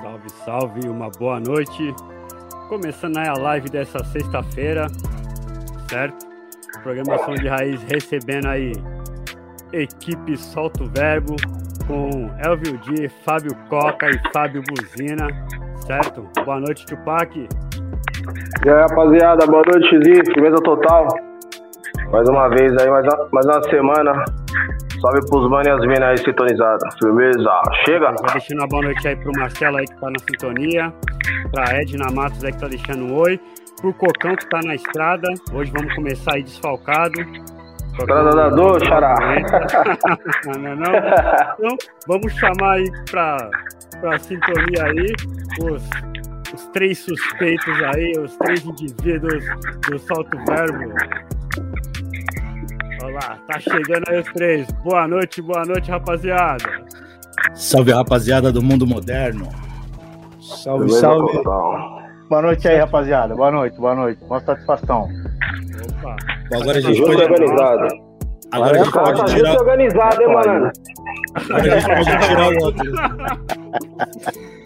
Salve, salve, uma boa noite. Começando aí a live dessa sexta-feira, certo? Programação de raiz recebendo aí equipe Solto Verbo com Elvio D, Fábio Coca e Fábio Buzina, certo? Boa noite, Tupac. E aí, rapaziada, boa noite, Zi, firmeza total. Mais uma vez aí, mais uma, mais uma semana. Salve pros mano e as minas aí sintonizadas. Firmeza, chega! Já deixando uma boa noite aí pro Marcelo aí que tá na sintonia, pra Edna Matos aí que tá deixando um oi, pro Cocão que tá na estrada. Hoje vamos começar aí desfalcado. Estrada da dor, xará. não, é não? Então, vamos chamar aí pra, pra sintonia aí os, os três suspeitos aí, os três indivíduos do Salto Verbo. Olha lá, tá chegando aí os três. Boa noite, boa noite, rapaziada. Salve, rapaziada do mundo moderno. Salve, Firmeza salve. total. Boa noite aí, rapaziada. Boa noite, boa noite. Uma satisfação. Opa. Agora a gente Justo pode, organizado. agora a gente pode tirar, organizado, hein, mano? agora a gente pode tirar o outro.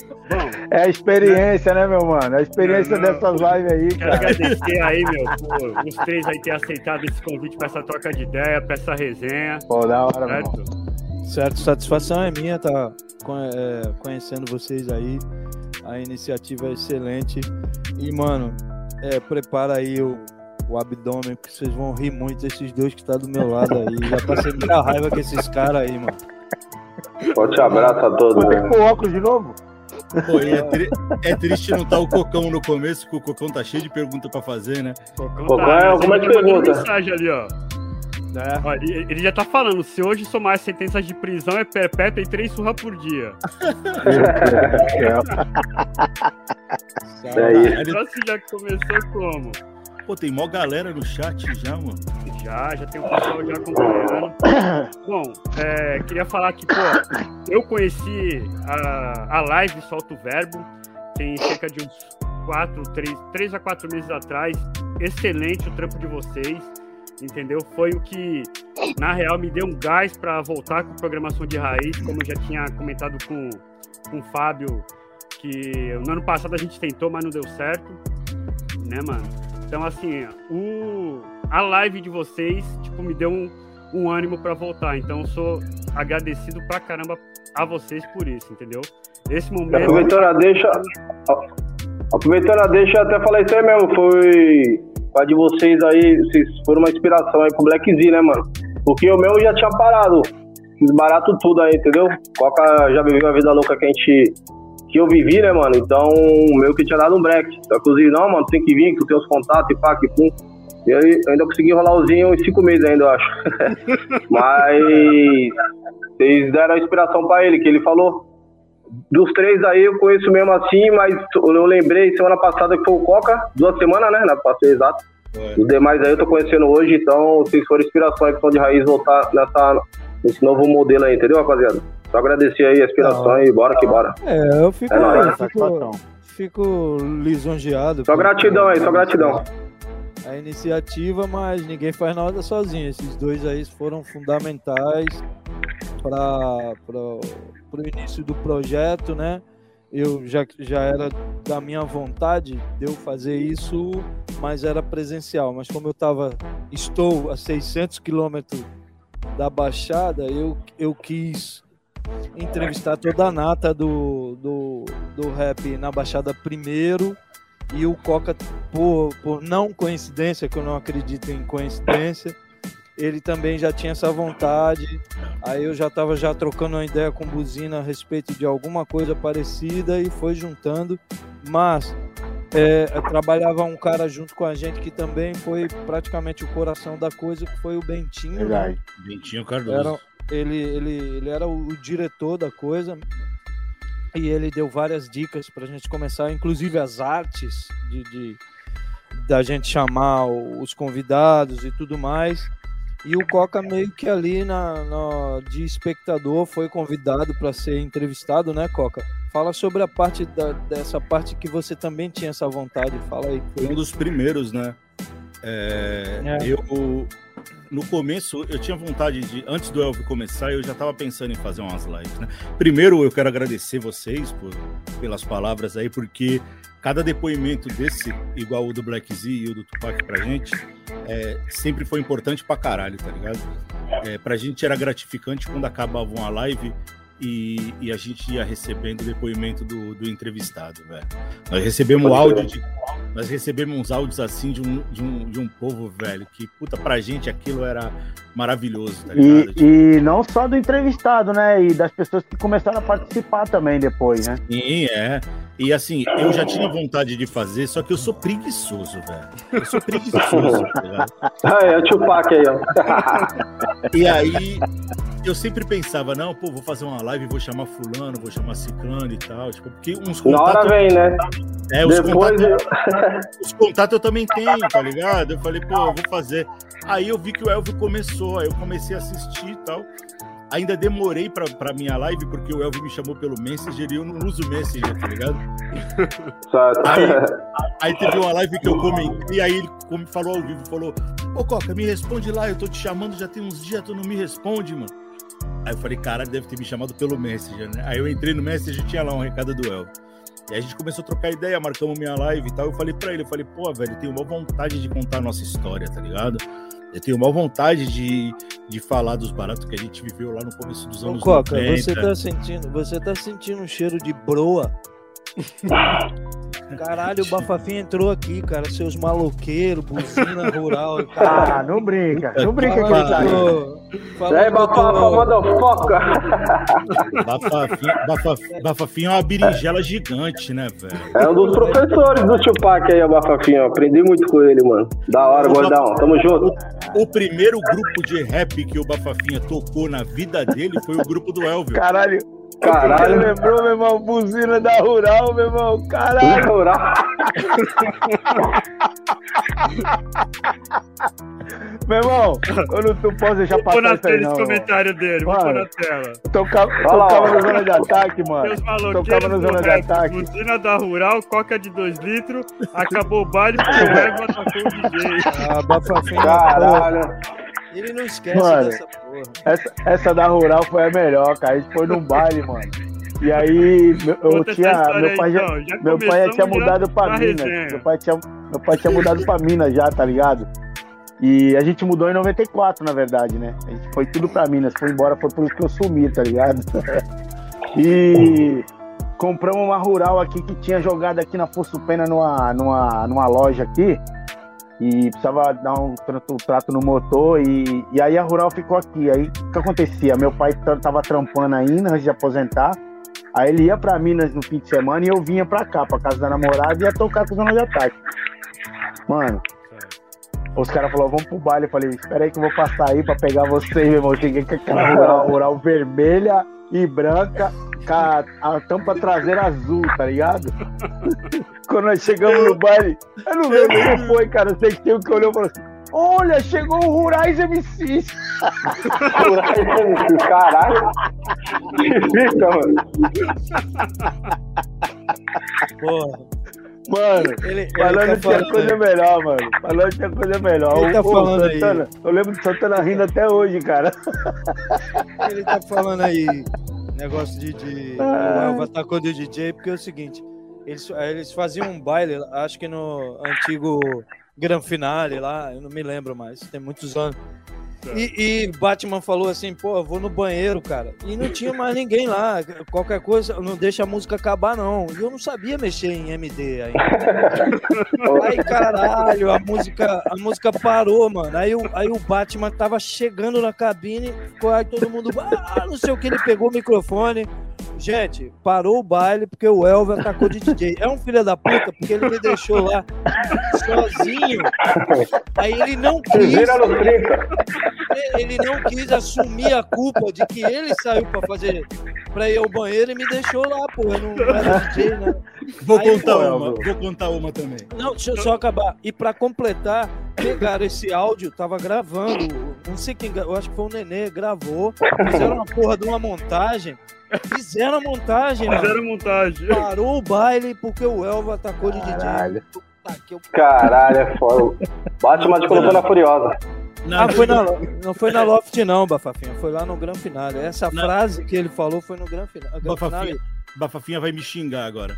É a experiência, né, meu mano? É a experiência Não, não. dessas lives aí, quero cara. agradecer aí, meu, por os três aí ter aceitado esse convite pra essa troca de ideia, pra essa resenha, Pô, da hora, meu irmão. certo? Certo, satisfação é minha estar conhecendo vocês aí. A iniciativa é excelente. E, mano, é, prepara aí o, o abdômen, porque vocês vão rir muito esses dois que tá do meu lado aí. Já passei muita raiva com esses caras aí, mano. Forte abraço a todos. Vou ter né? que pôr óculos de novo? Pô, e é, tri- é triste não estar o Cocão no começo, porque o Cocão tá cheio de perguntas pra fazer, né? Cocão Cocão tá- é- é mandou pergunta? mensagem ali, ó. É. Ó, ele, ele já tá falando, se hoje somar as sentenças de prisão é perpétua e três surra por dia. É isso. Ele- Só se já começou como? Pô, tem mó galera no chat já, mano. Já, já tem um pessoal já acompanhando. Bom, é, queria falar que, pô, eu conheci a, a live Solta o Verbo, tem cerca de uns 4, 3, 3 a 4 meses atrás. Excelente o trampo de vocês, entendeu? Foi o que, na real, me deu um gás para voltar com programação de raiz, como eu já tinha comentado com, com o Fábio, que no ano passado a gente tentou, mas não deu certo, né, mano? Então, assim, o, a live de vocês, tipo, me deu um, um ânimo pra voltar. Então, sou agradecido pra caramba a vocês por isso, entendeu? Esse momento. Aproveitando deixa. Aproveitando deixa, eu até falei isso aí mesmo. Foi a de vocês aí, vocês foram uma inspiração aí pro Black Z, né, mano? Porque o meu já tinha parado. Fiz barato tudo aí, entendeu? Coca já viveu a vida louca que a gente. Que eu vivi, né, mano? Então, meu que tinha dado um break. Só que eu disse, não, mano, tem que vir, que tu tem os contatos e pá, que pum. E aí, eu ainda consegui enrolar o Zinho em cinco meses ainda, eu acho. Mas vocês deram a inspiração pra ele, que ele falou. Dos três aí eu conheço mesmo assim, mas eu lembrei semana passada que foi o Coca, duas semanas, né? Na passei exato. Os demais aí eu tô conhecendo hoje, então vocês foram inspiração aí que são de raiz voltar nessa, nesse novo modelo aí, entendeu, rapaziada? Só agradecer aí a inspiração e bora que bora. É, eu fico, É nóis. eu fico, fico lisonjeado. Só gratidão aí, só gratidão. a iniciativa, mas ninguém faz nada sozinho. Esses dois aí foram fundamentais para o início do projeto, né? Eu já, já era da minha vontade de eu fazer isso, mas era presencial. Mas como eu tava, estou a 600 quilômetros da Baixada, eu, eu quis entrevistar toda a nata do, do, do rap na Baixada primeiro e o Coca por, por não coincidência, que eu não acredito em coincidência, ele também já tinha essa vontade. Aí eu já estava já trocando uma ideia com Buzina a respeito de alguma coisa parecida e foi juntando. Mas é, trabalhava um cara junto com a gente que também foi praticamente o coração da coisa, que foi o Bentinho. né? Bentinho Cardoso. Era, ele, ele, ele era o, o diretor da coisa e ele deu várias dicas para a gente começar, inclusive as artes de, de- da gente chamar os convidados e tudo mais. E o Coca meio que ali na, na- de espectador foi convidado para ser entrevistado, né, Coca? Fala sobre a parte da- dessa parte que você também tinha essa vontade. Fala aí. Foi um dos primeiros, né? É, É. Eu, no começo, eu tinha vontade de, antes do Elvio começar, eu já estava pensando em fazer umas lives, né? Primeiro, eu quero agradecer vocês por, pelas palavras aí, porque cada depoimento desse, igual o do Black Z e o do Tupac pra gente, é, sempre foi importante pra caralho, tá ligado? É, pra gente era gratificante quando acabava uma live e, e a gente ia recebendo o depoimento do, do entrevistado, velho. Nós recebemos Pode áudio de. Nós recebemos uns áudios assim de um, de, um, de um povo, velho, que, puta, pra gente aquilo era maravilhoso, tá ligado? E, e não só do entrevistado, né? E das pessoas que começaram a participar também depois, né? Sim, é. E assim, eu já tinha vontade de fazer, só que eu sou preguiçoso, velho. Eu sou preguiçoso, tá ligado? Ah, é o Tupac aí, ó. E aí, eu sempre pensava, não, pô, vou fazer uma live, vou chamar fulano, vou chamar ciclano e tal, tipo, porque uns Na hora contatos... vem, né? É, os Depois contatos, os contatos eu também tenho, tá ligado? Eu falei, pô, eu vou fazer. Aí eu vi que o Elvio começou, aí eu comecei a assistir e tal. Ainda demorei pra, pra minha live, porque o Elvio me chamou pelo Messenger e eu não uso Messenger, tá ligado? Aí- Aí teve uma live que eu comentei, aí ele falou ao vivo, falou, ô Coca, me responde lá, eu tô te chamando já tem uns dias, tu não me responde, mano. Aí eu falei, cara, deve ter me chamado pelo Messenger, né? Aí eu entrei no Messenger e tinha lá um recado do Elvio. E a gente começou a trocar ideia, marcamos minha live e tal. Eu falei pra ele, eu falei, pô, velho, eu tenho uma vontade de contar a nossa história, tá ligado? Eu tenho uma vontade de, de falar dos baratos que a gente viveu lá no começo dos Ô, anos Coca, 90. você tá sentindo, você tá sentindo um cheiro de broa? Caralho, o Bafafinha entrou aqui, cara. Seus maloqueiros, buzina rural. Cara, Ah, não brinca. Não brinca que Fala ele tá que aí. E aí, Bafafa, motherfucker. Bafafinha, Bafafinha, Bafafinha é uma berinjela gigante, né, velho? É um dos professores do Tupac aí, o Bafafinho. Aprendi muito com ele, mano. Da hora, gordão. Tamo junto. O primeiro grupo de rap que o Bafafinha tocou na vida dele foi o grupo do Elvio. Caralho. Caralho. Ele lembrou, meu irmão, buzina da rural, meu irmão. Caralho. Rural. Meu irmão, eu não, não posso deixar Vou pôr na passar isso aí, tela não. esse comentário dele, vou Mano. pôr na tela. Tocava, tocava no zona de ataque, mano. Meus Tocava maloqueiros no do zona de rap, ataque. buzina da Rural, coca de 2 litros, acabou o baile porque o Eva atacou o DJ. Ah, Bafafinha. Caralho. Ele não esquece Mano. dessa porra. Essa, essa da rural foi a melhor, cara. A gente foi num baile, mano. E aí, meu- eu tinha. Meu aí, pai já, então. Já meu pai já tinha já mudado pra na Minas. resenha. Meu pai, tinha, meu pai tinha mudado pra Minas já, tá ligado? E a gente mudou em 94, na verdade, né? A gente foi tudo pra Minas, foi embora, foi por isso que eu sumi, tá ligado? e compramos uma rural aqui que tinha jogado aqui na Força Pena numa, numa, numa loja aqui. E precisava dar um trato, trato no motor e, e aí a rural ficou aqui. Aí o que acontecia? Meu pai tava trampando ainda antes de aposentar. Aí ele ia pra Minas no fim de semana e eu vinha pra cá, pra casa da namorada e ia tocar com zona de ataque. Mano, os caras falaram, vamos pro baile. Eu falei, espera aí que eu vou passar aí pra pegar você, meu irmão. Cheguei com aquela rural, rural vermelha e branca, com a, a tampa traseira azul, tá ligado? Quando nós chegamos no baile, eu não lembro como foi, cara. Eu sei que tem um que olhou e falou assim: Olha, chegou o Rurais MCs. Caralho. Que fica, mano. Porra. Mano, Ele, ele falando tá tinha falando coisa aí. melhor, mano. Falando tinha coisa melhor. Ele tá falando aí. Santana, Eu lembro de Santana rindo até hoje, cara. Ele tá falando aí negócio de, de Ah. o Elva atacou do DJ, porque é o seguinte, eles, eles faziam um baile, acho que no antigo Gran Finale lá, eu não me lembro mais, tem muitos anos. E, e Batman falou assim, pô, eu vou no banheiro, cara. E não tinha mais ninguém lá. Qualquer coisa, não deixa a música acabar, não. E eu não sabia mexer em MD ainda. Aí, caralho, a música, a música parou, mano. Aí o, aí o Batman tava chegando na cabine, aí todo mundo. Ah, não sei o que, ele pegou o microfone. Gente, parou o baile porque o Elver atacou de DJ. É um filho da puta, porque ele me deixou lá sozinho. Aí ele não quis. Vira no 30. Ele não quis assumir a culpa de que ele saiu pra fazer pra ir ao banheiro e me deixou lá, pô. Eu não era DJ, né? Vou Aí, contar pô, uma, Elvio. vou contar uma também. Não, deixa eu só acabar. E pra completar, pegaram esse áudio, tava gravando. Não sei quem, eu acho que foi o Nenê, gravou. Fizeram uma porra de uma montagem. Fizeram a montagem, mano. Fizeram montagem. Parou o baile porque o Elva atacou de DJ. Caralho. Eu- Caralho, é foda. Batman te colocou na furiosa. Na Ah, foi na, não foi na Loft, não, Bafafinha. Foi lá no Gran Finale. Essa Na- frase que ele falou foi no Gran Finale. Gran Bafafinha, Finale. Bafafinha vai me xingar agora.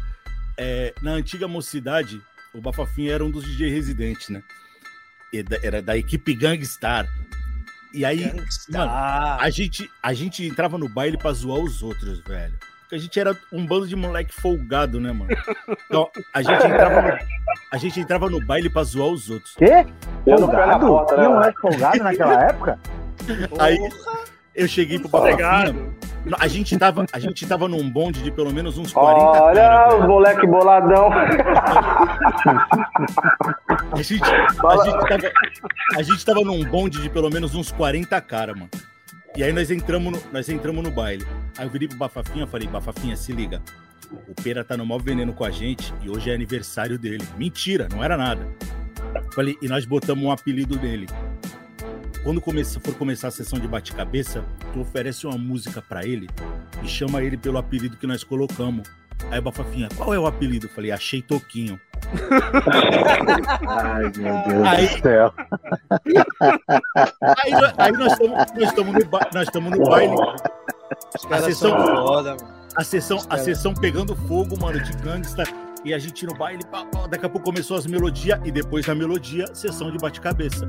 É, na antiga mocidade, o Bafafinha era um dos DJ residentes, né? Era da equipe Gangstar. E aí, mano, a gente, a gente entrava no baile pra zoar os outros, velho. Porque a gente era um bando de moleque folgado, né, mano? Então, a gente entrava no, a gente entrava no baile pra zoar os outros. Quê? Folgado? Porta, Tinha um moleque folgado naquela época? Aí, eu cheguei pro Bafafinha. A gente, tava, a gente tava num bonde de pelo menos uns 40 Olha cara, os moleque boladão. a, gente, a, gente tava, a gente tava num bonde de pelo menos uns 40 cara, mano. E aí nós entramos no, nós entramos no baile. Aí eu virei pro Bafafinha e falei, Bafafinha, se liga. O Pera tá no maior veneno com a gente e hoje é aniversário dele. Mentira, não era nada. Falei, e nós botamos um apelido nele quando começa, for começar a sessão de bate-cabeça, tu oferece uma música para ele e chama ele pelo apelido que nós colocamos. Aí o Bafafinha, qual é o apelido? Eu falei, achei Toquinho. Ai, meu Deus aí, do céu. Aí, aí nós estamos no, baile. A sessão, foda, a, sessão, a sessão pegando fogo, mano, de gangsta. E a gente no baile, daqui a pouco começou as melodias, e depois da melodia, sessão de bate-cabeça.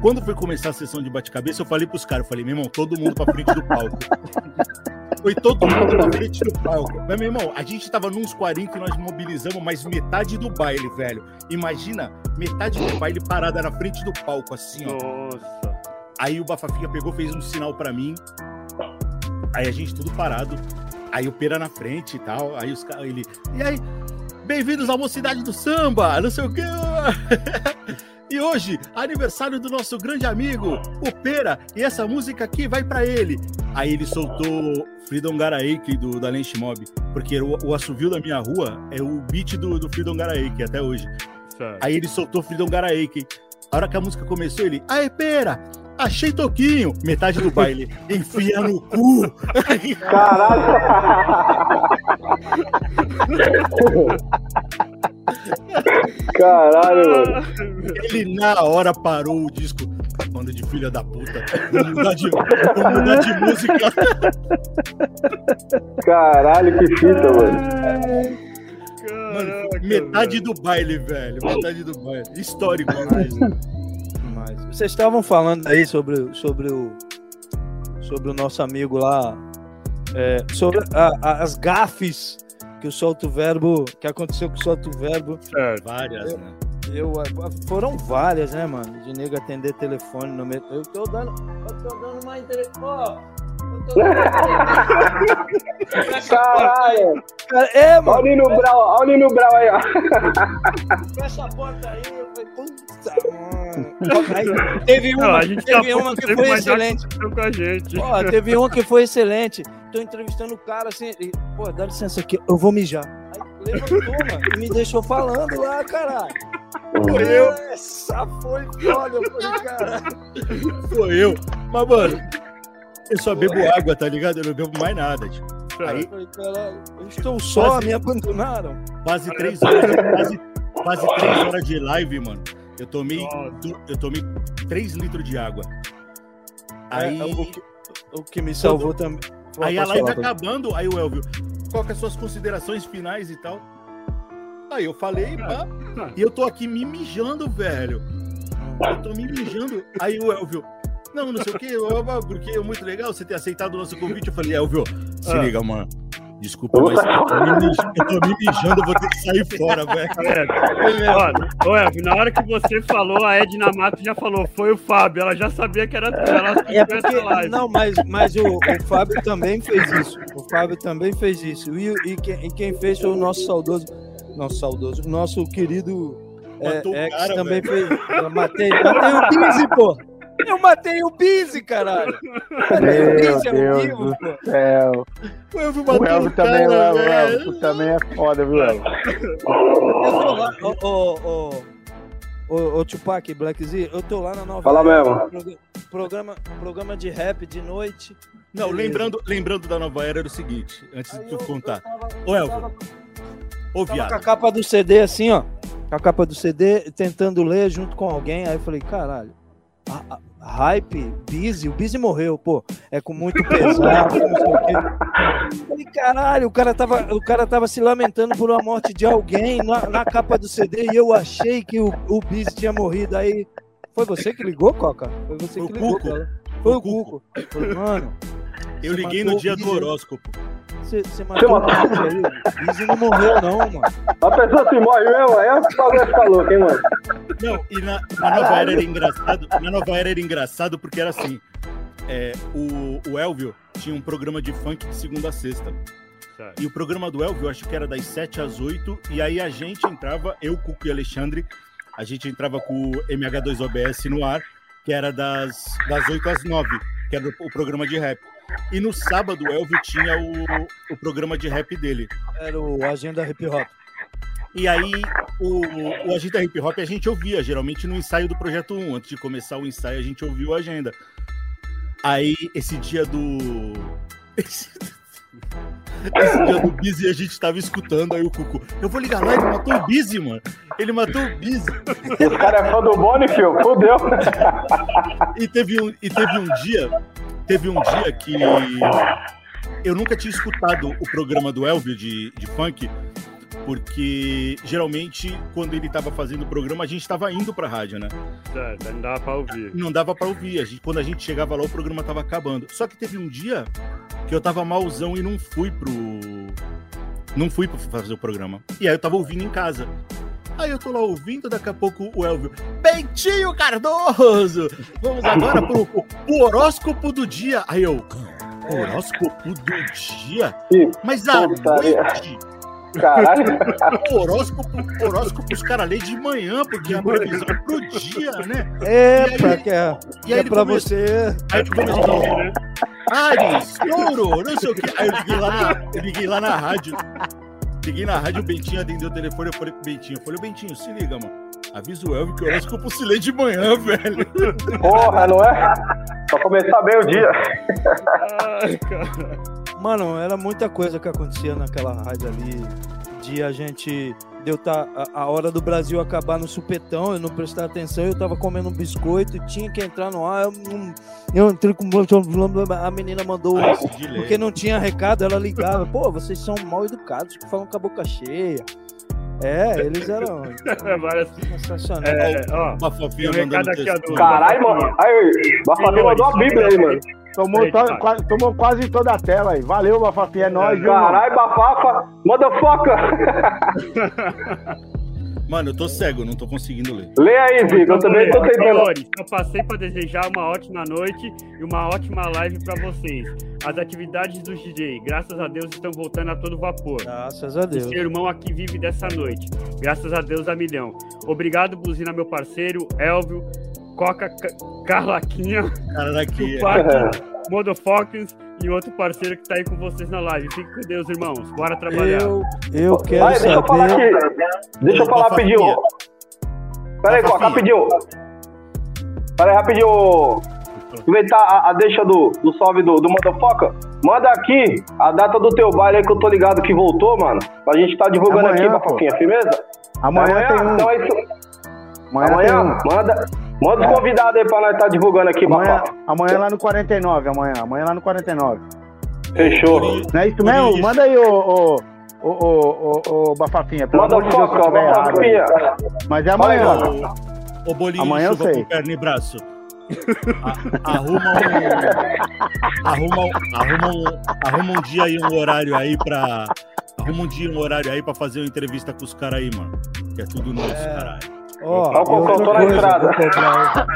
Quando foi começar a sessão de bate-cabeça, eu falei pros caras, eu falei, meu irmão, todo mundo pra frente do palco. Foi todo mundo pra frente do palco. Mas, meu irmão, a gente tava nos 40 e nós mobilizamos mais metade do baile, velho. Imagina, metade do baile parada na frente do palco, assim, ó. Nossa. Aí o Bafafinha pegou, fez um sinal para mim. Aí a gente tudo parado. Aí o Pera na frente e tal. Aí os caras, ele. E aí, bem-vindos à mocidade do samba, não sei o quê. E hoje, aniversário do nosso grande amigo, o Pera, e essa música aqui vai para ele. Aí ele soltou Freedom Garaeke do da Lench Mob, porque o, o assovio da minha rua é o beat do, do Freedom Garaeke até hoje. Certo. Aí ele soltou Freedom Garaeke. A hora que a música começou, ele, aê, Pera, achei toquinho, metade do baile, enfia no cu. Caralho! Caralho, mano. Ele na hora parou o disco. Banda de filha da puta. Vou mudar de, vou mudar de música. Caralho, que fita, mano. Mano, metade do baile, velho. Metade do baile. Histórico demais. Vocês estavam falando aí sobre, sobre o sobre o nosso amigo lá, é, sobre a, a, as gafes que o solto verbo, que aconteceu com o solto verbo. É, várias, eu, né? Eu, foram várias, né, mano? De nego atender telefone no meio. Eu tô dando, eu tô dando mais telefone. Oh, Caralho! É, mano. Olha o Nino Brau, olha o Nino Brau aí, ó. Fecha a porta aí, eu falei, puta, teve uma, Não, a gente teve uma que foi excelente. Com a gente. Ó, teve uma que foi excelente. Tô entrevistando o cara assim, e, pô, dá licença aqui, eu vou mijar. Aí levantou, mano, e me deixou falando lá, caralho. Foi eu. Essa foi foda, foi, cara. Foi eu. Mas, mano, eu só bebo água, tá ligado? Eu não bebo mais nada, tipo. Aí, eu estou só, quase, me abandonaram. Quase três horas, quase, quase três horas de live, mano. Eu tomei, eu tomei três litros de água. É, aí, é, o, que, o, que, me salvou também. Aí a live acabando, aí o Elvio, qual que é as suas considerações finais e tal? Aí eu falei, pá, e eu tô aqui me mijando, velho. Eu tô me mijando. Aí o Elvio, não, não sei o que, porque é muito legal você ter aceitado o nosso convite. Eu falei, Elvio, se ah. liga, mano. Desculpa, mas eu tô, me, eu tô me mijando, eu vou ter que sair fora, velho. É, olha, na hora que você falou, a Edna Mato já falou, foi o Fábio, ela já sabia que era ela é porque, Não, mas, mas o, o Fábio também fez isso. O Fábio também fez isso. E, e, quem, e quem fez foi o nosso saudoso, nosso saudoso, nosso querido é, ex cara, também velho. fez. Eu matei, matei o 15, pô. Eu matei o Busy, caralho. Meu Deus vivo, do céu. O Elvio matou o Elvio também, cara, o Elvio também é foda, viu, Elvio? Eu tô lá, ô, ô, ô, ô, Tupac, Black Z, eu tô lá na nova. Fala mesmo. Programa, programa de rap de noite. Não, lembrando, lembrando da nova era era o seguinte, antes Aí de tu eu, contar. Eu ô, Elvio. Ô, viado. Com a capa do CD assim, ó. Com a capa do CD, tentando ler junto com alguém. Aí eu falei, caralho hype, Busy, o Busy morreu, pô, é com muito pesado, não sei o caralho, o cara, tava, o cara tava se lamentando por uma morte de alguém na, na capa do CD e eu achei que o, o Biz tinha morrido. Aí, foi você que ligou, Coca? Foi você Foi que o ligou, Cuco. cara. Foi o Cuco. Falei, mano, Eu liguei no o dia do horóscopo. Você, você matou? Biz aí. O Biz não morreu, não, mano. A pessoa se morre mesmo, aí o bagulho vai ficar louco, hein, mano? Não, e na, na nova era era engraçado. Na nova era era engraçado porque era assim. é, o, o Elvio tinha um programa de funk de segunda a sexta. Certo. E o programa do Elvio, acho que era das 7 às 8. E aí a gente entrava, eu, Cuco e Alexandre, a gente entrava com o MH2OBS no ar, que era das, das 8 às 9, que era o, o programa de rap. E no sábado o Elvio tinha o, o programa de rap dele. Era o Agenda Hip Hop. E aí, o, o Agenda Hip Hop a gente ouvia, geralmente no ensaio do Projeto 1. Antes de começar o ensaio, a gente ouviu a agenda. Aí, esse dia do. Esse, esse dia do Busy a gente tava escutando, aí o Cucu. Eu vou ligar lá, ele matou o Busy, mano. Ele matou o Busy. Os caras é fã do Boni, filho. Fudeu. E teve um, e teve um dia, teve um dia que eu nunca tinha escutado o programa do Elvio de, de funk, porque geralmente quando ele tava fazendo o programa a gente tava indo pra rádio, né? Certo, não dá pra ouvir. Não dava pra ouvir. A gente- quando a gente chegava lá o programa tava acabando. Só que teve um dia que eu tava malzão e não fui pro não fui pra fazer o programa. E aí eu tava ouvindo em casa. Aí eu tô lá ouvindo, daqui a pouco o Elvio. Bentinho Cardoso! Vamos agora pro, pro horóscopo do dia. Aí eu. Horóscopo do dia? Mas putaria. noite? Caralho. Horóscopo, horóscopo os caras lêem de manhã, porque é a previsão pro dia, né? É, E aí- pra que é, E aí é pra começou- você. Aí ele começou, né? Ares, touro, não sei o que. Aí eu liguei lá na, eu liguei lá na rádio. Liguei na rádio, o Bentinho atendeu o telefone, eu falei pro Bentinho, eu falei, Bentinho, se liga, mano. Avisa o Elvio que o horóscopo se lê de manhã, velho. Porra, não é? Pra começar bem o dia. Ai, cara. Mano, era muita coisa que acontecia naquela rádio ali. De a gente. Deu tá, a, a hora do Brasil acabar no supetão, eu não prestar atenção, eu tava comendo um biscoito, tinha que entrar no ar, eu, não, eu entrei com. A menina mandou. Lei. Porque não tinha recado, ela ligava. Pô, vocês são mal educados, que falam com a boca cheia. É, eles eram Várias. sensacionais. É, ó, Uma fofinha um recado mandando aqui, ó, texto. do- Caralho, mano. Aí, Bafafi mandou a Bíblia aí, mano. Tomou, to- quase, tomou quase toda a tela aí. Valeu, Bafafi. É nóis, viu? Caralho, Bafafa. Motherfucker. Mano, eu tô cego, não tô conseguindo ler. Lê aí, Zico. Eu também tô tentando. Senhores, eu passei para desejar uma ótima noite e uma ótima live para vocês. As atividades do DJ, graças a Deus, estão voltando a todo vapor. Graças a Deus. Seu irmão aqui vive dessa noite. Graças a Deus a milhão. Obrigado, Buzina, meu parceiro, Elvio, Coca Ca- Carlaquinha, Cara, aqui. Tupac, Modofocus e outro parceiro que tá aí com vocês na live. Fique com Deus, irmãos. Bora trabalhar. Eu, eu quero Aí, deixa eu falar saber. aqui. Deixa eu falar rapidinho. Pera aí, Coca, rapidinho. Pera aí, rapidinho. Aproveitar a, a deixa do, do salve do, do Motherfucker. Manda aqui a data do teu baile aí que eu tô ligado que voltou, mano. Pra gente tá divulgando Amanhã, aqui, pô. Bafofinha, firmeza? Amanhã, tem um. Então é isso. Amanhã, Amanhã, tem um. manda, manda os convidados aí pra nós tá divulgando aqui, Amanhã, amanhã lá no 49, amanhã. Amanhã lá no 49. Fechou. Não é isso mesmo? isso. Manda aí, ô, ô, ô, ô, ô, ô Bafafinha. Pelo Manda amor de Deus, foca. Mas é amanhã. Aí, Ô, bolinho Amanhã eu sei. com perna e braço. A- arruma um. Arruma, um- arruma, um, arruma um dia aí, um horário aí pra. Arruma um dia, um horário aí pra fazer uma entrevista com os caras aí, mano. Que é tudo nosso, É. caralho. Ó, outra eu tô na estrada. Vou cobrar,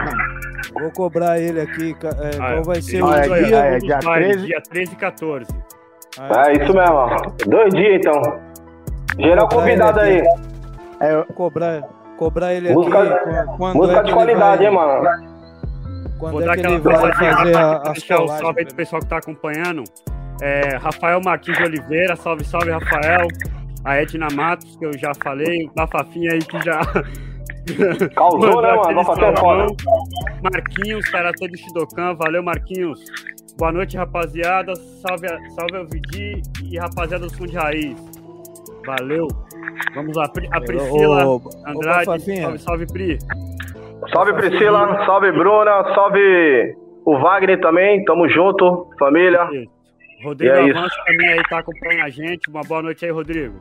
vou cobrar ele aqui. é, Ah, qual vai ser o é, aí, dia? é, dia bailes, 13. dia 13 e 14. Ah, É isso mesmo. Dois dias então. Geral convidado aí. É, Vou cobrar, cobrar ele Música- aqui. quan- Quando Música é que de qualidade, vai, hein, mano. Quando Vou é dar que aquela ele vai passadinha fazer a, as deixar o salve aí pra do pessoal que tá acompanhando. É, Rafael Martins de Oliveira, salve, salve, Rafael. A Edna Matos, que eu já falei, o Bafafinha aí que já. Causou, mandou né, mano? é salvão. foda. Marquinhos, Karatê do Shidokan, valeu Marquinhos. Boa noite, rapaziada. Salve, salve ao Vidi e rapaziada do Som de Raiz. Valeu. Vamos lá, Pri- a Priscila Ô, ô, Andrade. Salve, salve, Pri. Salve Priscila, salve Bruna, salve o Wagner também. Tamo junto, família. Rodrigo é isso. Avanço também aí tá acompanhando a gente. Uma boa noite aí, Rodrigo.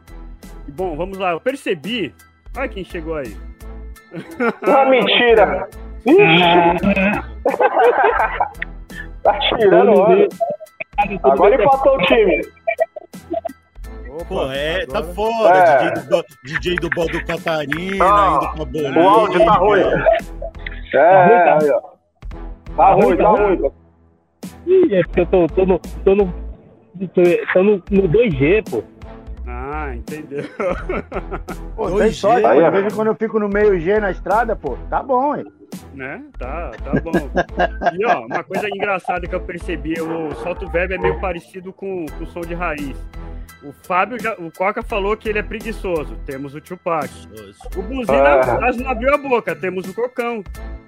E, bom, vamos lá. Eu percebi. Olha quem chegou aí. Uma mentira. Ixi. tá tirando onda. Agora empatou o time. Opa, Pô, é, tá agora- fora. É. DJ, do, DJ do Bol do Catarina, Ah, indo pra Bolívia. O áudio tá ruim. É, é, aí, ó. Tá ruim, tá ruim. Ih, é porque eu tô, tô no. tô no. tô, tô no, no 2G, pô. Ah, entendeu. Pô, tem pô. Aí, vez em quando eu fico no meio G na estrada, pô, tá bom, hein? né? Tá, tá bom. E ó, uma coisa engraçada que eu percebi, o solto verbo é meio parecido com, com o som de raiz. O Fábio, já, o Coca falou que ele é preguiçoso. Temos o Tupac. O Buzina Ah. quase não abriu a boca. Temos o Cocão.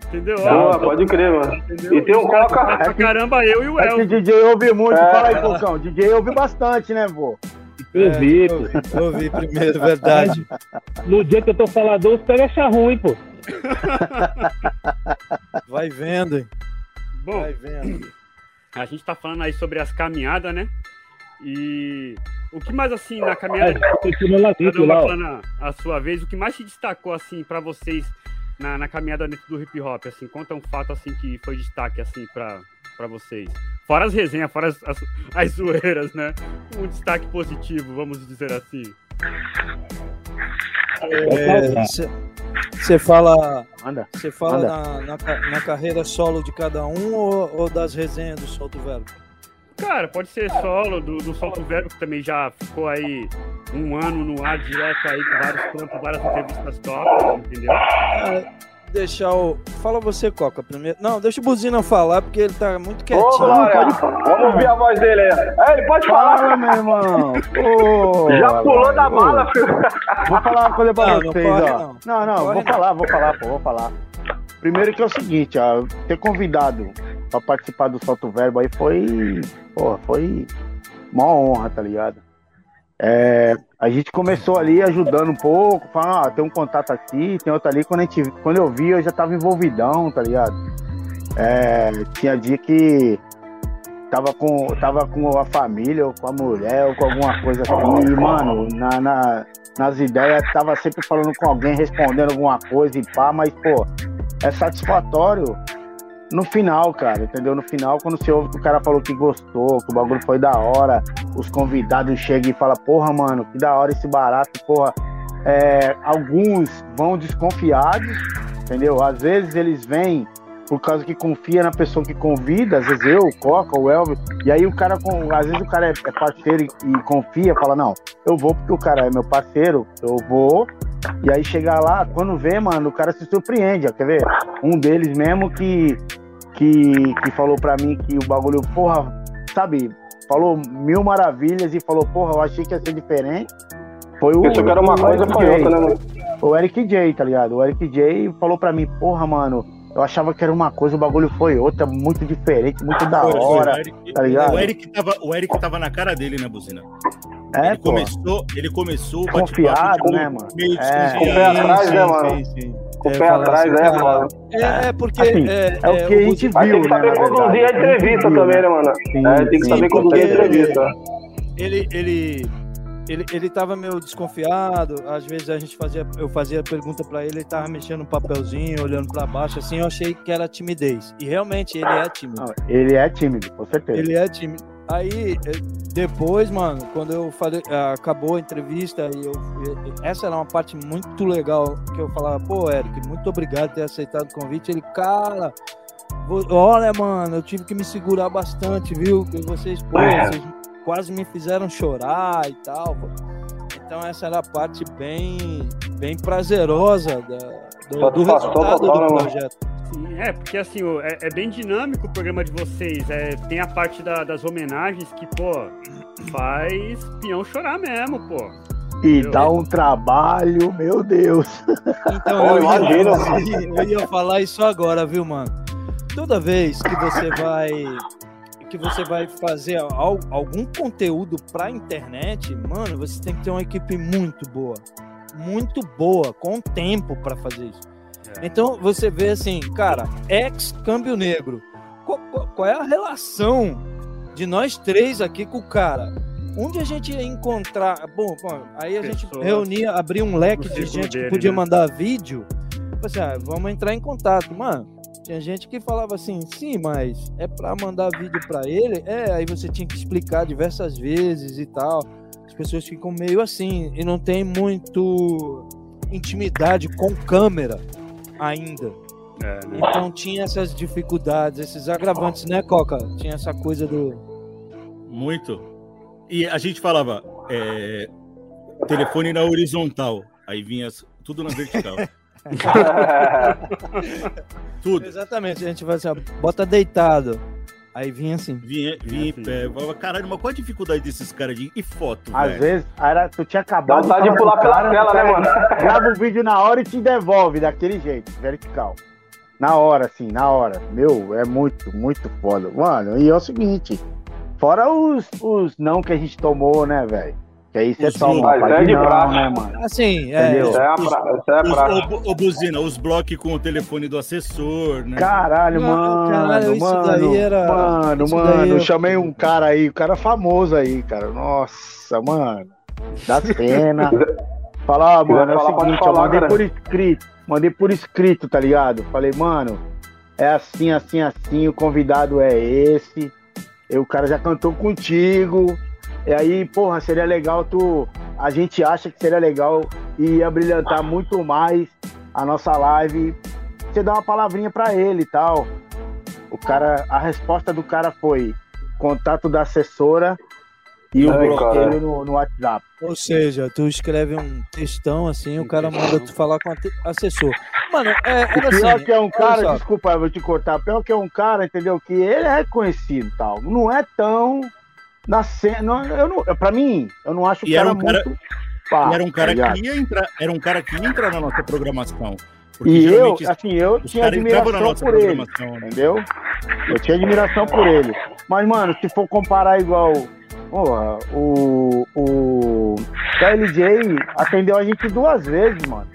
Entendeu? Boa, pode crer, mano. entendeu? E tem o Coca. falam Pra caramba, eu e o É que El. DJ ouve muito. É. Fala aí, Cocão. DJ ouve bastante, né, vô? Eu vi, É, pô. eu vi, eu vi primeiro, verdade. No dia que eu tô falador, os caras acham ruim, pô. Vai vendo, hein? Bom, Vai vendo. a gente tá falando aí sobre as caminhadas, né? E o que mais, assim, na caminhada É, continua lá Cada lá, falando a, a sua vez, o que mais se destacou, assim, pra vocês na, na caminhada dentro do hip hop, assim, conta um fato, assim, que foi destaque, assim, pra, pra vocês. Fora as resenhas, fora as, as, as zoeiras, né? Um destaque positivo, vamos dizer assim. Você fala, Anda. você fala Manda. na, na, na carreira solo de cada um ou, ou das resenhas do Solto Verbo? Cara, pode ser solo, do, do Solto Verbo, que também já ficou aí um ano no ar direto aí, com vários trampos, várias entrevistas top, entendeu? Ah, deixar o. Fala você, Coca, primeiro. Não, deixa o Buzina falar, porque ele tá muito Ô, quietinho. Glória, vamos ouvir a voz dele aí. É, ele pode falar. Fala, meu irmão. Já pulou da bala, filho. Vou falar uma coisa pra Não, não vocês, corre, ó. não. Não, não, Corre, vou não. falar, vou falar, pô, vou falar. Primeiro que é o seguinte, ó, ter convidado pra participar do Solto Verbo aí foi, pô, foi uma honra, tá ligado? É, a gente começou ali ajudando um pouco, falando, ah, tem um contato aqui, tem outro ali. Quando, a gente, quando eu vi, eu já tava envolvidão, tá ligado? É, tinha dia que tava com, tava com a família, ou com a mulher, ou com alguma coisa assim, e, mano, na, na- nas ideias, tava sempre falando com alguém, respondendo alguma coisa e pá, mas, pô, é satisfatório no final, cara, entendeu? No final, quando você ouve que o cara falou que gostou, que o bagulho foi da hora, os convidados chegam e falam, porra, mano, que da hora esse barato, porra. É, alguns vão desconfiados, entendeu? Às vezes eles vêm por causa que confia na pessoa que convida, às vezes eu, o Coca, o Elvis, e aí o cara, às vezes o cara é, é parceiro e, e confia, fala, não, eu vou porque o cara é meu parceiro, eu vou, e aí chegar lá, quando vê, mano, o cara se surpreende, ó, quer ver? Um deles mesmo que, que, que falou pra mim que o bagulho, porra, sabe, falou mil maravilhas e falou, porra, eu achei que ia ser diferente. Foi o, Isso que era uma o coisa, Eric foi J. outra, né, mano? O Eric J, tá ligado? O Eric J falou pra mim, porra, mano, eu achava que era uma coisa, o bagulho foi outra, muito diferente, muito da foi, hora. o, Eric, tá ligado? o, Eric tava, o Eric tava na cara dele, né, Buzina? É, ele, pô. começou, ele começou o Confiado, bate-papo, tipo, né, mano? Meio É. Atrás, né, mano? Sim, sim. Com o É, pé atrás, assim, é, mano. É, é porque. Assim, é, É o que a gente viu, tem que saber conduzir a entrevista Viu, também, né? mano? Sim, É, tem que sim, saber conduzir a entrevista. ele, ele, ele, ele tava meio desconfiado. Às vezes a gente fazia, eu fazia pergunta pra ele, ele tava mexendo no papelzinho, olhando pra baixo, assim, eu achei que era timidez. E realmente ele é tímido. Não, ele é tímido, com certeza. Ele é tímido. Aí, eh, depois, mano, quando eu falei, ah, acabou a entrevista, e eu, e- essa era uma parte muito legal, que eu falava, pô, Eric, muito obrigado por ter aceitado o convite. Ele, cara, olha, mano, eu tive que me segurar bastante, viu? Que vocês, pô, É. vocês quase me fizeram chorar e tal. pô. Então essa era a parte bem, bem prazerosa da, do, do resultado do projeto. Sim, é, porque assim, é, é bem dinâmico o programa de vocês. É, tem a parte da- das homenagens que, pô, faz peão chorar mesmo, pô. E dá um trabalho, meu Deus. Então, eu, ia, imagino. eu ia falar isso agora, viu, mano? Toda vez que você vai que você vai fazer al- algum conteúdo pra internet, mano, você tem que ter uma equipe muito boa. Muito boa, com tempo pra fazer isso. É. Então, você vê assim, cara, ex-câmbio negro. Qual, qual- é a relação de nós três aqui com o cara. Onde a gente ia encontrar. Bom, bom aí a gente Pessoas reunia, abria um leque de gente dele, que podia né? mandar vídeo. Falei assim, ah, vamos entrar em contato. Mano, tinha gente que falava assim, sim, mas é pra mandar vídeo pra ele? É, aí você tinha que explicar diversas vezes e tal. As pessoas ficam meio assim e não tem muito intimidade com câmera ainda. É, né? Então tinha essas dificuldades, esses agravantes, né, Coca? Tinha essa coisa do. Muito. E a gente falava é, telefone na horizontal. Aí vinha tudo na vertical. tudo. Exatamente, a gente vai assim, bota deitado. Aí vinha assim. Vinha, vinha em pé. Eu falava, caralho, mas qual a dificuldade desses caras de e foto, Às velho? vezes, era, tu tinha Dá acabado vontade de pular pela cara, tela, né, mano? Grava o vídeo na hora e te devolve daquele jeito, vertical. Na hora, assim, na hora. Meu, é muito, muito foda. Mano, e é o seguinte, fora os, os não que a gente tomou, né, velho? Que aí você toma, pai, mas é de praxe. né, mano? Assim, é. Entendeu? Isso é, a pra... Isso é ô, Buzina, os blocos com o telefone do assessor, né? Caralho, Não, mano, caralho, isso mano, daí era- mano, isso mano, daí eu era- chamei um cara aí, um cara famoso aí, cara, nossa, mano, da cena, falar, mano, é o falar, seguinte, eu falar, mandei cara. por escrito, mandei por escrito, tá ligado? Falei, mano, é assim, assim, assim, o convidado é esse, e o cara já cantou contigo, e aí, porra, seria legal tu, a gente acha que seria legal e ia brilhantar muito mais a nossa live você dá uma palavrinha pra ele e tal. O cara, a resposta do cara foi contato da assessora e o bloqueio no, no WhatsApp. Ou seja, tu escreve um textão assim, o cara manda tu falar com o assessor. Mano, é, era Pior assim. que é um cara, só. desculpa, eu vou te cortar. Pior que é um cara, entendeu? Que ele é reconhecido e tal. Não é tão na cena. Não, eu não, pra mim, eu não acho o E cara, era um cara- muito. pá, E era um cara tá que ia entrar, era um cara que ia entrar na nossa programação. Porque E eu, assim, eu tinha admiração por ele. programação. né? Entendeu? Eu tinha admiração por ele. Mas, mano, se for comparar igual. Porra, o. O. KLJ atendeu a gente duas vezes, mano.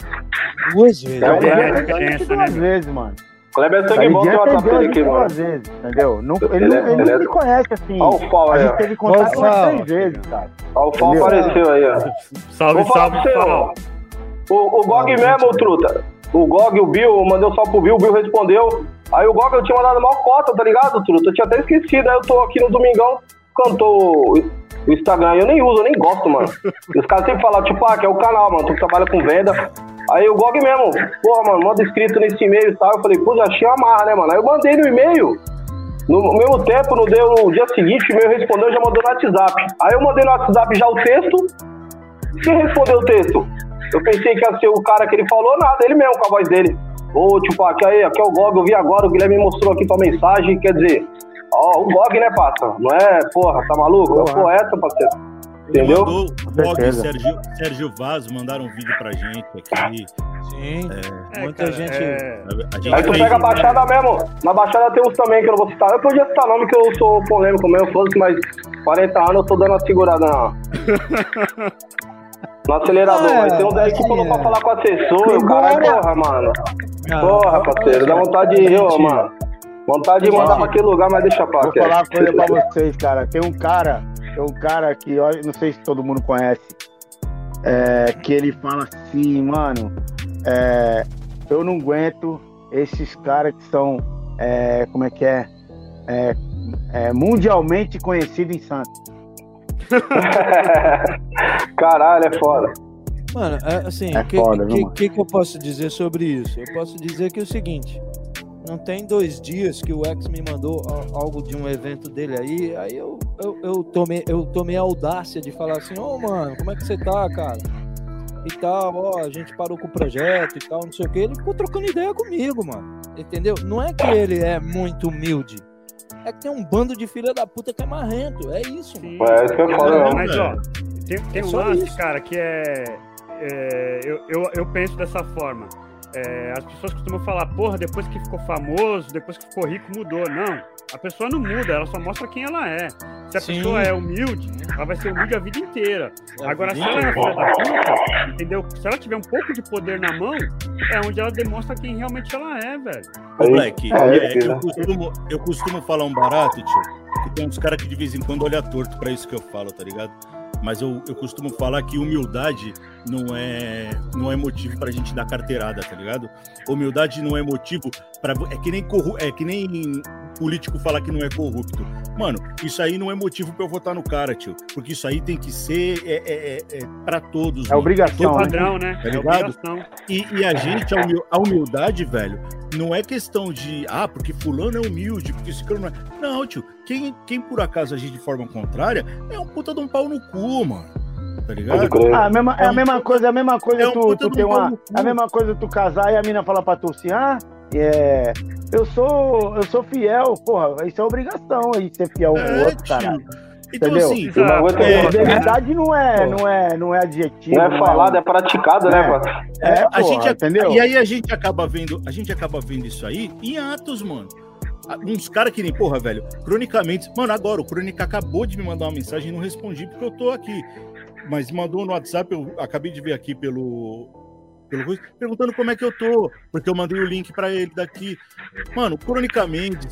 Duas vezes. É, é, diferença, duas né, vezes, mano. Kleber é O sangue bom tem KLJ o WhatsApp atendeu a dele gente aqui, mano. vezes, entendeu? Não, ele, Ele é- não, ele ele é- me conhece assim. Olha o Fal A gente teve contato umas três vezes, cara. Ó, o Fal apareceu aí, ó. Salve, Vou falar salve. Fal. O, o Gog mesmo, truta. O Gog, o Bill, eu mandei um salve pro Bill, o Bill respondeu. Aí o Gog eu tinha mandado mal cota, tá ligado, truta? Eu tinha até esquecido. Aí eu tô aqui no Domingão, cantou o Instagram. Eu nem uso, eu nem gosto, mano. Os caras sempre falam, tipo, ah, que é o canal, mano. Tu trabalha com venda. Aí o Gog mesmo, porra, mano, manda escrito nesse e-mail e tal. Eu falei, pô, já tinha amarra, né, mano? Aí eu mandei no e-mail. No mesmo tempo, não deu no dia seguinte, o e-mail respondeu, já mandou no WhatsApp. Aí eu mandei no WhatsApp já o texto. Quem respondeu o texto? Eu pensei que ia ser o cara que ele falou, nada, ele mesmo com a voz dele. Ô, tipo, aqui, aí, aqui é o Gog, eu vi agora, o Guilherme me mostrou aqui tua mensagem, quer dizer, ó, o Gog, né, parça? Não é, porra, tá maluco? É o Porra. poeta, parceiro. Entendeu? mandou o e certeza. Sérgio, Sérgio Vaz mandaram um vídeo pra gente aqui. Sim. É, Muita cara, gente- é, A gente Aí tu pega a Baixada mesmo. Na Baixada tem uns também que eu não vou citar. Eu podia citar nome que eu sou polêmico mesmo, foda-se, mas 40 anos eu tô dando uma segurada na... no acelerador. É, mas tem uns aí que falou pra é. falar com o assessor, o Embora- porra, mano. Porra, parceiro, dá vontade de ir, ô, mano. Vontade de mandar pra aquele lugar, mas deixa pra Vou falar uma coisa pra vocês, cara. Tem um cara, tem um cara que, ó, não sei se todo mundo conhece, é, que ele fala assim, mano, é, eu não aguento esses caras que são, é, como é que é, É, é mundialmente conhecidos em Santos. Caralho, é foda. Mano, é, assim, É o que, que, que que eu posso dizer sobre isso? Eu posso dizer que é o seguinte, não tem dois dias que o X me mandou algo de um evento dele aí, aí eu, eu, eu tomei, eu tomei a audácia de falar assim, ô mano, como é que você tá, cara? E tal, ó, a gente parou com o projeto e tal, não sei o que, ele ficou trocando ideia comigo, mano. Entendeu? Não é que ele é muito humilde. É que tem um bando de filha da puta que é marrento. É isso, mano. Sim. É, isso que é foda, Mas, mesmo. mas, ó, tem, tem É um só lance, isso. cara, que é. é, eu, eu, eu penso dessa forma. É, as pessoas costumam falar, porra, depois que ficou famoso, depois que ficou rico, mudou. Não, a pessoa não muda, ela só mostra quem ela é. Se a Sim. pessoa é humilde, ela vai ser humilde a vida inteira. A Agora, se ela é filha da puta, entendeu? Se ela tiver um pouco de poder na mão, é onde ela demonstra quem realmente ela é, velho. Ô, Black, É, é, eu, costumo, eu costumo falar um barato, tio, que tem uns caras que de vez em quando olham torto pra isso que eu falo, tá ligado? Mas eu, eu costumo falar que humildade não é, não é motivo pra gente dar carteirada, tá ligado? Humildade não é motivo para É que nem corru, é que nem político falar que não é corrupto. Mano, isso aí não é motivo pra eu votar no cara, tio. Porque isso aí tem que ser é, é, é, é pra todos. É mano. obrigação, Todo né? Padrão, né? Tá é ligado? obrigação. E, e a gente, a, humil- a humildade, velho, não é questão de, ah, porque fulano é humilde, porque esse cara não é. Não, tio, quem, quem por acaso agir de forma contrária é um puta de um pau no cu, mano. Tá ligado? Ah, a mesma, é É a um mesma coisa, é a mesma coisa é um tu, puta tu de ter um uma. É a mesma coisa tu casar e a mina falar pra tu assim, ah, é, eu sou. Eu sou fiel, porra, isso é obrigação aí ser fiel ao É, outro, caralho. Então, Entendeu? assim, É, Fidelidade não é, Pô. não é, não é adjetivo. Não é falado, é praticado, né, É. mano? É, a porra, gente, entendeu? E aí a gente acaba vendo, a gente acaba vendo isso aí em atos, mano. Uns caras que nem, porra, velho, cronicamente. Mano, agora o Crônica acabou de me mandar uma mensagem e não respondi porque eu tô aqui. Mas mandou no WhatsApp, eu acabei de ver aqui pelo. Pelo coisa, perguntando como é que eu tô, porque eu mandei o link pra ele daqui. Mano, cronicamente,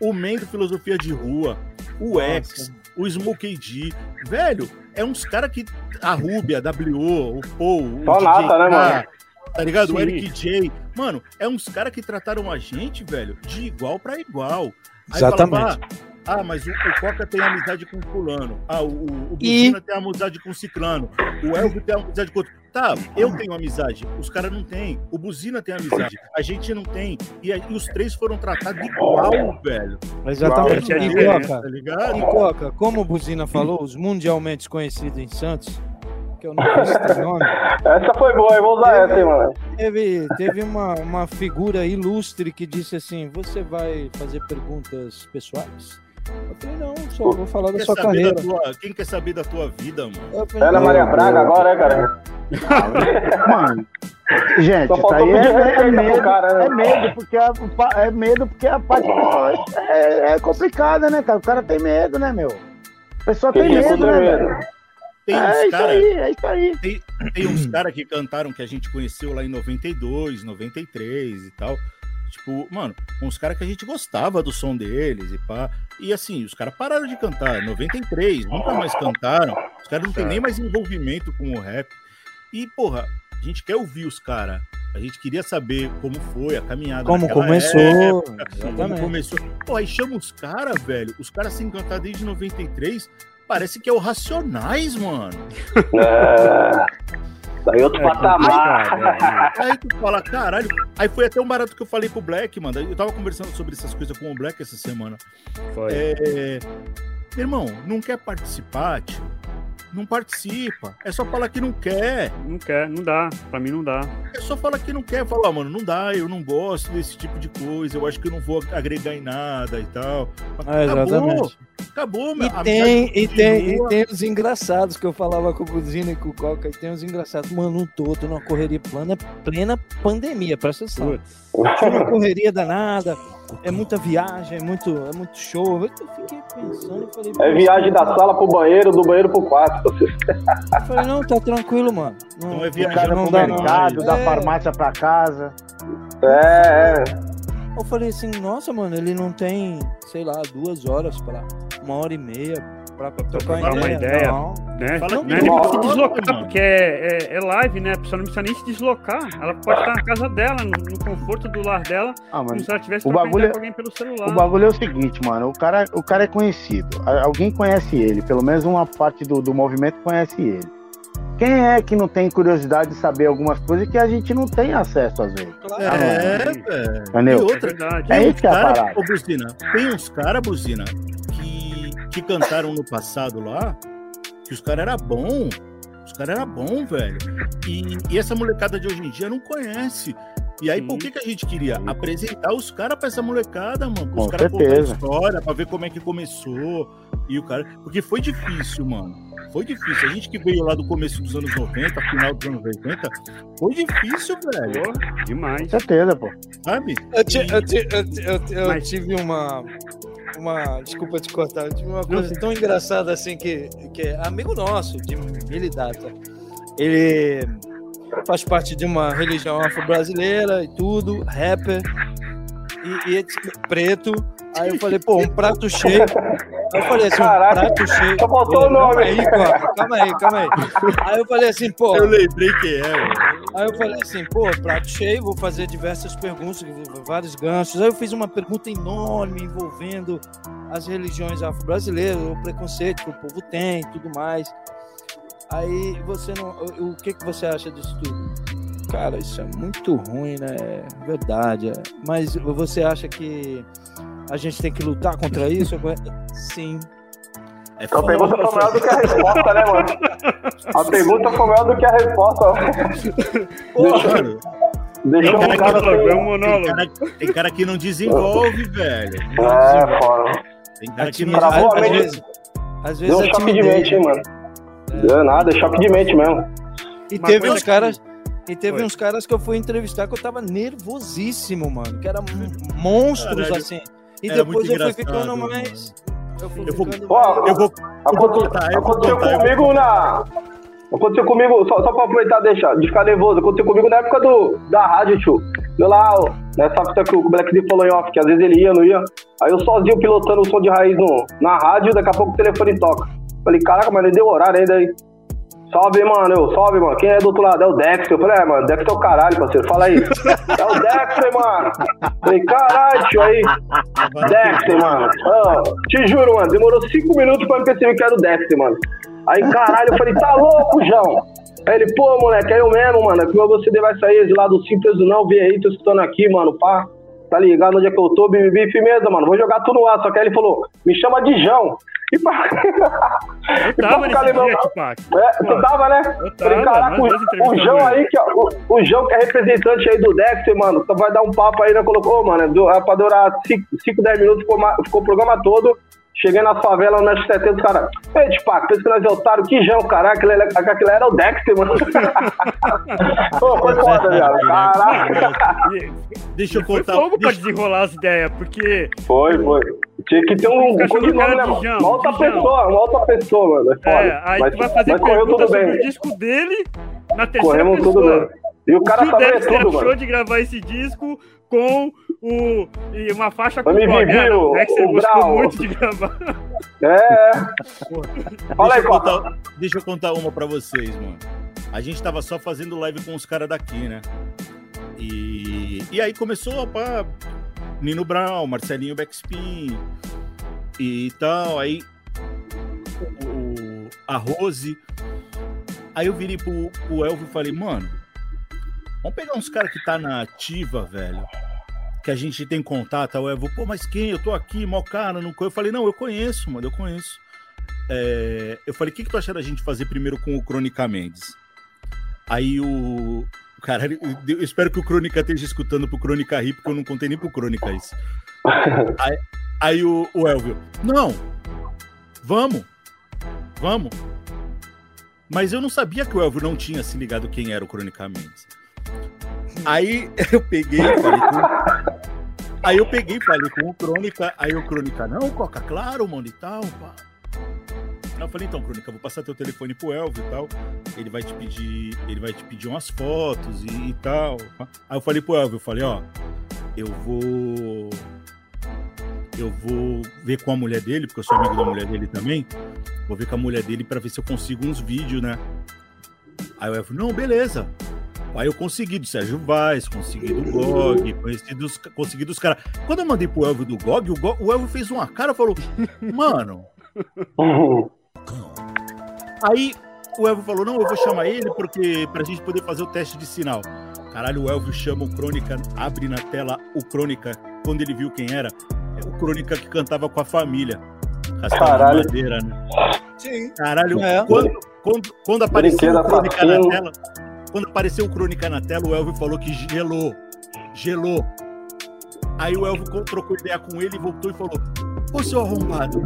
o Mendo Filosofia de Rua, o X, o Smoke D, velho, é uns caras que. A Rúbia, a WO, o Paul, o Só DJ nata, né, mano? Tá ligado? O Sim. Eric J. Mano, é uns caras que trataram a gente, velho, de igual pra igual. Aí Exatamente. falava, ah, mas o, o Coca tem amizade com fulano. Ah, o, o, o E- Buzina tem amizade com ciclano. O Elvio tem amizade com outro. Tá, eu tenho amizade. Os caras não têm. O Buzina tem amizade. A gente não tem. E, aí os três foram tratados igual, velho. Exatamente. Igual, E, é a Coca, Tá ligado? e Coca, como o Buzina falou, os mundialmente conhecidos em Santos, que eu não conheço o nome, Essa foi boa, eu vou usar essa, hein, mano. teve, teve uma, uma figura ilustre que disse assim: Você vai fazer perguntas pessoais? Eu falei: Não, só vou falar da sua carreira. da tua- quem quer saber da tua vida, mano? Eu falei, Ana "Não, Maria Braga agora, né, cara? Mano, gente, Só isso faltou aí é, é medo, cara, né? é medo, porque a, é medo porque a parte é, é complicada, né, cara? O cara tem medo, né, meu? A pessoa tem é medo, né, medo? velho? Tem É uns isso caras. aí, é isso aí. Tem, tem uns caras que cantaram que a gente conheceu lá em 92, 93 e tal. Tipo, mano, uns caras que a gente gostava do som deles e pá. E assim, os caras pararam de cantar. 93, nunca mais cantaram. Os caras não têm nem mais envolvimento com o rap. E, porra, a gente quer ouvir os caras. A gente queria saber como foi a caminhada. Como começou. época, como começou. Pô, aí chama os caras, velho. Os caras sem cantar desde 93. Parece que é o Racionais, mano. É. Daí outro É patamar. complicado, é. Aí tu fala, caralho. Aí foi até um barato que eu falei pro Black, mano. Eu tava conversando sobre essas coisas com o Black essa semana. Foi. É. Meu irmão, não quer participar, tio? Não participa. É só falar que não quer. Não quer, não dá. Pra mim não dá. É só falar que não quer. Falar, ah, mano, não dá, eu não gosto desse tipo de coisa. Eu acho que eu não vou agregar em nada e tal. É, Acabou, exatamente. acabou, meu. E tem, e, tem, e tem os engraçados que eu falava com o Buzina e com o Coca. E tem os engraçados. Mano, um todo numa correria plana, plena pandemia, presta atenção. Uma correria danada, é muita viagem, é muito, é muito show. Eu fiquei pensando, falei, É viagem da sala pro banheiro, do banheiro pro quarto. Eu falei, não, tá tranquilo, mano. Não, Não é viagem, não pro dá, não. mercado, da É. farmácia pra casa. É, é. Eu falei assim, nossa, mano, ele não tem, sei lá, duas horas pra uma hora e meia pra trocar trocar uma ideia. ideia. Não. Né? Fala Não, que nem precisa deslocar, mano. porque é, é, é live, né? A pessoa não precisa nem se deslocar. Ela pode estar na casa dela, no, no conforto do lar dela, Ah, como mano. se ela estivesse o bagulho é- com alguém pelo celular. O bagulho é o seguinte, mano. O cara, o cara é conhecido. Alguém conhece ele. Pelo menos uma parte do, do movimento conhece ele. Quem é que não tem curiosidade de saber algumas coisas que a gente não tem acesso às vezes? Claro. É, Ah, sim. velho. Entendeu? E É outra, verdade. É Tem isso uns que é a cara, parada. ô, Buzina, tem uns caras, Buzina, que, cantaram no passado lá, que os caras eram bom. Os caras eram bom, velho. E, e essa molecada de hoje em dia não conhece. E aí, Sim. por que, que a gente queria? Apresentar os caras pra essa molecada, mano. Com Os caras contar história, pra ver como é que começou. E o cara. Porque foi difícil, mano. Foi difícil. A gente que veio lá do começo dos anos 90, final dos anos 80, foi difícil, velho. Pô, demais. Certeza, pô. Sabe? Eu, eu eu eu ti- eu Mas- tive uma. Uma. Desculpa te cortar, tive uma coisa tão engraçada assim que, que é amigo nosso, de Milidata. Ele faz parte de uma religião afro-brasileira e tudo, rapper, e, e é preto. Aí eu falei, pô, um prato cheio. Aí eu falei assim, um Caraca, prato cheio. só faltou o Calma nome. aí, pô, calma aí, calma aí. Aí eu falei assim, pô, Eu lembrei quem é, velho. Aí eu falei assim, pô, prato cheio, vou fazer diversas perguntas, vários ganchos. Aí eu fiz uma pergunta enorme envolvendo as religiões afro-brasileiras, o preconceito que o povo tem e tudo mais. Aí você não. O que, que você acha disso tudo? Cara, isso é muito ruim, né? É Verdade. é. Mas você acha que a gente tem que lutar contra isso? Sim. É A foda. pergunta foi maior do que a resposta, né, mano? A pergunta foi maior do que a resposta. Mano, É um o cara é um sem... tem, cara, tem cara que não desenvolve, velho. É, foda. Tem cara que não desenvolve. às vezes, às Deu vezes um é choque de mente, hein, mano. Deu nada, choque de mente mesmo. E Uma teve uns que- caras. E teve Oi. uns caras que eu fui entrevistar que eu tava nervosíssimo, mano. Que eram mon- monstros, Caralho. assim. E Era depois eu fui ficando mano. mais. Fui Eu vou- Ó, Eu vou, eu vou Aconte- contar, eu vou Aconteceu contar. eu vou comigo na. Aconteceu comigo, só, só pra aproveitar deixa, de ficar nervoso, aconteceu comigo na época do, da rádio, tio. Eu lá, ó, nessa fita que o Black D falou em off, que às vezes ele ia, não ia. Aí eu sozinho pilotando o som de raiz no, na rádio, daqui a pouco o telefone toca. Falei, caraca, mas nem deu horário ainda aí. Salve, mano, eu, salve, mano. Quem é do outro lado? É o Dexter. Eu falei, é, mano, Dexter é o caralho, parceiro. Fala aí. É o Dexter, mano. Falei, caralho, tio, aí. Dexter, mano. Ah, te juro, mano, demorou cinco minutos pra eu perceber que era o Dexter, mano. Aí, caralho, eu falei, tá louco, João? Aí ele, pô, moleque, é eu mesmo, mano. É meu CD vai sair de lá do Simples Não, vem aí, tô escutando aqui, mano, pá. Tá ligado onde é que eu tô, bibi, firmeza, mano. Vou jogar tudo ar. Só que aí ele falou, me chama de João. E pá. Eu E tava nesse lembrando- dia, Tupac. É, tu tava, né? Eu Falei, tava, caraca, dois o, João aí, que, o, o João que é representante aí do Dexter, mano, só vai dar um papo aí, né? Colocou, mano, é du- é pra durar 5, 10 minutos, ficou, ficou o programa todo. Cheguei na favela, no Mestre 70, os caras, ei, Tipac, pensa que nós é otário, que João, caralho, aquele, aquele era o Dexter, mano. Pô, foi foda, viado, caraca. E- Deixa eu contar. fogo pra desenrolar as ideias, porque Foi, foi. Tinha que ter um, um codinome, né, de mano? Uma outra pessoa, uma outra pessoa, mano. É foda. é, aí mas, tu vai fazer mas correu pergunta tudo sobre bem. o disco dele na terceira Corremos pessoa. tudo bem. E o cara o que ler Dexter tudo, achou mano. de gravar esse disco com o e uma faixa com Eu me blog. vivi, Ah, não, o- gostou Grau. muito de gravar. É, é. Fala Deixa aí, contar, deixa eu contar uma pra vocês, mano. A gente tava só fazendo live com os caras daqui, né? E, e aí começou pá, Nino Brown, Marcelinho Backspin e tal. Aí o, o- a Rose. Aí eu virei pro, pro Elvio e falei, mano, vamos pegar uns caras que tá na ativa, velho. Que a gente tem contato. O Elvio, pô, mas quem? Eu tô aqui, mó cara, não. Eu falei, não, eu conheço, mano, eu conheço. É, eu falei, o que, que tu acha da gente fazer primeiro com o Crônica Mendes? Aí o. Cara, eu espero que o Crônica esteja escutando pro Crônica rir, porque eu não contei nem pro Crônica isso. Aí, aí o, o Elvio, não, vamos, vamos. Mas eu não sabia que o Elvio não tinha se ligado quem era o Crônica Mendes. Aí eu peguei falei com. Aí eu peguei falei com o Crônica, aí o Crônica, não, Coca, claro, mano, e tal, pá. Eu falei, então, Crônica, vou passar teu telefone pro Elvio e tal. Ele vai te pedir, ele vai te pedir umas fotos e, e tal. Aí eu falei pro Elvio, eu falei, ó, eu vou. Eu vou ver com a mulher dele, porque eu sou amigo da mulher dele também. Vou ver com a mulher dele pra ver se eu consigo uns vídeos, né? Aí o Elvio, não, beleza. Aí eu consegui do Sérgio Vaz, consegui do GOG, consegui dos, dos caras. Quando eu mandei pro Elvio do GOG, o, o Elvio fez uma cara e falou: Mano, Aí o Elvio falou: não, eu vou chamar ele porque pra gente poder fazer o teste de sinal. Caralho, o Elvio chama o Crônica, abre na tela o Crônica, quando ele viu quem era, é o Crônica que cantava com a família. Caralho. Madeira, né? Sim. Caralho, É. quando, quando, quando apareceu o Crônica na tela, quando apareceu o Crônica na tela, o Elvio falou que gelou. Gelou. Aí o Elvio co- trocou ideia com ele e voltou e falou: Ô seu arrombado,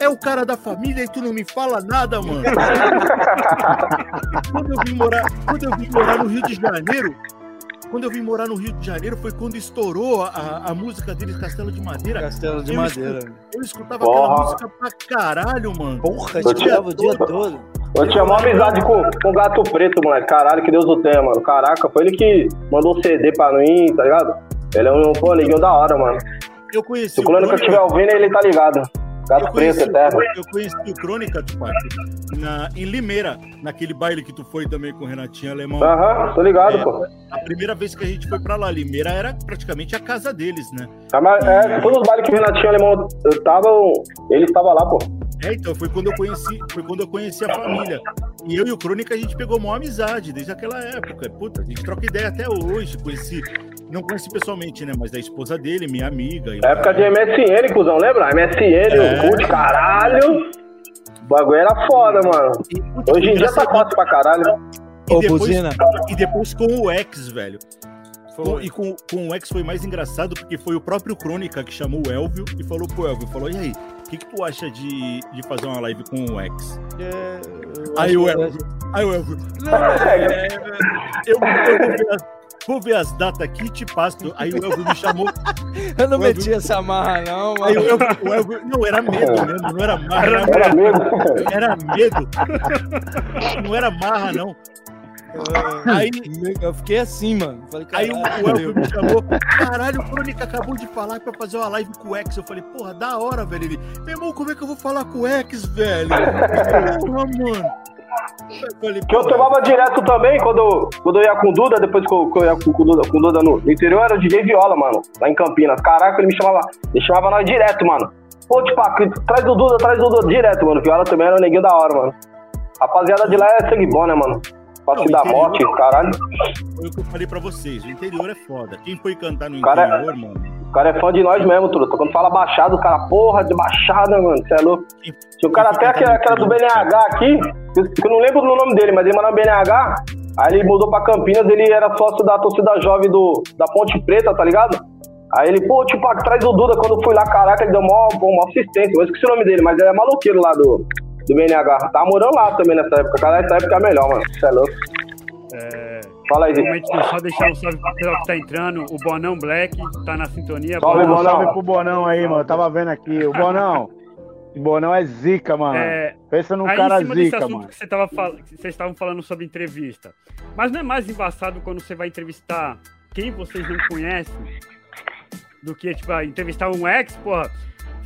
é o cara da família e tu não me fala nada, mano. quando, eu vim morar, quando eu vim morar no Rio de Janeiro, quando eu vim morar no Rio de Janeiro foi quando estourou a, a música deles, Castelo de Madeira. Castelo de Eu Madeira. Eu escutava Porra. aquela música pra caralho, mano. Porra, Eu tinha- escutava o dia todo. Eu tinha uma amizade com, com o Gato Preto, moleque. Caralho, que Deus o tenha, mano. Caraca, foi ele que mandou o CD pra mim, tá ligado? Ele é um, pô, neguinho da hora, mano. Eu conheci Se o Crônica Crônica- estiver ouvindo, ele tá ligado. Gato Eu Preto, conheci, o eterno. Crônica- eu conheci o Crônica, Tupac, na, em Limeira, naquele baile que tu foi também com o Renatinho Alemão. Aham, tô ligado, É. pô. A primeira vez que a gente foi pra lá, Limeira era praticamente a casa deles, né? Ah, mas, É, todos os bailes que o Renatinho Alemão tava, ele estava lá, pô. É, então foi quando eu conheci, foi quando eu conheci a família. E eu e o Crônica a gente pegou uma amizade desde aquela época. Puta, a gente troca ideia até hoje. Conheci, não conheci pessoalmente, né? Mas a esposa dele, minha amiga. e o Época de. MSN, cuzão, lembra? MSN, É. o caralho. O bagulho era foda, mano. E, Hoje em dia tá fácil pra caralho. E Ô, depois, Buzina. e depois com o X, velho. Com- e com, com o X foi mais engraçado porque foi o próprio Crônica que chamou o Elvio e falou pro Elvio, falou, e aí, o que, que tu acha de, de fazer uma live com o X? É, eu Aí o Elvio, aí o Elvio, não, é, eu, eu vou, ver ver as datas aqui e te passo. Aí o Elvio me chamou, Eu não meti essa marra, não, aí o mano. Elvio, o Elvio- não, era medo mesmo, não era marra, era, Era mesmo. era medo. Não era marra, não. Aí, Eu fiquei assim, mano. Falei, Aí o Elvio me chamou, caralho, o Crônica acabou de falar pra fazer uma live com o X. Eu falei, porra, da hora, velho. Ele, meu irmão, como é que eu vou falar com o X, velho? Porra, mano. Que eu tomava direto também quando, quando eu ia com o Duda, depois que eu, que eu ia com, o Duda, com o Duda no, interior, era o DJ Viola, mano, lá em Campinas. Caraca, ele me chamava, ele chamava nós direto, mano. Pô, tipo, traz o Duda, traz o Duda direto, mano. Viola também era um neguinho da hora, mano. Rapaziada de lá é sangue bom, né, mano? Passe da interior- morte, caralho. foi o que eu falei pra vocês. O interior é foda. Quem foi cantar no Cara, interior, mano? O cara é fã de nós mesmo, truta. Quando fala baixada, o cara, porra, de baixada, mano. Você é louco. Tinha um cara até aquela, aquela do BNH aqui, que eu- não lembro do nome dele, mas ele mandou BNH. Aí ele mudou pra Campinas, ele era sócio da torcida jovem do, da Ponte Preta, tá ligado? Aí ele, pô, tipo, traz o Duda. Quando eu fui lá, caraca, ele deu mó, mó assistência. Eu esqueci o nome dele, mas ele é maloqueiro lá do, do BNH. Tava morando lá também nessa época. Cara, essa época é melhor, mano. Você é louco. É, Fala aí, Zé. Realmente, só deixar um salve pro pessoal que tá entrando. O Bonão Black tá na sintonia. Salve, Bonão. Bonão. salve pro Bonão aí, mano. Eu tava vendo aqui. O Bonão. O Bonão é zica, mano. É, Pensa num Aí, cara em cima desse zica, assunto mano. que você tava fal- que vocês estavam falando sobre entrevista. Mas não é mais embaçado quando você vai entrevistar quem vocês não conhecem do que, tipo, ah, entrevistar um ex, porra.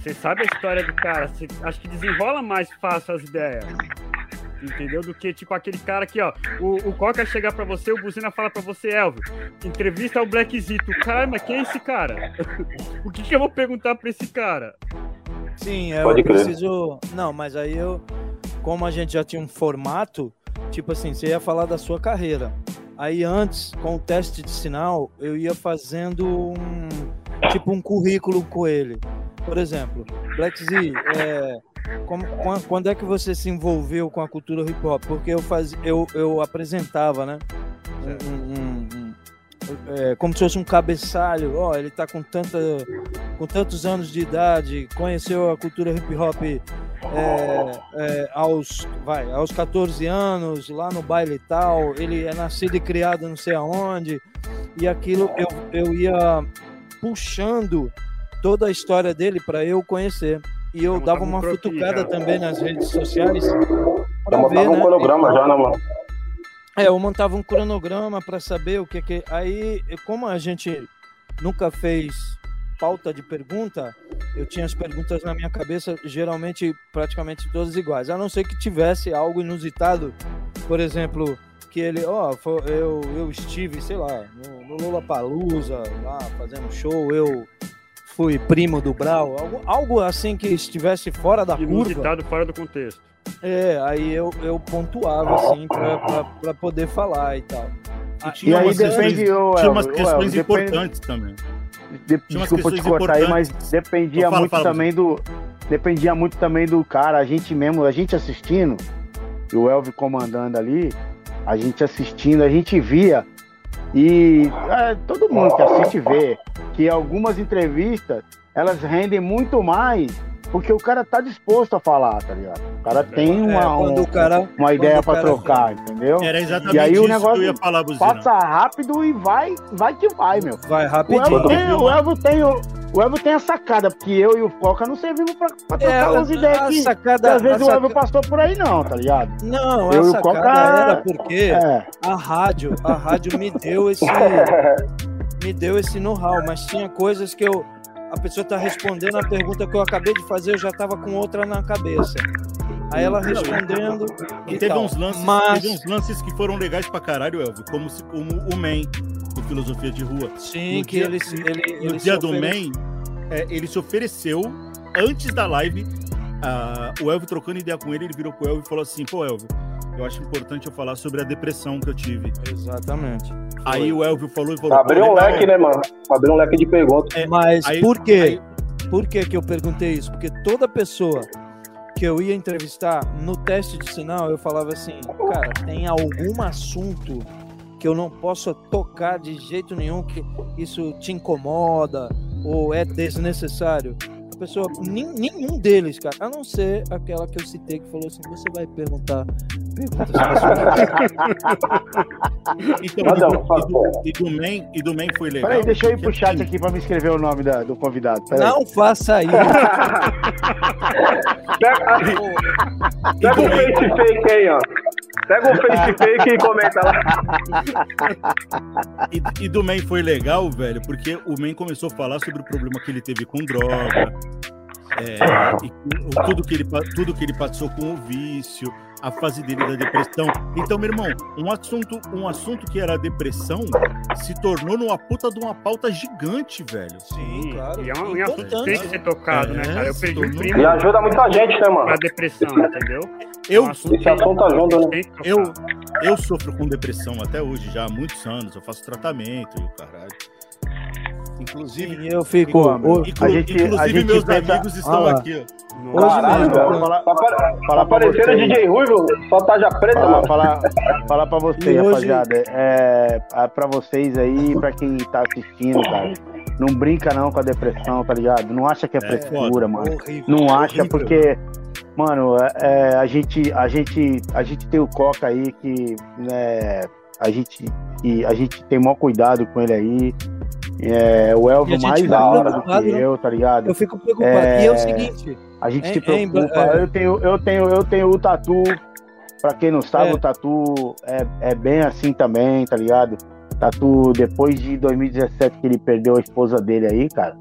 Você sabe a história do cara. Você, acho que desenrola mais fácil as ideias. Entendeu? Do que, tipo, aquele cara aqui, ó. O, o Coca chegar pra você, o Buzina fala pra você, Elvio. Entrevista o Blackzito. Cara, mas quem é esse cara? o que, que eu vou perguntar pra esse cara? Sim, eu Pode crer. preciso. Não, mas aí eu. Como a gente já tinha um formato, tipo assim, você ia falar da sua carreira. Aí antes, com o teste de sinal, eu ia fazendo um. Tipo um currículo com ele. Por exemplo, Black Z, é, como- quan- quando é que você se envolveu com a cultura hip hop? Porque eu, faz, eu, eu apresentava, né? Um- um- um- é, como se fosse um cabeçalho. Ó, ele tá com tanta com tantos anos de idade, conheceu a cultura hip hop é, é, aos, vai, aos 14 anos, lá no baile e tal, ele é nascido e criado não sei aonde, e aquilo eu, eu ia puxando toda a história dele para eu conhecer. E eu dava um uma futucada já. também nas redes sociais. pra Já ver, montava um né? cronograma já, né, mano? É, eu montava um cronograma para saber o que que. Aí, como a gente nunca fez pauta de pergunta, eu tinha as perguntas na minha cabeça, geralmente praticamente todas iguais, a não ser que tivesse algo inusitado, por exemplo, que ele, ó, fo- eu, eu estive, sei lá, no, no Lollapalooza, lá fazendo show, eu fui primo do Brau, algo, algo assim que estivesse fora da curva. Inusitado fora do contexto. É, aí eu, eu pontuava assim pra, pra, pra poder falar e tal. E E tinha aí umas depende, questões, ô, tinha umas questões Elvio, depende- importantes também. De- desculpa te questões cortar aí, mas importantes. dependia fala, muito fala, também do. Dependia muito também do cara. A gente mesmo, a gente assistindo, e o Elvio comandando ali, a gente assistindo, a gente via. E é, todo mundo que assiste vê que algumas entrevistas elas rendem muito mais porque o cara tá disposto a falar, tá ligado? O cara tem É, uma, quando um- o cara- uma ideia o pra cara- trocar, entendeu? Era exatamente E aí o negócio eu ia falar. Passa rápido e vai, vai que vai, meu. Vai O rapidinho. Elvo tem, o Elvo tem, o, o Elvo tem a sacada, porque eu e o Foca não servimos pra, pra trocar É, umas ideias a que, que sacada, às vezes o saca- passou por aí não, tá ligado? Não, Eu a e o sacada Coca- era porque É, a rádio, a rádio me deu esse me deu esse know-how, mas tinha coisas que eu a pessoa tá respondendo a pergunta que eu acabei de fazer, eu já tava com outra na cabeça. Aí ela respondendo E e teve tal. uns, lances, mas teve uns lances que foram legais pra caralho, Elvio, como, se, como o Man, Filosofia de Rua. sim, no que dia- ele se- ele, No ele dia se do Man, é, ele se ofereceu, antes da live, ah, o Elvio trocando ideia com ele, ele virou pro Elvio e falou assim, pô, Elvio, eu acho importante eu falar sobre a depressão que eu tive. Exatamente. Aí o Elvio falou e falou... Abriu um legal. leque, né, mano? Abriu um leque de perguntas. É, Mas aí- por quê? aí- Por que que eu perguntei isso? Porque toda pessoa que eu ia entrevistar no teste de sinal, eu falava assim, cara, tem algum assunto que eu não possa tocar de jeito nenhum, que isso te incomoda ou é desnecessário? Pessoa, nenhum deles, cara, a não ser aquela que eu citei que falou assim, você vai perguntar perguntas pessoais. Então, e, do, fala, e, do, e do Man, e do Man foi legal. peraí, deixa eu ir pro chat assim, aqui pra me escrever o nome da- do convidado. Peraí. Não faça isso. Pega, Man- face fake aí, ó. Pega um face fake e comenta lá. E, e do Man foi legal, velho, porque o Man começou a falar sobre o problema que ele teve com droga, é, e tudo, que ele, tudo que ele passou com o vício, a fase dele da depressão. Então, meu irmão, um assunto, um assunto que era a depressão se tornou numa puta de uma pauta gigante, velho. Sim, claro. E é um, um assunto que tem que ser tocado, né, É, cara? Eu perdi um primo E ajuda muita gente, né, mano? pra depressão, entendeu? Eu, É um assunto Esse assunto ajuda, né? eu, eu sofro com depressão até hoje, já há muitos anos. Eu faço tratamento e o caralho. Inclusive, Sim, eu fico. Inclu- A gente- inclusive a gente meus pensa- amigos estão Ah aqui, Hoje Caralho, mesmo, cara. Falar, Tá, tá falar pra parecendo vocês. DJ Ruivo, só taja preta, falar, mano. falar, falar pra vocês, E hoje- rapaziada. É, é pra vocês aí, pra quem tá assistindo, cara. Não brinca não com a depressão, tá ligado? Não acha que é, É frescura, mano. horrível, Não acha horrível. porque, mano, é, é, a, gente, a, gente, a gente tem o Coca aí que né, a, gente, e a gente tem maior cuidado com ele aí. É, o Elvio mais da hora do que né? eu, tá ligado? Eu fico preocupado. É, E é o seguinte, A gente É- se é preocupa. é. Eu, tenho, eu, tenho, eu tenho o tatu. Pra quem não sabe, É. o tatu é, é bem assim também, tá ligado? Tatu, depois de 2017 que ele perdeu a esposa dele aí, cara.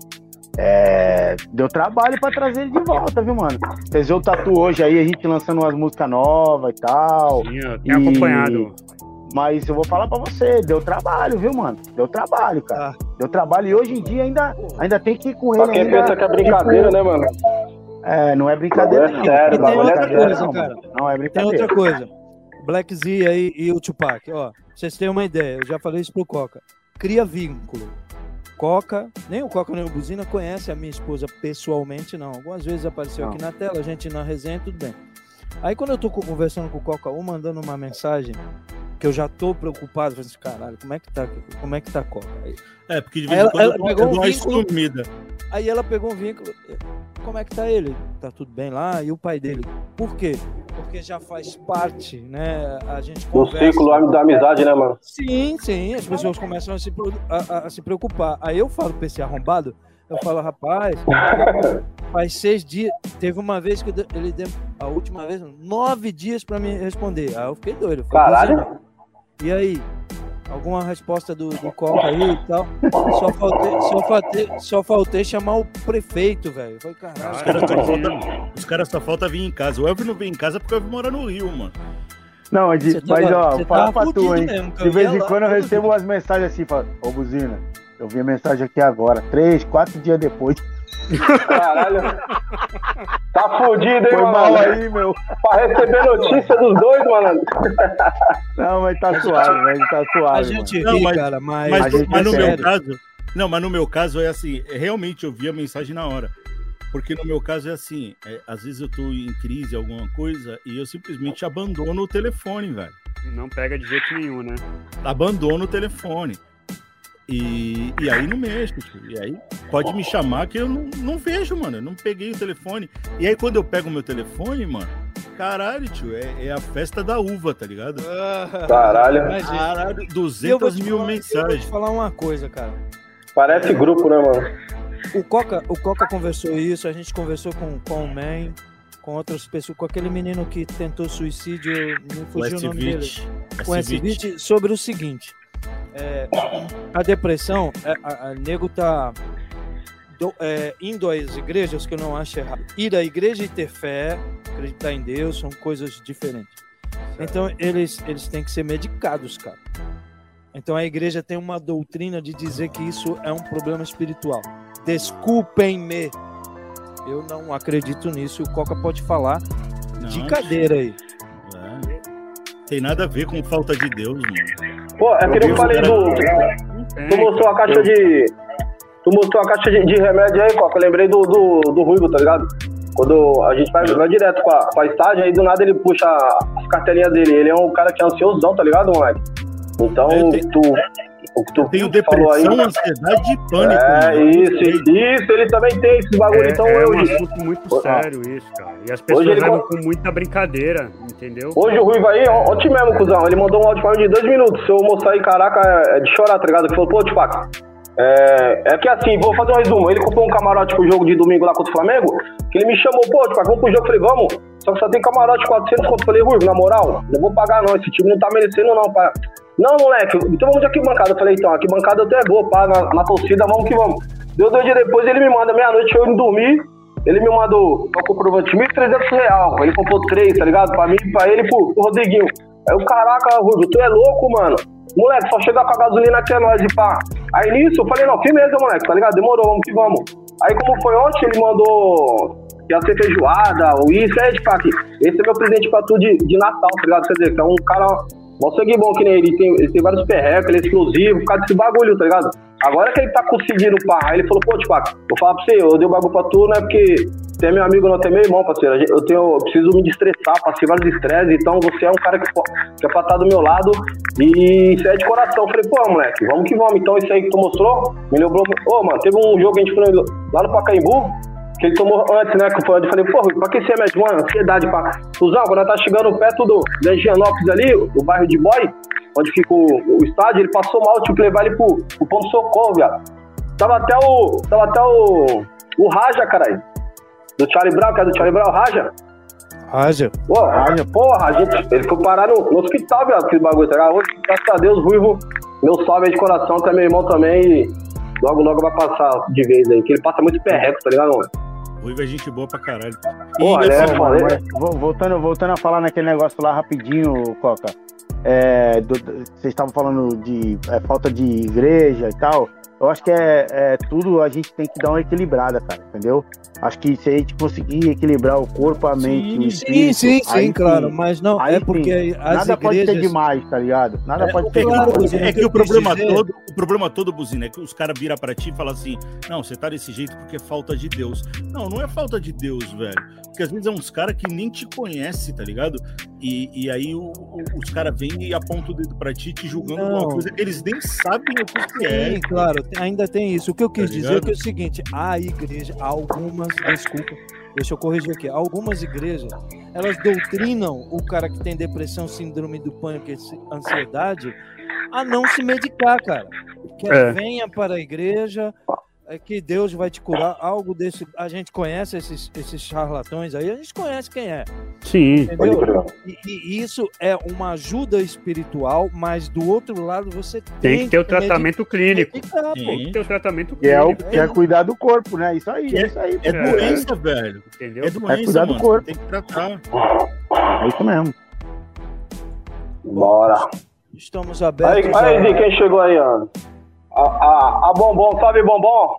é, deu trabalho pra trazer ele de volta, viu, mano? Vocês vê o tatu hoje aí, a gente lançando umas músicas novas e tal. Sim, eu tenho E- acompanhado. Mas eu vou falar pra você, deu trabalho, viu, mano? Deu trabalho, cara. Ah. Deu trabalho e hoje em dia ainda, ainda tem que ir com Pra ele. quem ainda, pensa que é brincadeira, né, mano? É, não é brincadeira, Bagulho é não. sério, E tem bagulho é outra sério. coisa, não, cara. Não é Tem brincadeira. outra coisa. Black Z aí e o Tupac, ó. pra Vocês têm uma ideia, eu já falei isso pro Coca. Cria vínculo. Coca, nem o Coca nem o Buzina conhece a minha esposa pessoalmente, não. Algumas vezes apareceu Não. aqui na tela, a gente na resenha, tudo bem. Aí quando eu tô co- conversando com o Coca, um mandando uma mensagem, que eu já tô preocupado, falando assim, caralho, como é que tá, como é que tá a Coca? Aí, É, porque de vez em quando ela pegou um vínculo- sumida. Aí ela pegou um vínculo. Como é que tá ele? Tá tudo bem lá? E o pai dele? Por quê? Porque já faz parte, né? A gente Do conversa. ciclo da amizade, né, mano? Sim, sim, as pessoas começam a se, a- a- se preocupar. Aí eu falo pra esse arrombado, eu falo, rapaz, faz seis dias. Teve uma vez que ele deu, a última vez, nove dias pra me responder. Aí eu fiquei doido. eu falei, Caralho. "Buzina, E aí? Alguma resposta do, do Coca aí e tal? Só faltei, só, faltei, só faltei chamar o prefeito, velho. Foi caralho. Os caras só falta, os caras só falta vir em casa. O Elvio não vem em casa porque o Elvio mora no Rio, mano. Não, mas, Você mas ó, tava pra tu, hein? mesmo, De vez em lá quando eu recebo umas mensagens assim, falo, ô Buzina, eu vi a mensagem aqui agora, três, quatro dias depois. Caralho. Tá fudido, hein, mano? mal aí, meu. Pra receber notícia dos dois, mano. Não, mas tá suave, mas tá suave. A gente Não, ri, mas- cara, mas, Mas, gente mas no é meu sério. caso. Não, mas no meu caso é assim, é, realmente eu vi a mensagem na hora. Porque no meu caso é assim, é, às vezes eu tô em crise, alguma coisa, e eu simplesmente abandono o telefone, velho. Não pega de jeito nenhum, né? Abandono o telefone. E, e aí não mexo, tio. E aí pode me chamar que eu não, não vejo, mano. Eu não peguei o telefone. E aí quando eu pego o meu telefone, mano, caralho, tio, é, é a festa da uva, tá ligado? Caralho. Imagina. Caralho, eu 200 vou te mil falar- Eu vou mensagens. te falar uma coisa, cara. Parece grupo, né, mano? O Coca, o Coca conversou isso, a gente conversou com, com o Man, com outras pessoas, com aquele menino que tentou suicídio, não O fugiu o nome dele. S20. Com esse vídeo sobre o seguinte: é, a depressão, é, a, a nego tá do- é, indo às igrejas, que eu não acho errado. Ir à igreja e ter fé, acreditar em Deus, são coisas diferentes. Então eles, eles têm que ser medicados, cara. Então a igreja tem uma doutrina de dizer que isso é um problema espiritual. Desculpem-me. Eu não acredito nisso. O Coca pode falar de cadeira aí. Tem nada a ver com falta de Deus, mano. Pô, é que eu falei do. Tu mostrou a caixa de. Tu mostrou a caixa de, de remédio aí, Coca. Eu lembrei do, do, do Ruivo, tá ligado? Quando a gente vai, vai direto com a, com a estágio, aí do nada ele puxa as carteirinhas dele. Ele é um cara que é ansiosão, tá ligado, moleque? Então, tu. O que tu Eu tenho falou aí. depressão, ansiedade e pânico. É, mano. isso, isso, ele também tem esse bagulho. É, então é eu. um assunto muito sério isso, cara. E as pessoas ele levam co- com muita brincadeira, entendeu? Hoje o Ruivo aí, on- ontem mesmo, cuzão, ele mandou um áudio pra mim de dois minutos. Se eu mostrar aí, caraca, é de chorar, tá ligado? Ele falou, pô, Tipac, é, é que assim, vou fazer um resumo. Ele comprou um camarote pro jogo de domingo lá contra o Flamengo, que ele me chamou, pô, Tipac, vamos pro jogo. Eu falei, vamos. Só que só tem camarote 400 conto. Eu falei, Ruivo, na moral, não vou pagar não, esse time não tá merecendo não, pá. Não, moleque, então vamos de arquibancada. Eu falei, então, arquibancada até vou, pá, na, na torcida, vamos que vamos. Deu dois dias depois, ele me manda, meia-noite, eu indo dormir, ele me mandou uma comprovante de 1.300 real. Ele comprou três, tá ligado? Pra mim, pra ele pro, pro Rodriguinho. Aí o caraca, Rubio, tu é louco, mano. Moleque, só chegar com a gasolina que é nós e pá. Aí nisso, eu falei, não, firmeza, moleque, tá ligado? Demorou, vamos que vamos. Aí como foi ontem, ele mandou ia ser feijoada, ou isso, aí, tipo, aqui. Esse é meu presente pra tu de, de Natal, tá ligado? Quer dizer, que é um cara, mó sangue bom que nem ele, tem, ele tem vários perrecos, ele é por causa desse bagulho, tá ligado? Agora que ele tá conseguindo, pá, ele falou, pô, tipo, vou falar pra você, eu dei o bagulho pra tu, não é porque você é meu amigo, não, você é meu irmão, parceiro. Eu, tenho, eu preciso me destressar, passei vários estresses, então você é um cara que, que é pra estar do meu lado e isso é de coração. Eu falei, pô, moleque, vamos que vamos. Então isso aí que tu mostrou, me lembrou. Ô, mano, teve um jogo que a gente foi lá no Pacaembu, que ele tomou antes, né? Que eu falei, pô, pra que esse remédio, mano? Ansiedade, pá. Fusão, quando tá chegando perto do, Higienópolis ali, o bairro de Boy, onde fica o, o estádio, ele passou mal, tive que levar ele pro, pro ponto socorro, viado. Tava até o. Tava até o. O Raja, caralho. Do Charlie Brown, que é do Charlie Brown, Raja. Haja. Pô, Raja, porra, a gente, ele foi parar no, no hospital, viado, aquele bagulho, tá ligado? Hoje, graças a Deus, Ruivo, meu salve aí de coração, tu é meu irmão também e logo, logo vai passar de vez aí, que ele passa muito perreco, tá ligado, mano? Ruiva é gente boa pra caralho. E, é, assim, voltando, voltando a falar naquele negócio lá rapidinho, Coca. É, do- vocês estavam falando de é, falta de igreja e tal. Eu acho que é, é tudo a gente tem que dar uma equilibrada, cara, entendeu? Acho que se a gente conseguir equilibrar o corpo, a mente, o Sim, espírito, sim, aí sim, claro. Mas não, Aí é sim. porque as Nada pode ser igrejas... demais, tá ligado? Nada É, pode o ser claro, demais. É o que o problema dizer- todo, o problema todo, Buzina, é que os caras viram pra ti e falam assim: não, você tá desse jeito porque é falta de Deus. Não, não é falta de Deus, velho. Porque às vezes é uns caras que nem te conhecem, tá ligado? E, e aí o- o- os caras vêm e apontam o dedo pra ti, te julgando Não. uma coisa que eles nem sabem o que é. Sim, claro, ainda tem isso. O que eu quis Tá dizer é que é o seguinte: a igreja, algumas, desculpa, deixa eu corrigir aqui, algumas igrejas, elas doutrinam o cara que tem depressão, síndrome do pânico, e ansiedade, a não se medicar, cara. Que É. venha para a igreja, é que Deus vai te curar, algo desse. A gente conhece esses, esses charlatões aí, a gente conhece quem é. Sim. Entendeu? E, e isso é uma ajuda espiritual, mas do outro lado você tem, Tem que ter o medicar, tratamento clínico. Sim. Tem que ter o tratamento Que é, o, clínico, que é cuidar do corpo, né? Isso aí, é- é isso aí. É É. doença, velho. entendeu? É doença, cuidar do mano. corpo. Tem que tratar. É isso mesmo. Bora. Estamos abertos. aí, a- quem chegou aí, ó? A, a, a Bombom, salve, Bombom.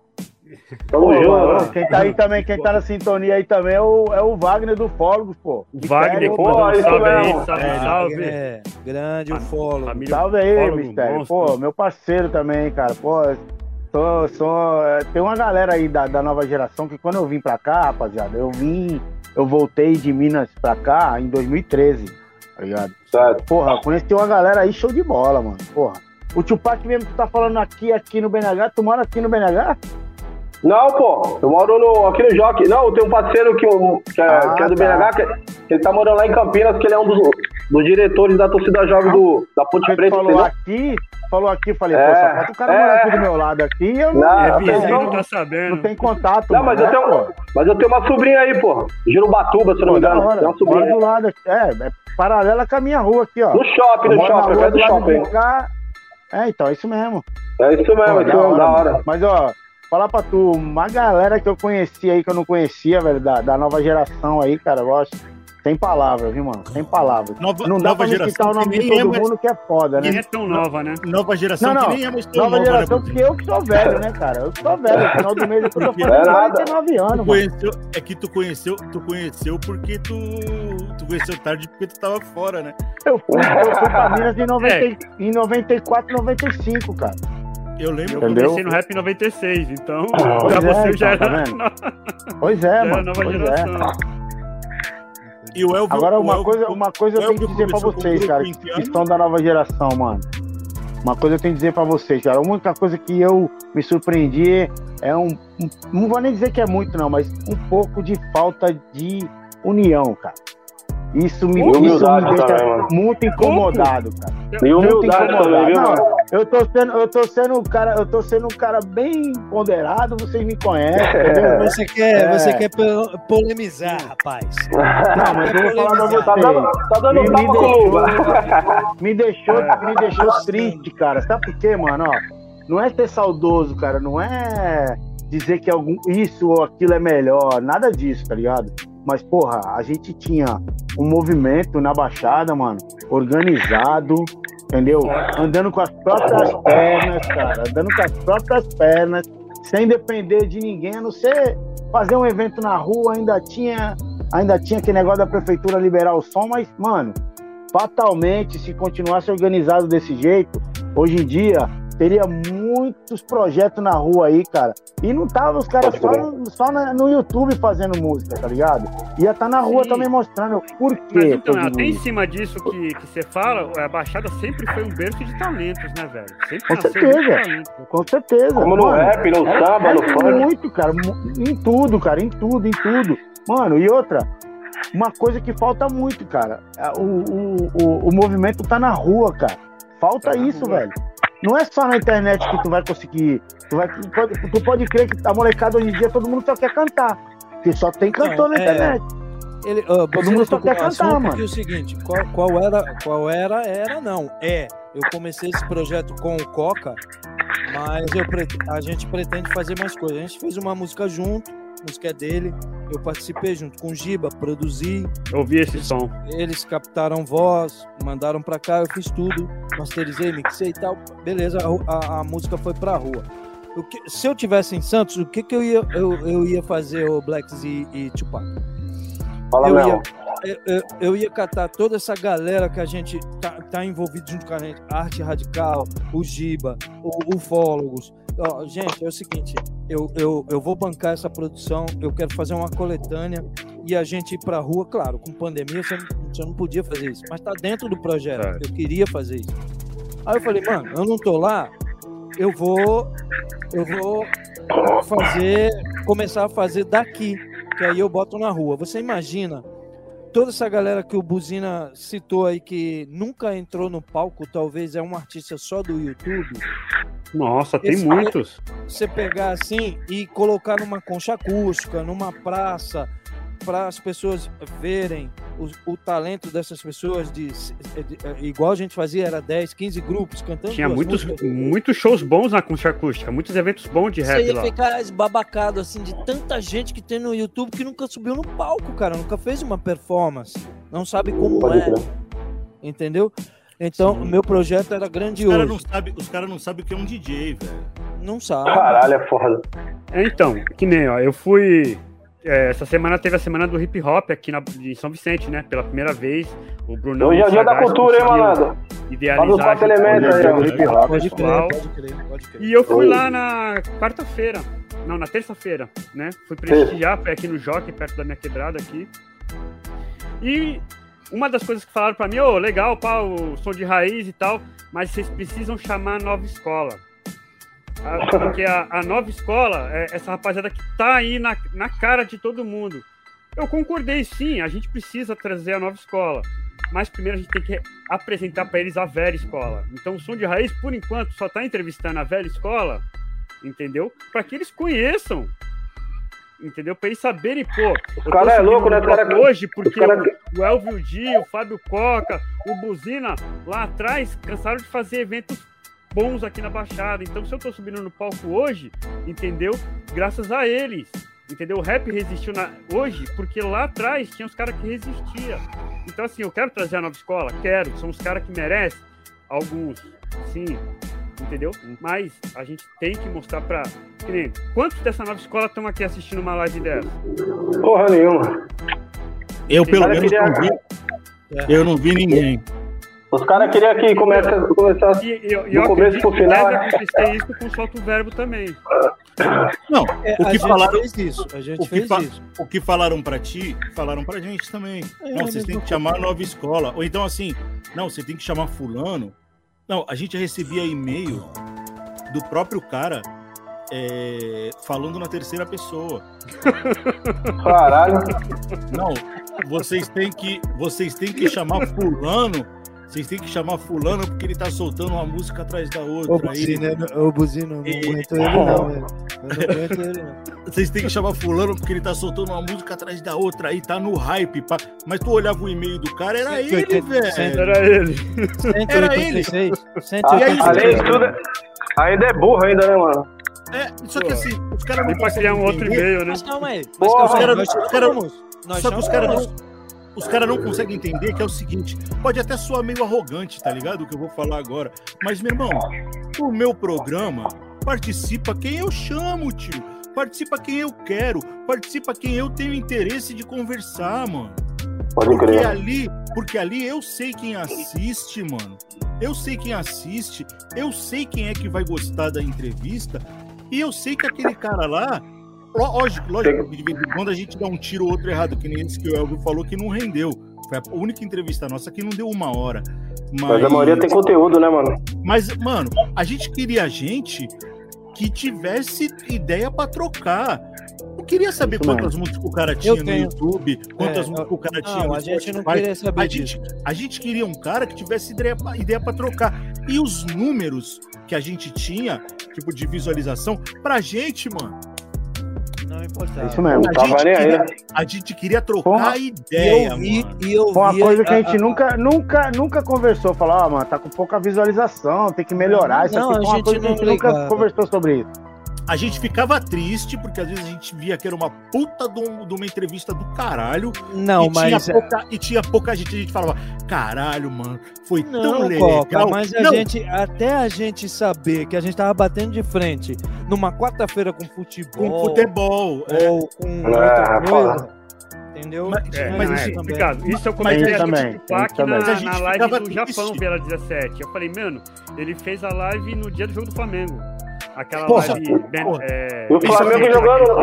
Tamo Pô, junto. quem tá aí também, quem tá na sintonia aí também é o, é o Wagner do Fólogos, pô. Wagner, Pô, um salve aí, salve, É, salve. é, grande o. Família Salve aí, Fólogo, Mistério. monstro. Pô, meu parceiro também, cara. Pô, sou, sou, é, tem uma galera aí da, da nova geração que quando eu vim pra cá, rapaziada, eu vim, eu voltei de Minas pra cá em 2013, tá ligado? Certo. Porra, conheci uma galera aí show de bola, mano. Porra. O Tupac mesmo que tá falando aqui, aqui no BNH, tu mora aqui no BNH? Não, pô, eu moro no, aqui no Jockey. Não, eu tenho um parceiro que, que, é, Ah, que é do tá. BNH, que, ele tá morando lá em Campinas, que ele é um dos, dos diretores da torcida jovem do, da Ponte Preta, falou entendeu? aqui, falou aqui, falei, É, pô, só falta o cara é. morar aqui do meu lado aqui eu não, Não, É vizinho, não. não tá sabendo. não tem contato. Não, mas mano, eu, né, tenho, pô? mas eu tenho uma sobrinha aí, pô. Girubatuba, se não me engano. hora. Tem uma Mora sobrinha. do lado. É, é paralela com a minha rua aqui, ó. No shopping, Eu no shopping, perto do shopping. É, então, é isso mesmo. É isso mesmo, Pô, mesmo, da hora. mano. Mas, ó, falar pra tu, uma galera que eu conheci aí, que eu não conhecia, velho, da, da nova geração aí, cara, eu gosto. Sem palavras, viu, mano? Sem palavras. Nova, Não dá nova pra me citar geração o nome que de nem é todo mais, mundo que é foda, né? é tão nova, né? nova geração Não, não. que nem é mais tão Nova nova, geração, né, porque eu que sou velho, né, cara? Eu sou velho. No final do mês eu tô fazendo É nada. 49 anos, Tu mano. conheceu, é que tu conheceu, tu conheceu porque tu, tu conheceu tarde porque tu tava fora, né? Eu fui, eu fui pra Minas em, 90, É. em 94, 95, cara. Eu lembro. Eu Entendeu? comecei no rap em 96, então Pois pra é, você já então, tá era, vendo? Pois é, já era mano. nova Pois é. E o Elvio, Agora, o uma Elvio- coisa, uma coisa eu o tenho que dizer pra vocês, cara, que estão da nova geração, mano. Uma coisa eu tenho que dizer pra vocês, cara. A única coisa que eu me surpreendi é um, um- Não vou nem dizer que é muito, não, mas um pouco de falta de união, cara. Isso me, isso me deixa também, muito incomodado, cara. E humildade também, viu, incomodado. mano? Eu tô sendo, eu tô sendo um cara, eu tô sendo um cara bem ponderado, vocês me conhecem, entendeu? Você quer, É. você quer po- polemizar, rapaz. Não, mas eu vou falar pra vocês. Tá dando, tá dando Me, me tapa com luva. deixou, me deixou, me deixou triste, cara. Sabe por quê, mano? Ó, não é ser saudoso, cara. Não é dizer que algum, isso ou aquilo é melhor. Nada disso, tá ligado? Mas, porra, a gente tinha um movimento na Baixada, mano, organizado, entendeu? Andando com as próprias pernas, cara. Andando com as próprias pernas, sem depender de ninguém, a não ser fazer um evento na rua, ainda tinha ainda tinha aquele negócio da prefeitura liberar o som, mas, mano, fatalmente, se continuasse organizado desse jeito, hoje em dia teria muitos projetos na rua aí, cara. E não tava os caras só, no- só na- no YouTube fazendo música, tá ligado? Ia estar na rua Sim. também mostrando por Mas quê. então, que eu até em cima disso que, que você fala, a Baixada sempre foi um berço de talentos, né, velho? Sempre Com certeza. Com certeza. Como no mano. rap, no É- samba, é no funk. muito, cara. Em tudo, cara. Em tudo, em tudo. Mano, e outra, uma coisa que falta muito, cara. é O, o, o, o movimento tá na rua, cara. Falta Tá isso, rua. velho. Não é só na internet que tu vai conseguir. Tu, vai, tu, pode, tu pode crer que a molecada hoje em dia todo mundo só quer cantar. Porque só tem cantor na é. internet. Ele, uh, Todo mundo só quer cantar, mano. Que é o seguinte, qual, qual era, qual era, era não, é. Eu comecei esse projeto com o Coca, mas eu a gente pretende fazer mais coisas. A gente fez uma música junto, música é dele, eu participei junto com o Giba, produzi, Eu ouvi esse som. eles captaram voz, mandaram pra cá, eu fiz tudo, masterizei, mixei e tal. Beleza, a, a- a música foi pra rua. O que- se eu tivesse em Santos, o que, que eu, ia, eu, eu ia fazer, o Blacks e, e Tupac? Fala, eu, ia, eu, eu- eu ia catar toda essa galera que a gente tá, tá envolvido junto com a gente, Arte Radical, o Giba, o Ufólogos. Ó, gente, é o seguinte, eu, eu, eu vou bancar essa produção, eu quero fazer uma coletânea e a gente ir pra rua, claro, com pandemia você não, você não podia fazer isso, mas tá dentro do projeto, Certo. eu queria fazer isso. Aí eu falei, mano, eu não tô lá, eu vou, eu vou fazer, começar a fazer daqui, que aí eu boto na rua. Você imagina toda essa galera que o Buzina citou aí que nunca entrou no palco, talvez é um artista só do YouTube. Nossa, tem Esse- muitos. Você pegar assim e colocar numa concha acústica, numa praça, para as pessoas verem o, o talento dessas pessoas de, de- igual a gente fazia, era 10, 15 grupos cantando. Tinha muitos, músicas. muitos shows bons na concha acústica, muitos eventos bons de Você rap ia lá. ficar esbabacado assim de tanta gente que tem no YouTube que nunca subiu no palco, cara, nunca fez uma performance, não sabe como Pode é, entendeu? Então, o meu projeto era Os caras grandioso. não sabem cara não sabe o que é um DJ, velho. Não sabe. Caralho, é foda. É, então, que nem, ó, eu fui. É, essa semana teve a semana do hip hop aqui na, em São Vicente, né? Pela primeira vez. O Brunão. Hoje é o dia da cultura, hein, malandro? Idealizar Fala elementos aí, o ó. hip hop, Pode crer, pode crer, pode crer. E eu fui Oi. lá na quarta-feira. Não, na terça-feira, né? Fui prestigiar, foi aqui no Jockey, perto da minha quebrada aqui. E, uma das coisas que falaram pra mim, ô, legal, pá, o som de raiz e tal, mas vocês precisam chamar a nova escola. Ah, Porque a, a nova escola é essa rapaziada que tá aí na, na cara de todo mundo. Eu concordei, sim, a gente precisa trazer a nova escola. Mas primeiro a gente tem que apresentar para eles a velha escola. Então o som de raiz, por enquanto, só tá entrevistando a velha escola, entendeu? Para que eles conheçam. Entendeu? Para eles saberem, pô. eu tô cara é louco, né? Cara- hoje porque cara- o, o Elvio Di, o Fábio Coca, o Buzina lá atrás cansaram de fazer eventos bons aqui na Baixada. Então, se eu tô subindo no palco hoje, entendeu? Graças a eles. Entendeu? O rap resistiu na... hoje porque lá atrás tinha os caras que resistiam. Então, assim, eu quero trazer a nova escola? Quero. São os caras que merecem. Alguns, sim. Entendeu? Mas a gente tem que mostrar pra. Quantos dessa nova escola estão aqui assistindo uma live dessa? Porra nenhuma. Eu, pelo menos, não vi. Eu não vi ninguém. Os caras queriam que comece, começasse. E eu, Do começo pro final, deve né? isso com solta o verbo também. Não, É, O a que gente falaram- fez isso. A gente o que fez fa- isso. o que falaram pra ti, falaram pra gente também. É, não, vocês têm que chamar a nova escola. Ou então assim, não, você tem que chamar fulano. Não, a gente recebia e-mail do próprio cara é, falando na terceira pessoa. Caralho. Não, vocês têm que, vocês têm que chamar fulano. Vocês têm que chamar fulano porque ele tá soltando uma música atrás da Ô, outra. Aí, Buzina, eu- ô, Buzina, não E- aguento ele não, velho. Eu não aguento ele não. vocês têm que chamar fulano porque ele tá soltando uma música atrás da outra. Aí tá no hype. pá. Mas tu olhava o e-mail do cara, era ele, 180, velho. Era ele. 186? aí, 186. Além de tudo, ainda é burro ainda, né, mano? É, só que assim, os caras não E pra criar um outro e-mail, né? Mas calma aí. Porra, Mas os nós os cara- chamamos. Nós Só que os caras não, os cara não conseguem entender que é o seguinte: pode até soar meio arrogante, tá ligado? O que eu vou falar agora. Mas, meu irmão, o meu programa participa quem eu chamo, tio. Participa quem eu quero. Participa quem eu tenho interesse de conversar, mano. Pode Porque crer. ali, porque ali eu sei quem assiste, mano. Eu sei quem assiste, eu sei quem é que vai gostar da entrevista, e eu sei que aquele cara lá. Ló- Lógico, lógico, quando a gente dá um tiro ou outro errado, que nem esse que o Elvio falou que não rendeu. Foi a única entrevista nossa que não deu uma hora. Mas, Mas a maioria tem conteúdo, né, mano? mas, mano, a gente queria gente que tivesse ideia pra trocar. Eu queria saber Isso quantas músicas o cara tinha no. YouTube, quantas É, músicas o cara tinha Não, no a gente não queria saber A disso. gente, a gente queria um cara que tivesse ideia, pra- ideia para trocar. E os números que a gente tinha, tipo de visualização, pra gente, mano, Não É importava. isso mesmo. a Tava gente, nem queria, né? a gente queria trocar. E ideia, eu vi, e eu Foi uma vi coisa que a a- gente nunca, nunca, nunca conversou. Falar, ó, mano, tá com pouca visualização, tem que melhorar. Isso Não, aqui a foi uma gente coisa que a gente não nunca ligava. conversou sobre isso. A gente ficava triste, porque às vezes a gente via que era uma puta de, um- de uma entrevista do caralho. Não, e, mas. tinha pouca, e tinha pouca gente. A gente falava, caralho, mano, foi tão Não, legal. Coca, mas a Não, gente, até a gente saber que a gente tava batendo de frente numa quarta-feira com futebol, com futebol. é. ou com É, outra fala. coisa, entendeu? Mas- É, mas isso é também. complicado. Isso eu comecei a também, na, na live do triste. Japão pela 17. Eu falei, mano, ele fez a live no dia do jogo do Flamengo. Aquela Porra, live. porra. é, E o Flamengo é jogando.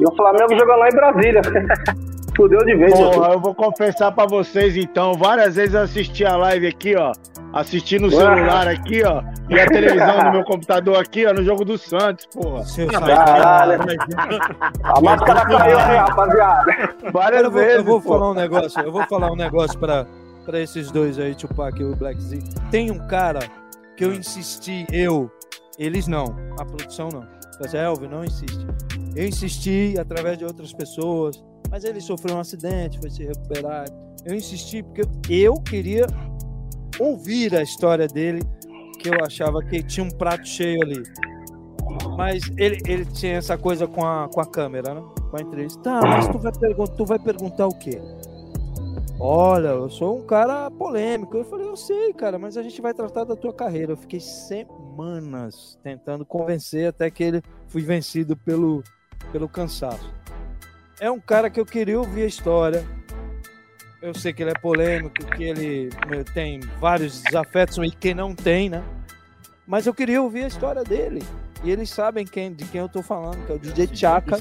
E o Flamengo jogando lá em Brasília. Fudeu de vez. Porra, eu vou confessar pra vocês então, várias vezes eu assisti a live aqui, ó. Assisti no celular aqui, ó. E a televisão do meu computador aqui, ó, no jogo do Santos, porra. Seu Ah. Caralho. mas- A máscara caiu aí, rapaziada. Várias Eu vou, vezes. eu vou pô. falar um negócio, eu vou falar um negócio pra, pra esses dois aí, Tupac e o Black Z. Tem um cara que eu insisti, eu, eles não, a produção não. Mas Elvio, não insiste. Eu insisti através de outras pessoas, mas ele sofreu um acidente, foi se recuperar. Eu insisti porque eu queria ouvir a história dele, que eu achava que tinha um prato cheio ali. Mas ele, ele tinha essa coisa com a, com a câmera, né? Com a entrevista. Tá, mas tu vai, tu vai perguntar o quê? Olha, eu sou um cara polêmico. Eu falei, eu sei, cara, mas a gente vai tratar da tua carreira. Eu fiquei semanas tentando convencer até que ele fui vencido pelo, pelo cansaço. É um cara que eu queria ouvir a história. Eu sei que ele é polêmico, que ele eh, tem vários desafetos e quem não tem, né? Mas eu queria ouvir a história dele. E eles sabem quem, de quem eu tô falando, que é o DJ Chaka.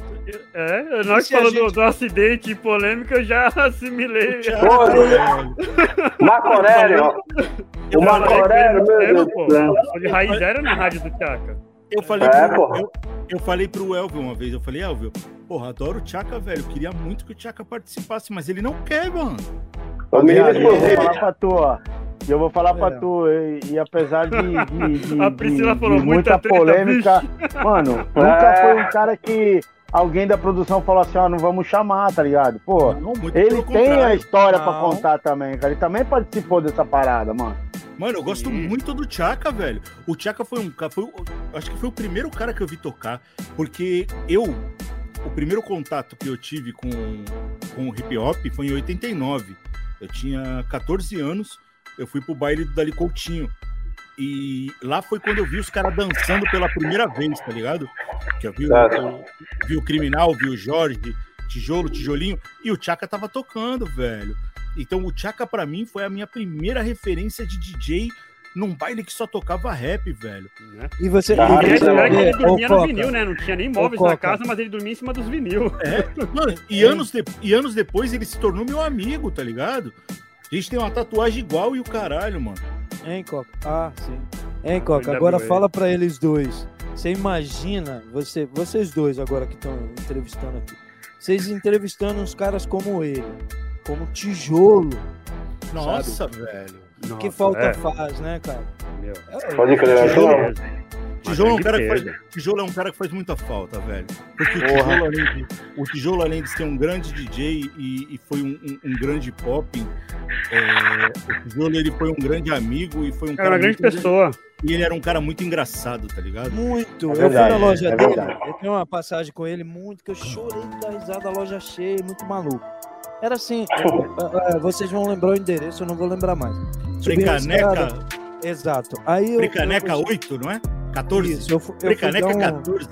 É, nós se a falando do, gente- do acidente polêmico, eu já assimilei. Pô, Marco Aurélio, ó. O Marco Aurélio, meu É, Deus do de raiz era na rádio do Chaka. Eu falei, É, porra. eu, eu falei pro Elvio uma vez, eu falei, Elvio, porra, adoro o Tchaka, velho. Queria muito que o Tchaka participasse, mas ele não quer, mano. Menino Viado, eu vou falar pra tu, ó. E eu vou falar pra É. tu, e, e apesar de, de, de- A Priscila de- falou de muita treta, polêmica, mano, nunca É. foi um cara que alguém da produção falou assim, ó, não vamos chamar, tá ligado? Pô, Não, ele tem a contrário. história pra Não. contar também, cara. Ele também participou dessa parada, mano. Mano, eu gosto muito do Tchaka, velho. O Tchaka foi um cara. Acho que foi o primeiro cara que eu vi tocar, porque eu. O primeiro contato que eu tive com, com o hip hop foi em 89. Eu tinha 14 anos, eu fui pro baile do Dali Coutinho. E lá foi quando eu vi os caras dançando pela primeira vez, tá ligado? Que eu vi, o- Certo. eu vi o Criminal, vi o Jorge, Tijolo, Tijolinho, e o Tchaka tava tocando, velho. Então o Tchaka pra mim foi a minha primeira referência de DJ num baile que só tocava rap, velho. Né? E você. Ah, E ele, era que ele dormia ô, no Coca, vinil, né? Não tinha nem Ô, móveis na casa, mas ele dormia em cima dos vinil. Mano, e anos, de- e anos depois ele se tornou meu amigo, tá ligado? A gente tem uma tatuagem igual e o caralho, mano. Hein, Coca? Ah, sim. Hein, Coca? Agora fala pra eles dois. Você imagina, você, vocês dois agora que estão entrevistando aqui, vocês entrevistando uns caras como ele, como tijolo. Nossa, velho. Nossa, que falta é, faz, né, cara? meu. É, Pode crer, né? Tijolo. Tijolo é, um grande cara que faz, perda. tijolo é um cara que faz muita falta, velho. Porque o tijolo, além de, o tijolo, além de ser um grande DJ e, e foi um, um- um grande pop, é, o tijolo ele foi um grande amigo e foi um Era cara uma grande pessoa. E ele era um cara muito engraçado, tá ligado? Muito. É eu verdade, fui na loja é dele, eu tenho uma passagem com ele muito que eu chorei da risada, a loja cheia, muito maluco. Era assim, eh, eh, vocês vão lembrar o endereço, eu não vou lembrar mais. Subi Precaneca, Exato. Aí eu, Precaneca eu, 8, não é? 14? Isso, eu, eu dar um, 14.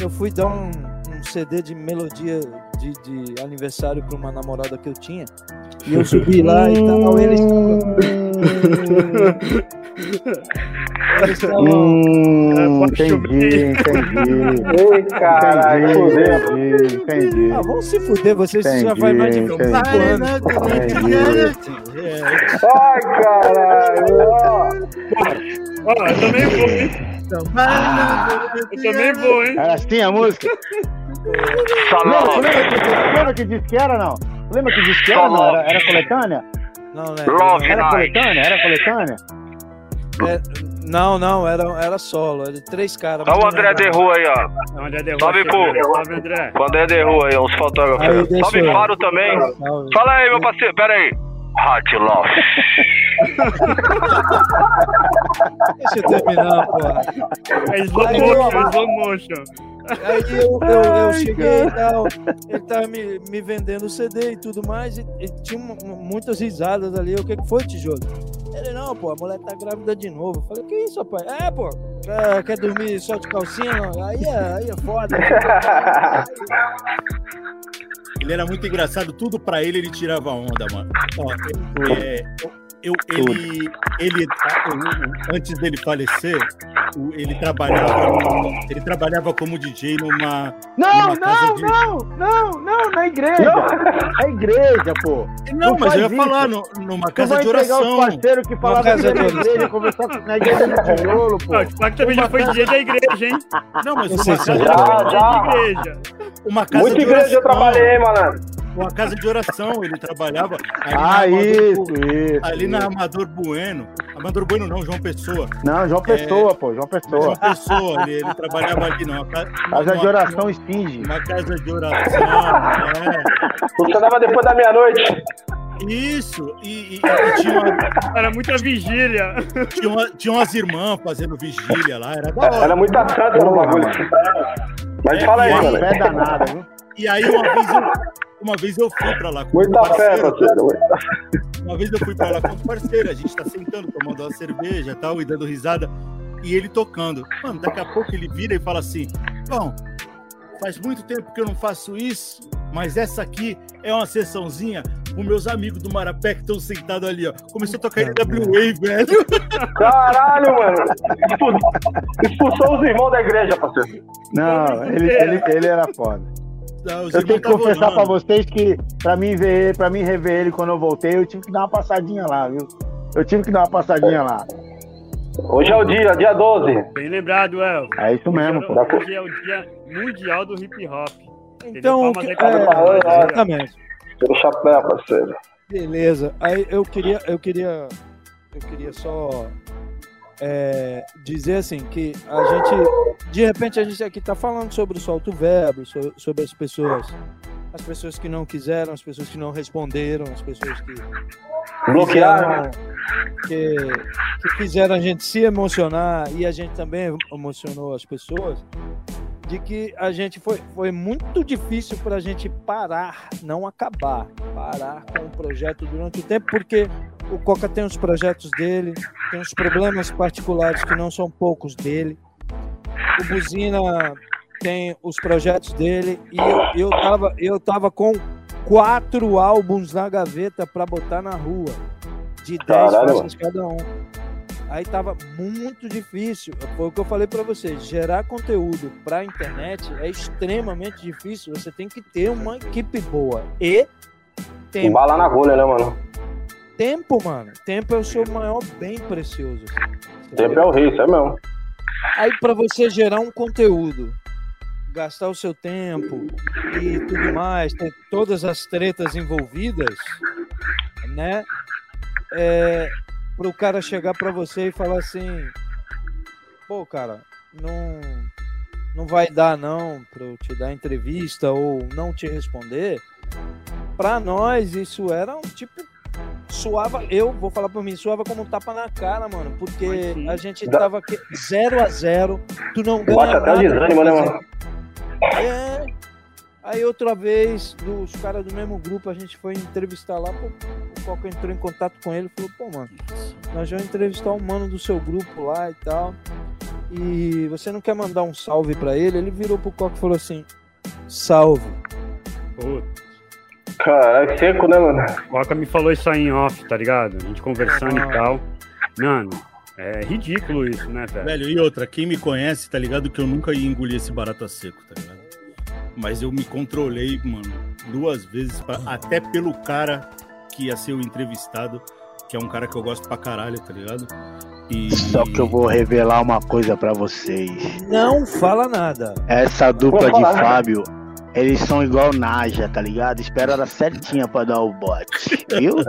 eu fui dar um, um CD de melodia de, de aniversário para uma namorada que eu tinha. E eu subi lá e tal, eles eles estavam. Hum, É, pode entendi, entendi. Ei, caralho. Entendi, entendi. Ah, vão se fuder, vocês já Entendi, faz mais de entendi. 5 anos. É, Ai, caralho. Ó. Eu também vou, hein? Eu também vou, hein? Era assim a música? Lembra, tu lembra, que, lembra que disse que era, não? Lembra que disse que era, não? Era, era coletânea? Não, né? Era coletânea? Era coletânea? É, não, não, era, era solo, era três caras. Olha o André de. Rua aí, ó. É é. Salve, pô. Salve, André. O André de Rua aí, uns fotógrafos. Salve eu- Faro também. Salve. Fala aí, meu parceiro. Pera aí. Hot Love. Deixa eu terminar, porra. É slow Aí, motion, ó. é slow motion. Aí eu, eu, eu cheguei e tal, ele tava me, me vendendo o CD e tudo mais, e, e tinha mu- mu- muitas risadas ali. O que, que foi, tijolo? Ele, não, pô, a mulher tá grávida de novo. Eu falei, que isso, rapaz? É, pô, é, quer dormir só de calcinha? Não? Aí é, aí é foda. Ele era muito engraçado, tudo pra ele ele tirava onda, mano. Ó, é, eu, ele, ele, antes dele falecer, o- ele trabalhava, ele trabalhava como DJ numa, Não, numa casa não, de... não, não, não, na igreja. É igreja, pô. Não, Não mas eu ia faz falar isso. no- numa Tu casa de entregar os oração. parceiros que falavam que casa de na oração. igreja, conversar com- na igreja do tijolo, pô. Não, o Spack também já foi DJ da igreja, hein? Não, mas Não uma casa, Já, DJ já. de igreja. Uma casa Muita de igreja eu oração. trabalhei, malandro. Uma casa de oração, ele trabalhava ali Ah, na Amador isso, isso. ali na isso. Amador Bueno. Amador Bueno não, João Pessoa. Não, João Pessoa, pô, João Pessoa. João Pessoa, ele, ele trabalhava ali ca- Casa de oração esfinge. Uma casa de oração, é. Funcionava depois da meia-noite. Isso, e, e- e tinha, uma- Era muita vigília. tinha, uma- tinha umas irmãs fazendo vigília lá, era da hora. Era muita santa no bagulho. Mas fala aí, É, mano. fé danada, viu? E aí uma vez eu, uma vez eu fui pra lá com Muita um fé, parceiro, parceiro. Uma vez eu fui pra lá com um parceiro, a gente tá sentando, tomando uma cerveja e tal, e dando risada, e ele tocando. Mano, daqui a pouco ele vira e fala assim: Bom, faz muito tempo que eu não faço isso, mas essa aqui é uma sessãozinha os meus amigos do Marapé que estão sentados ali, ó. Começou a tocar NWA, velho. Caralho, mano. Expul- Expulsou os irmãos da igreja, parceiro. Não, ele, ele, ele era foda. Não, Eu tenho que confessar pra vocês que, pra mim ver ele, pra mim rever ele quando eu voltei, eu tive que dar uma passadinha lá, viu? Eu tive que dar uma passadinha lá. Hoje é o dia, dia 12. Bem lembrado, El. É isso mesmo, pô. Hoje é o dia mundial do hip hop. Então, que- é, ó. exatamente. Tira o chapéu, parceiro. Beleza. Aí eu queria, eu queria, eu queria só é, dizer assim que a gente, de repente a gente aqui tá falando sobre o solto verbo, so- sobre as pessoas, as pessoas que não quiseram, as pessoas que não responderam, as pessoas que Bloquearam. que, que fizeram a gente se emocionar e a gente também emocionou as pessoas de que a gente foi, foi muito difícil para a gente parar, não acabar, parar com o projeto durante o tempo, porque o Coca tem os projetos dele, tem os problemas particulares que não são poucos dele, o Buzina tem os projetos dele e eu, eu, tava, eu tava com quatro álbuns na gaveta para botar na rua, de 10 Caralho, faixas cada um. Aí tava muito difícil. Foi o que eu falei para vocês. Gerar conteúdo para internet é extremamente difícil. Você tem que ter uma equipe boa e tempo. Bala na agulha, né, mano? Tempo, mano. Tempo é o seu maior bem precioso. Tempo é o rei, isso é mesmo. Aí para você gerar um conteúdo, gastar o seu tempo e tudo mais, ter todas as tretas envolvidas, né? É, para o cara chegar para você e falar assim, pô, cara, não não vai dar não para eu te dar entrevista ou não te responder. Para nós isso era um tipo suava, eu vou falar por mim, suava como um tapa na cara, mano, porque a gente tava aqui 0 a 0, tu não ganha Bate até nada desânimo, pra né, mano? É. Aí outra vez, dos caras do mesmo grupo, a gente foi entrevistar lá, pô, o Coca entrou em contato com ele e falou, pô, mano, nós vamos entrevistar um mano do seu grupo lá e tal. E você não quer mandar um salve pra ele? Ele virou pro Coca e falou assim, salve. Puta, Caralho, seco, né, mano? o Coca me falou isso aí em off, tá ligado? A gente conversando Ah. e tal. Mano, é ridículo isso, né, velho? Velho, e outra, quem me conhece, tá ligado? Que eu nunca ia engolir esse barata seco, tá ligado? Mas eu me controlei, mano, duas vezes, pra- até pelo cara que ia ser o entrevistado, que é um cara que eu gosto pra caralho, tá ligado? E... Só que eu vou revelar uma coisa pra vocês. Não fala nada. Essa dupla de. Fábio, eles são igual Naja, tá ligado? Espera ela certinha pra dar o bote, viu?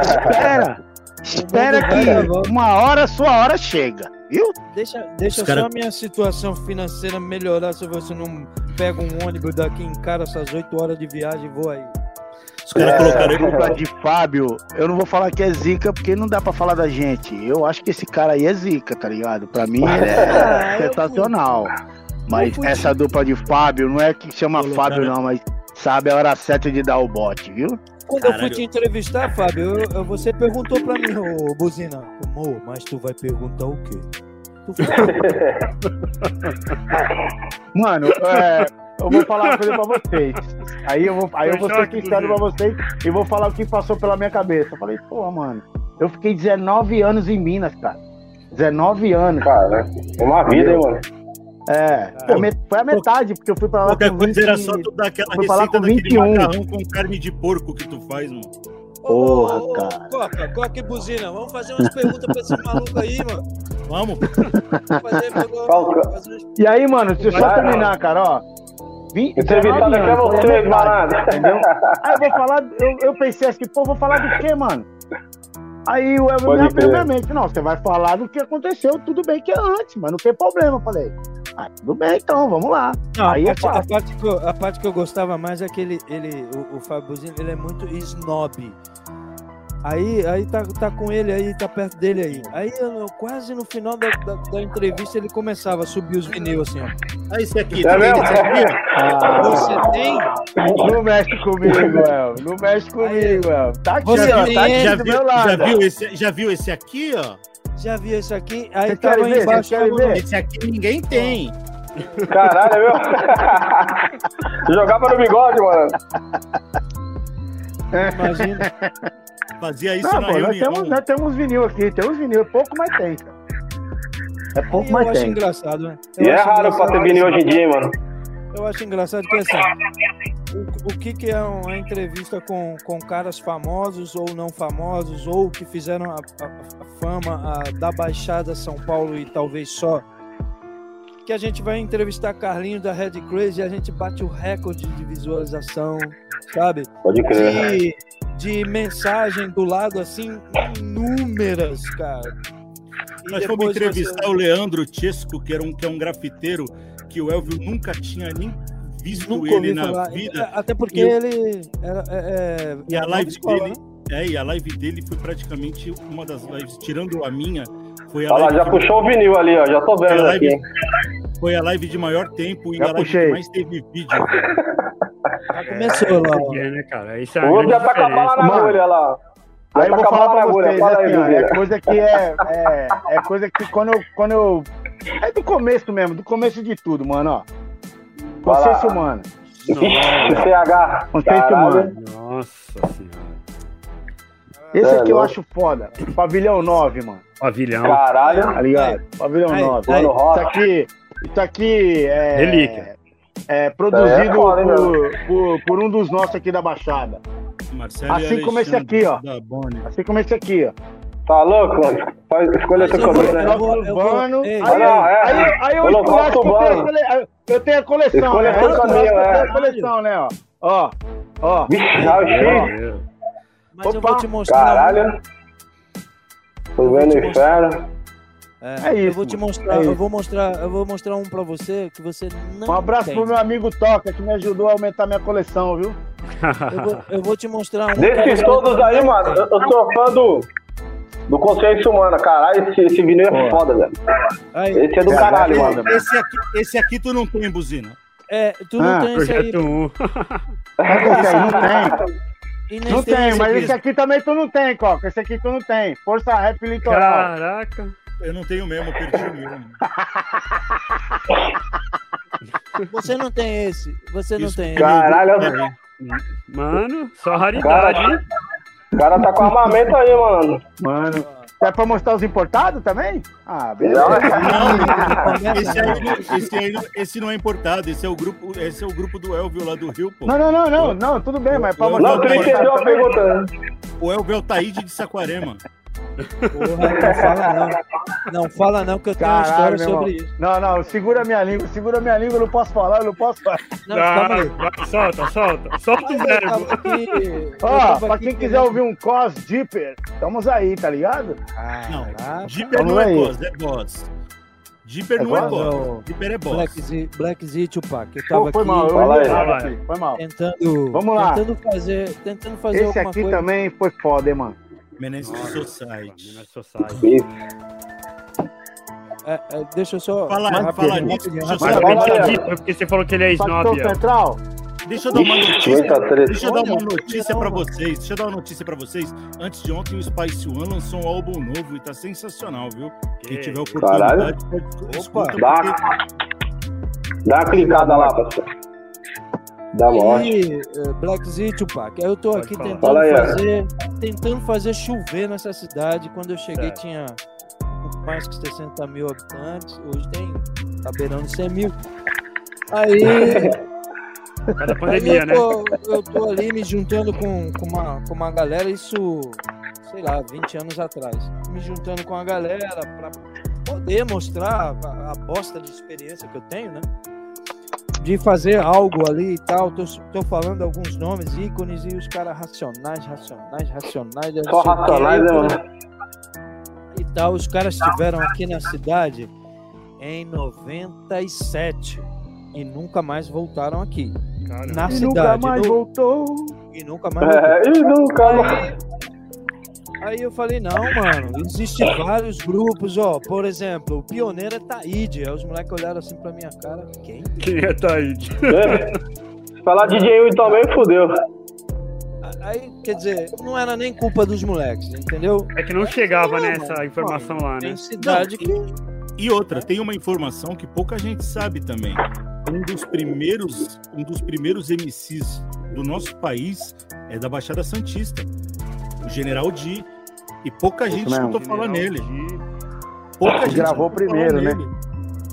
Espera! Espera que uma hora, sua hora chega, viu? Deixa, deixa cara- só a minha situação financeira melhorar se você não pega um ônibus daqui em cara essas 8 horas de viagem e voa aí. Os caras É. colocaram Essa dupla de Fábio, eu não vou falar que é zica, porque não dá pra falar da gente. Eu acho que esse cara aí é zica, tá ligado? Pra mim Ah, é eu sensacional. Mas essa dupla de Fábio, não é que chama Fábio não, mas sabe a hora certa de dar o bote, viu? Quando eu fui Caralho. te entrevistar, Fábio, eu- eu- você perguntou pra mim, ô Buzina, amor, mas tu vai perguntar o quê? Mano, é, eu vou falar uma coisa pra vocês. Aí eu vou, aí eu vou ser sincero pra vocês e vou falar o que passou pela minha cabeça. Eu falei, pô, mano, eu fiquei 19 anos em Minas, cara. 19 anos. Cara, uma vida, hein, mano? É, foi a, met- foi a metade, porque eu fui pra lá Qualquer com coisa 20 era só tu dar aquela receita com daquele 21. macarrão com carne de porco que tu faz, mano. Porra, ô, ô, cara. Coca, Coca e Buzina, vamos fazer umas perguntas pra esse maluco aí, mano. Vamos. Vamos fazer, Qual- fazer umas- E aí, mano, deixa eu só terminar, cara, ó. 20, Entrevistado 19 aqui é anos, foi a você. Entendeu? Aí eu vou falar, eu, eu pensei assim, pô, vou falar do quê, mano? Aí o Pode me abriu crer. minha mente. Não, você vai falar do que aconteceu, tudo bem que é antes, mas não tem problema. Eu falei, ah, tudo bem então, vamos lá. Não, Aí a, parte, a, parte que eu, a parte que eu gostava mais é que ele, ele o, o Buzina, ele é muito snob. Aí, aí tá, tá com ele aí, tá perto dele aí. Aí eu- quase no final da, da, da entrevista ele começava a subir os vinil assim, ó. Ah, esse aqui. É tá vendo ó? Você tem? Não mexe comigo, El. Não mexe comigo, El. Tá aqui, Você ó, tá aqui Já viu, meu já, viu esse, já viu esse aqui, ó? Já viu esse aqui? Aí Vocês tava ver? embaixo. Esse aqui ninguém tem. Caralho, viu? Jogava no bigode, mano. Imagina. Fazia isso Não, na pô, nós reunião. temos, nós temos vinil aqui, temos vinil, pouco, mas tem, cara. É pouco, eu mas acho tem. engraçado, né? E Eu é acho raro pra ter vinil hoje em dia, mano. Eu acho engraçado que assim, o, o que, que é uma entrevista com, com caras famosos ou não famosos, ou que fizeram a, a- a fama a- da Baixada São Paulo e talvez só. Que a gente vai entrevistar Carlinho da Red Crazy e a gente bate o recorde de visualização, sabe? Pode crer. De, de mensagem do lado assim, inúmeras, cara. E Nós fomos depois você- entrevistar o Leandro Chesco, que, era um, que é um grafiteiro que o Elvio nunca tinha nem visto Nunca ele na falar. vida. Até porque E ele era. É, é, E a live escola, dele, né? é, e a live dele foi praticamente uma das lives, tirando a minha, foi a Olha lá, já puxou o vinil ali, ó. Já tô foi vendo live, aqui. foi a live de maior tempo e Já a live puxei. que mais teve vídeo. Já começou lá. ó. É, né, cara? Isso é O já tá com a bala na. Mano. agulha lá. Já Aí eu tá vou falar pra agulha. vocês, Fala aí, assim, ó, é coisa que é, é, é coisa que quando eu, quando eu... É do começo mesmo, do começo de tudo, mano, ó. Lá. Consciência humana. Ixi, CH. Consciência humana. Nossa senhora. Esse É aqui eu acho foda. Pavilhão 9, mano. Pavilhão. Caralho. Tá ligado? Pavilhão Aí, 9. aí. Isso aqui, isso aqui é... Relíquia. É produzido É foda, hein, por, por, por um dos nossos aqui da Baixada. Marcelo Assim como esse aqui, ó. Assim como esse aqui, ó. Tá louco, mano? Faz, escolha vou- caminho, né? Urbano. Aí, é. aí, aí eu esculacho que eu tenho a urbano. cole- eu tenho a coleção, Escolha né? teu Eu é. tenho a coleção, né? Ó, ó. ó. Vixe, já Mas eu Opa, vou te mostrar. Caralho. Tô vendo inferno. É, É eu isso, vou te mostrar, é eu vou mostrar, eu vou mostrar um pra você que você não Um abraço tem. pro meu amigo Toca, que me ajudou a aumentar minha coleção, viu? Eu vou, eu vou te mostrar um. Desses todos aí, tem. mano, eu, eu sou fã do. Do Consciência Humana. Caralho, esse, esse vinil é Pô. foda, velho. Aí, Esse é do É, caralho, mano. Esse aqui, esse aqui tu não tem, buzina. é, tu não Ah, tem esse aí. Projeto 1. Esse aí não tem. E Não tem, mas esse aqui também tu não tem, Coca. Esse aqui tu não tem. Força Rap Litoral. Caraca. Eu não tenho mesmo, eu perdi o meu. Você não tem esse. Você não Isso, tem esse. Caralho, Mano, só raridade, hein? o cara tá com armamento aí, mano. Mano. É pra mostrar os importados também? Ah, beleza. Não, esse, aí, não- esse, esse não é importado, esse é o grupo, esse é o grupo do Elvio lá do Rio, pô. Não, não, não, não, não, tudo bem, mas é pra mostrar Não, tu entendeu a pergunta. né? O Elvio é o Taíde de Saquarema. Porra, não fala não. Não fala não, que eu tenho uma Caralho, história meu sobre isso. Não, não, segura minha língua, segura minha língua, eu não posso falar, eu não posso falar. Não, calma aí. Vai, solta, solta. Solta o verbo. Ó, pra quem quiser ouvir um Cos Deeper, estamos aí, tá ligado? Não, Caraca. Dipper Vamos não é boss, é boss. Dipper É não é boss? Não. Dipper é boss. Black Z, Black Z Tupac. Eu tava Pô, foi aqui mal, eu Fala aqui, foi mal. tentando, Vamos lá. tentando fazer, tentando fazer Esse alguma aqui coisa. também foi foda, hein, mano. Menace Society. Minas Society. É, é, deixa eu só. Fala- rapidinho, fala nisso, deixa eu só- Fala acredita, porque você falou que ele é snob. Central? Deixa eu dar uma notícia. Deixa eu dar uma notícia mano. vocês. Deixa eu dar uma notícia pra vocês. Antes de ontem, o Spice One lançou um álbum novo e tá sensacional, viu? Quem Que tiver oportunidade, pode escuta, Dá. porque Dá uma clicada lá, parceiro. Dá morte. Aí, eh, Black Z Tupac. Eu tô Pode aqui falar. tentando Fala aí, fazer, tentando fazer chover nessa cidade. Quando eu cheguei Certo. tinha mais que 60 mil habitantes. Hoje tem tá beirando 100 mil. Aí, da aí pandemia, eu, né? tô, eu tô ali me juntando com, com, uma, com uma galera, isso, sei lá, 20 anos atrás. Me juntando com a galera pra poder mostrar a, a bosta de experiência que eu tenho, né? De fazer algo ali e tal. Tô, tô falando alguns nomes, ícones, e os caras racionais, racionais, racionais. Só racionais, né, mano? E tal, os caras estiveram aqui na cidade em 97 e nunca mais voltaram aqui. Cara, Na E nunca cidade. mais no- voltou. e nunca mais voltou. É, e nunca mais. Aí, eu falei, não, mano, existem vários grupos, ó. Por exemplo, o pioneiro é Taíde. Aí os moleques olharam assim pra minha cara. Quem? quem é Taíde? É. Falar DJ Will também, fudeu. Aí, quer dizer, não era nem culpa dos moleques, entendeu? É que não chegava Não, nessa mano, informação lá, né? Tem cidade que. E outra, tem uma informação que pouca gente sabe também. Um dos primeiros, um dos primeiros MCs do nosso país é da Baixada Santista. O General Di. E pouca gente mesmo. escutou falar nele. Pouca Que gente gravou primeiro, né? nele.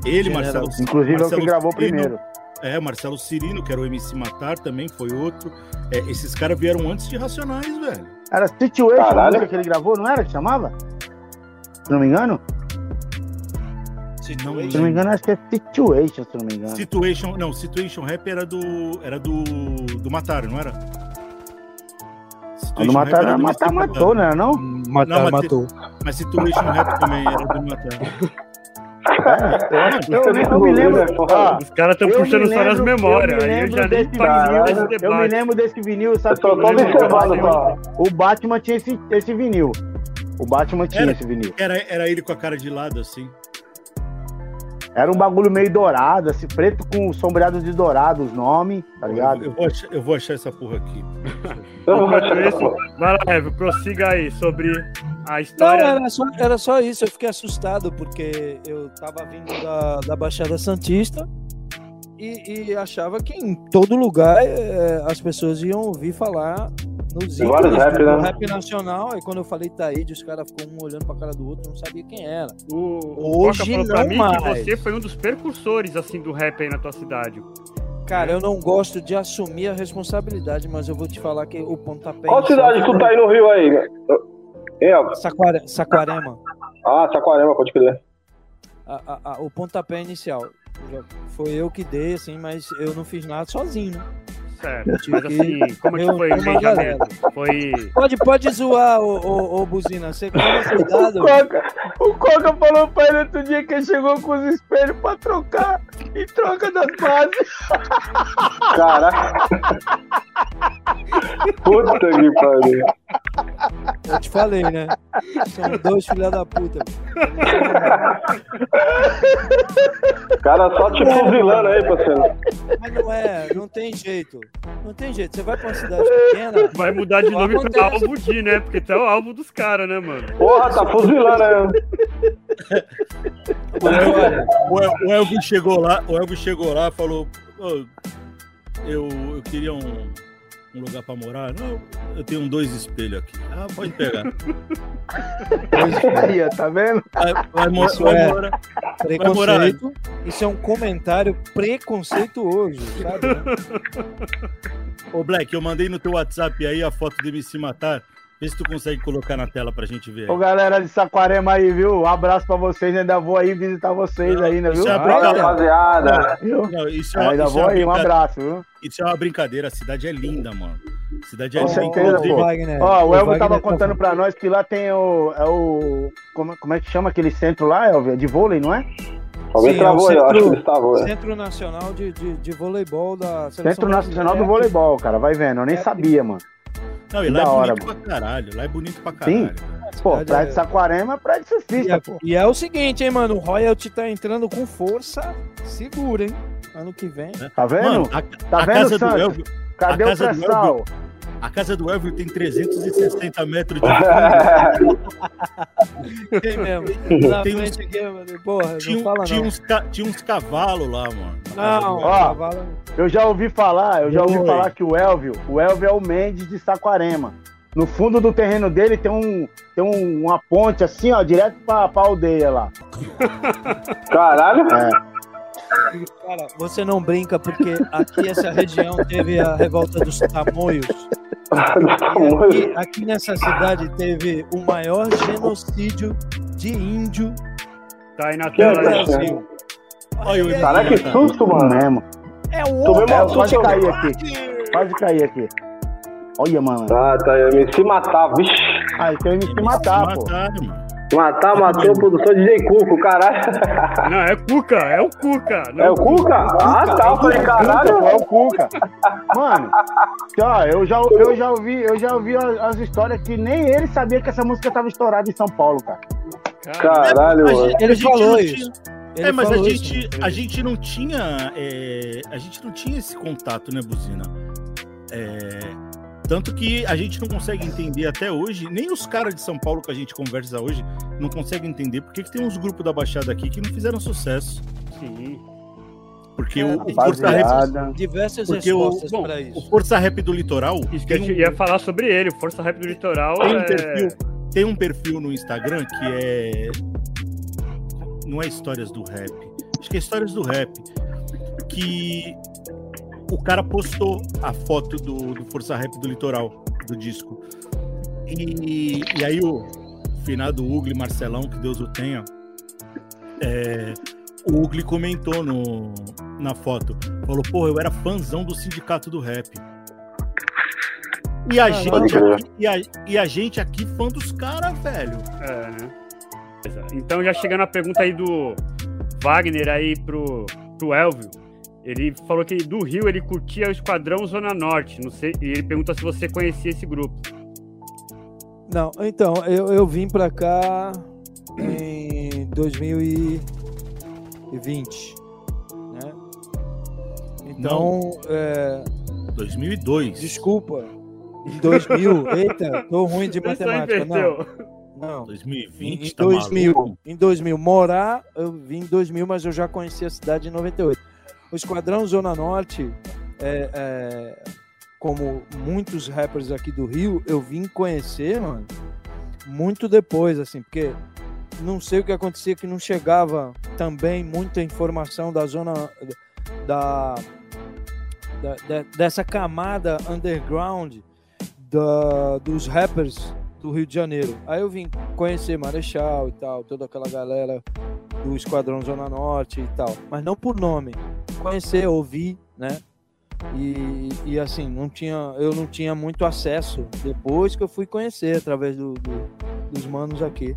Ele, General. Marcelo Inclusive é o que Marcelo gravou Cirino, primeiro. É, Marcelo Cirino, que era o MC Matar, também foi outro. É, esses caras vieram antes de Racionais, velho. Era Situation, a Caralho. que ele gravou, não era que chamava? Se não me engano? Não, Se não me engano, acho que é Situation, se não me engano. Situation, não, Situation Rap era do era do do Matar, não era? A do Matar, do matar, matou, né? Não? Matar, Não, mas matou. Mas Situation Rap também era do Matar. É, eu, eu, eu me lembro. ó, Os caras estão puxando me só nas lembro- memórias. eu me Aí eu lembro já desse vinil, debate. Eu me lembro desse vinil, sabe? só tô lembro? só. Batman, o Batman tinha esse, esse vinil. O Batman tinha Era. esse vinil. Era, era ele com a cara de lado, assim. Era um bagulho meio dourado, assim, preto com sombreado de dourado, os nomes, tá Eu, ligado? eu vou achar, eu vou achar essa porra aqui. Não isso, vai lá, Heavy, prossiga aí sobre a Não, história. era só, era só isso. Eu fiquei assustado porque eu tava vindo da, da Baixada Santista e, e achava que em todo lugar eh, as pessoas iam ouvir falar nos vários rap, do né? rap nacional. E quando eu falei Taíde, os caras ficam um olhando pra cara do outro, não sabia quem era. O, o Hoje Coca falou pra não mim mais. que você foi um dos precursores assim do rap aí na tua cidade. Cara, eu não gosto de assumir a responsabilidade, mas eu vou te falar que o pontapé. Qual inicial cidade tu foi tá aí no Rio aí? Hein, Elvis? Saquare- Saquarema. Ah, Saquarema, pode crer. A- a- a- o pontapé inicial. Foi eu que dei, assim, mas eu não fiz nada sozinho, né? Certo. Mas assim, como é que foi o engajamento? Foi. Pode, pode zoar, ô, ô, ô Buzina. Você toma cuidado. O Coca, o Coca falou pra ele outro dia que ele chegou com os espelhos pra trocar em troca das bases. Caraca. Puta que pariu. Eu te falei, né? São dois filha da puta. O cara só te fuzilando aí, parceiro. Mas não é, não tem jeito. Não tem jeito. Você vai pra uma cidade pequena, Vai mudar de nome pra Acontece. Alvo Di, né? Porque é o alvo dos caras, né, mano? Porra, tá fuzilando aí. olha, O, El- o Elvin chegou lá, o Elvin chegou lá e falou: "Ô, eu, eu queria um, um lugar pra morar. Não, eu tenho dois espelhos aqui. Ah, pode pegar. Aí, tá vendo? Vai, vai, mo- Isso vai é. morar. preconceito. Isso é um comentário preconceituoso, sabe? né? Ô, Black, eu mandei no teu WhatsApp aí a foto do MC Matar. Vê se tu consegue colocar na tela pra gente ver. Ô, galera de Saquarema aí, viu? Um abraço pra vocês. Ainda vou aí visitar vocês ainda, viu? Isso é rapaziada. Viu? Não, isso é, Ainda isso é vou uma aí, um abraço, viu? Isso é uma brincadeira. A cidade é linda, mano. A cidade é Com linda. certeza, Inclusive, pô. Wagner, Ó, o Elvio Wagner tava tá- contando pra nós que lá tem o. É o como, como é que chama aquele centro lá, Elvio? É De vôlei, não é? Alguém Sim, travou é aí, o eu acho que centro- ele travou. é. Centro Nacional de, de, de Voleibol da Seleção Centro Nacional do. Voleibol, cara. Vai vendo. Eu nem É, sabia, mano. Não, e lá é hora, bonito pra caralho. Lá é bonito pra caralho. Sim. Pô, praia é- de Saquarema é praia de surfista, é, pô. e é o seguinte, hein, mano? O royalty tá entrando com força. Segura, hein? Ano que vem. Tá vendo? Mano, a, tá a vendo, casa do? Elvio, Cadê a o casa do pré-sal? A casa do Elvio tem 360 metros de Tem mesmo. Tem frente mano. Porra, tinha, não fala tinha não. uns, ca- tinha uns cavalos lá, mano. Não, Ó, cavalo- Eu já ouvi falar, eu já ouvi Oi. falar que o Elvio, o Elvio é o Mendes de Saquarema. No fundo do terreno dele tem, um, tem um- uma ponte assim, ó, direto pra, pra aldeia lá. Caralho. É. Cara, você não brinca porque aqui essa região teve a revolta dos tamoios. E aqui, aqui nessa cidade teve o maior genocídio de índio Tá aí na Que tela. do é? Brasil. Olha o Caraca, que susto, mano. mesmo. É o Tomei uma É, quase cair aqui. Quase cair aqui. Olha, mano. Ah, tá aí. Me se matar, vixi. Ah, então ele se matar, pô. Mataram, mano. Matar, matou, produção de DJ Cuco, caralho. Não, é Cuca, é o Cuca. não É o Cuca? Ah, tá. Eu falei, Cuca, caralho. é o Cuca. Mano, ó, eu já, eu já ouvi, eu já ouvi as, as histórias que nem ele sabia que essa música tava estourada em São Paulo, cara. Caralho, A mano. Ele falou isso. Ele é, mas a gente, isso, a gente não tinha. é, a gente não tinha esse contato, né, Buzina? É, tanto que a gente não consegue entender até hoje, nem os caras de São Paulo que a gente conversa hoje não conseguem entender por que, que tem uns grupos da Baixada aqui que não fizeram sucesso. Sim. Porque É, o, o Força Rap. Diversas Porque o- respostas bom, o isso. Força Rap do Litoral Isso que eu tem um, ia falar sobre ele, o Força Rap do Litoral. tem um é... perfil, tem um perfil no Instagram que é não é histórias do rap, acho que é histórias do rap que o cara postou a foto do, do Força Rap do Litoral do disco e, e aí o finado Ugly Marcelão que Deus o tenha é, o Ugly comentou no, na foto falou porra eu era fãzão do sindicato do rap e a, Caralho. gente aqui, e, a, e a gente aqui fã dos caras, velho. É, né? Então, já chegando a pergunta aí do Wagner aí pro, pro Elvio. Ele falou que do Rio ele curtia o Esquadrão Zona Norte. Não sei, e ele pergunta se você conhecia esse grupo. Não, então, eu, eu vim pra cá em 2020, né? Então, é, 2002. desculpa, em 2000, eita, tô ruim de Você matemática, não, não. 2020, Em tá 2000, maluco? em 2000, morar, eu vim em 2000, mas eu já conheci a cidade em 98. O Esquadrão Zona Norte, é, é, como muitos rappers aqui do Rio, eu vim conhecer, mano, muito depois, assim, porque não sei o que acontecia que não chegava também muita informação da zona da, da- de- dessa camada underground da, dos rappers do Rio de Janeiro. Aí eu vim conhecer Marechal e tal, toda aquela galera do Esquadrão Zona Norte e tal, mas não por nome. Conhecer, ouvir, né? E, e assim, não tinha, eu não tinha muito acesso depois que eu fui conhecer através do, do- dos manos aqui.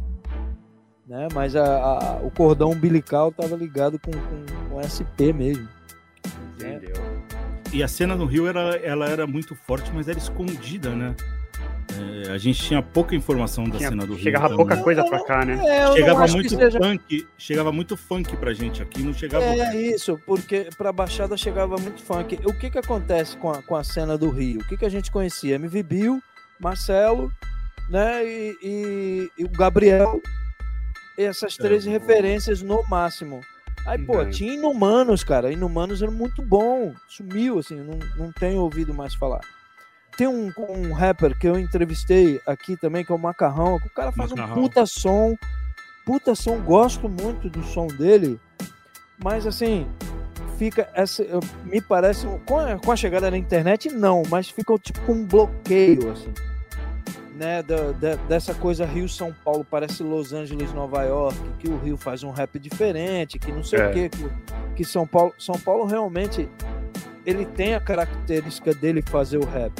Né? Mas a, a- o cordão umbilical tava ligado com, com, com SP mesmo. né? Entendeu? E a cena no Rio era, ela era muito forte, mas era escondida, né? É, a gente tinha pouca informação da Tinha- cena do Rio. chegava também. pouca coisa pra cá, né? É, Chegava muito seja- funk, chegava muito funk pra gente aqui, não chegava. É isso, porque pra Baixada chegava muito funk. O que que acontece com a, com a cena do Rio? O que que a gente conhecia? MV Bill, Marcelo, né, e, e- e o Gabriel. Essas três referências no máximo. Aí, pô, Uhum. tinha Inumanos, cara. Inumanos era muito bom. Sumiu, assim, não, não tenho ouvido mais falar. Tem um, um rapper que eu entrevistei aqui também, que é o Macarrão. que O cara faz Macarrão. um puta som. Puta som, gosto muito do som dele. Mas assim, fica essa. Me parece. Com a, com a chegada da internet, não, mas fica tipo um bloqueio, assim. Né, da, da- dessa coisa Rio-São Paulo, parece Los Angeles, Nova York, que o Rio faz um rap diferente, que não sei É. o quê, que, que São Paulo. São Paulo realmente ele tem a característica dele fazer o rap.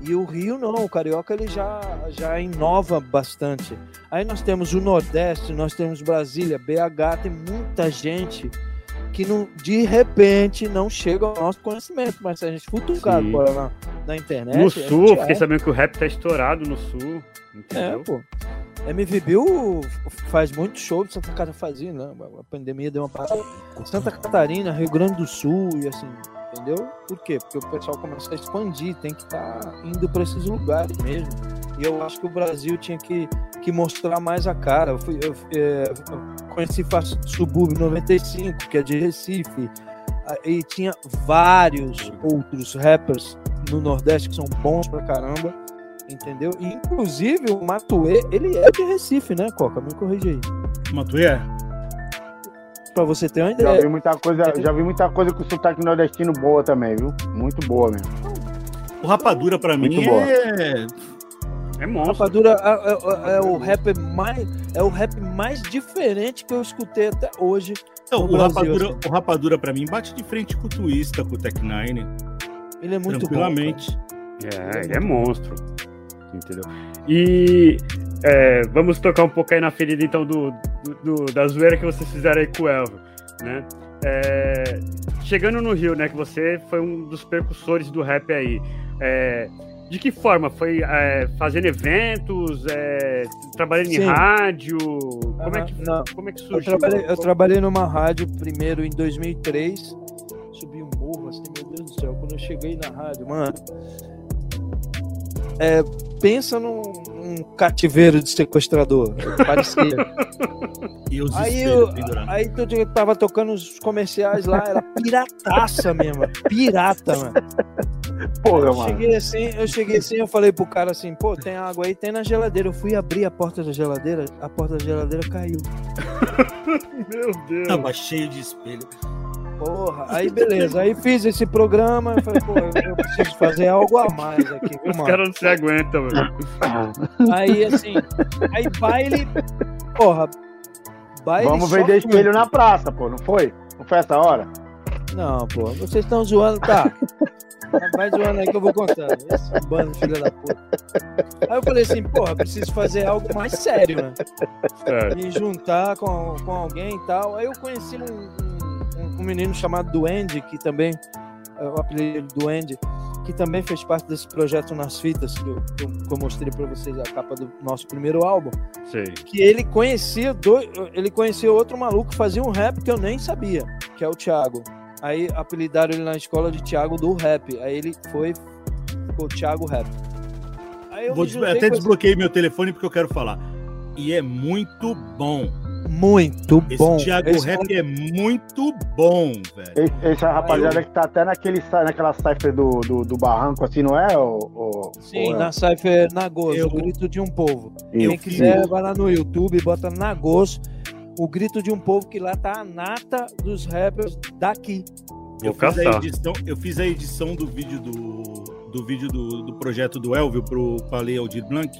E o Rio não, o Carioca ele já, já inova bastante. Aí nós temos o Nordeste, nós temos Brasília, BH, tem muita gente que não, de repente não chega ao nosso conhecimento, mas se a gente futucar agora na, na internet. No sul, fiquei acha. sabendo que o rap tá estourado no sul. É, Entendeu? pô. MV Bill faz muito show de Santa Catarina, fazia, né? A pandemia deu uma parada. Santa Catarina, Rio Grande do Sul e assim, entendeu? Por quê? Porque o pessoal começa a expandir, tem que estar indo para esses lugares mesmo. E eu acho que o Brasil tinha que, que mostrar mais a cara. Eu, fui, eu, é, eu conheci Faz- Subúrbio 95, que é de Recife, ah, e tinha vários outros rappers no Nordeste que são bons pra caramba. Entendeu? E, inclusive o Matuê, ele é de Recife, né, Coca? Me corrige aí. Matuê? Pra você ter uma Já ideia. vi muita coisa, já vi muita coisa com sotaque nordestino boa também, viu? Muito boa mesmo. O Rapadura pra mim Muito boa. é. É monstro. Rapadura é, é- é o rap mais é o rap mais diferente que eu escutei até hoje. No o, Brasil, Rapadura, assim. o Rapadura pra mim bate de frente com o Twista, com o Tech Nine, Ele é muito bom. tranquilamente. É, ele é monstro. Entendeu? E é, vamos tocar um pouco aí na ferida, então, do, do- do- da zoeira que vocês fizeram aí com o Elvio, né? É, chegando no Rio, né, que você foi um dos percussores do rap aí. é, de que forma? Foi é, fazendo eventos, é, trabalhando em Sim. rádio? Como, é que, não. como é que Eu surgiu? trabalhei, eu trabalhei numa rádio primeiro em 2003. Subi um morro assim, meu Deus do céu. Quando eu cheguei na rádio, mano. É, pensa num um cativeiro de sequestrador. Parecia. E os Aí eu, aí eu tava tocando os comerciais lá, era pirataça mesmo. Pirata, mano. Porra, Eu mano. cheguei assim, eu cheguei assim, eu falei pro cara assim, pô, tem água aí, tem na geladeira. Eu fui abrir a porta da geladeira, a porta da geladeira caiu. Meu Deus. Tava cheio de espelho. Porra, aí beleza, aí fiz esse programa, eu falei, pô, eu, eu preciso fazer algo a mais aqui, viu, Os mano? caras não se aguentam, velho. Aí assim, aí baile, porra, baile Vamos vender espelho na praça, pô, não foi? Não foi essa hora? Não, pô, vocês estão zoando, tá? Vai zoando aí que eu vou contando. Esse bando de filha da puta. Aí eu falei assim, porra, preciso fazer algo mais sério, né? Sério. Me juntar com, com alguém e tal. Aí eu conheci um, um, menino chamado Duende, que também, é o apelido do Duende, que também fez parte desse projeto Nas Fitas, que eu, que eu, mostrei pra vocês a capa do nosso primeiro álbum. Sei. Que ele conhecia, dois, ele conhecia outro maluco que fazia um rap que eu nem sabia, que é o Thiago. Aí apelidaram ele na escola de Thiago do Rap. Aí ele foi, ficou Thiago Rap. Aí eu Vou me des- juntei até com esse- desbloqueei meu telefone porque eu quero falar. E é muito bom. Muito Esse bom. Thiago Esse Rap é muito bom, velho. Esse, esse rapaziada que tá até naquele, naquela cipher do, do, do barranco, assim, não é? O, o, Sim, o- na Cypher Nagos, Eu- o grito de um povo. eu Quem quiser, vai lá no YouTube, bota Nagos, o grito de um povo que lá tá a nata dos rappers daqui. Eu fiz, a edição, eu fiz a edição do vídeo do, do vídeo do, do projeto do Elvio pro Palais Aldir Blanc.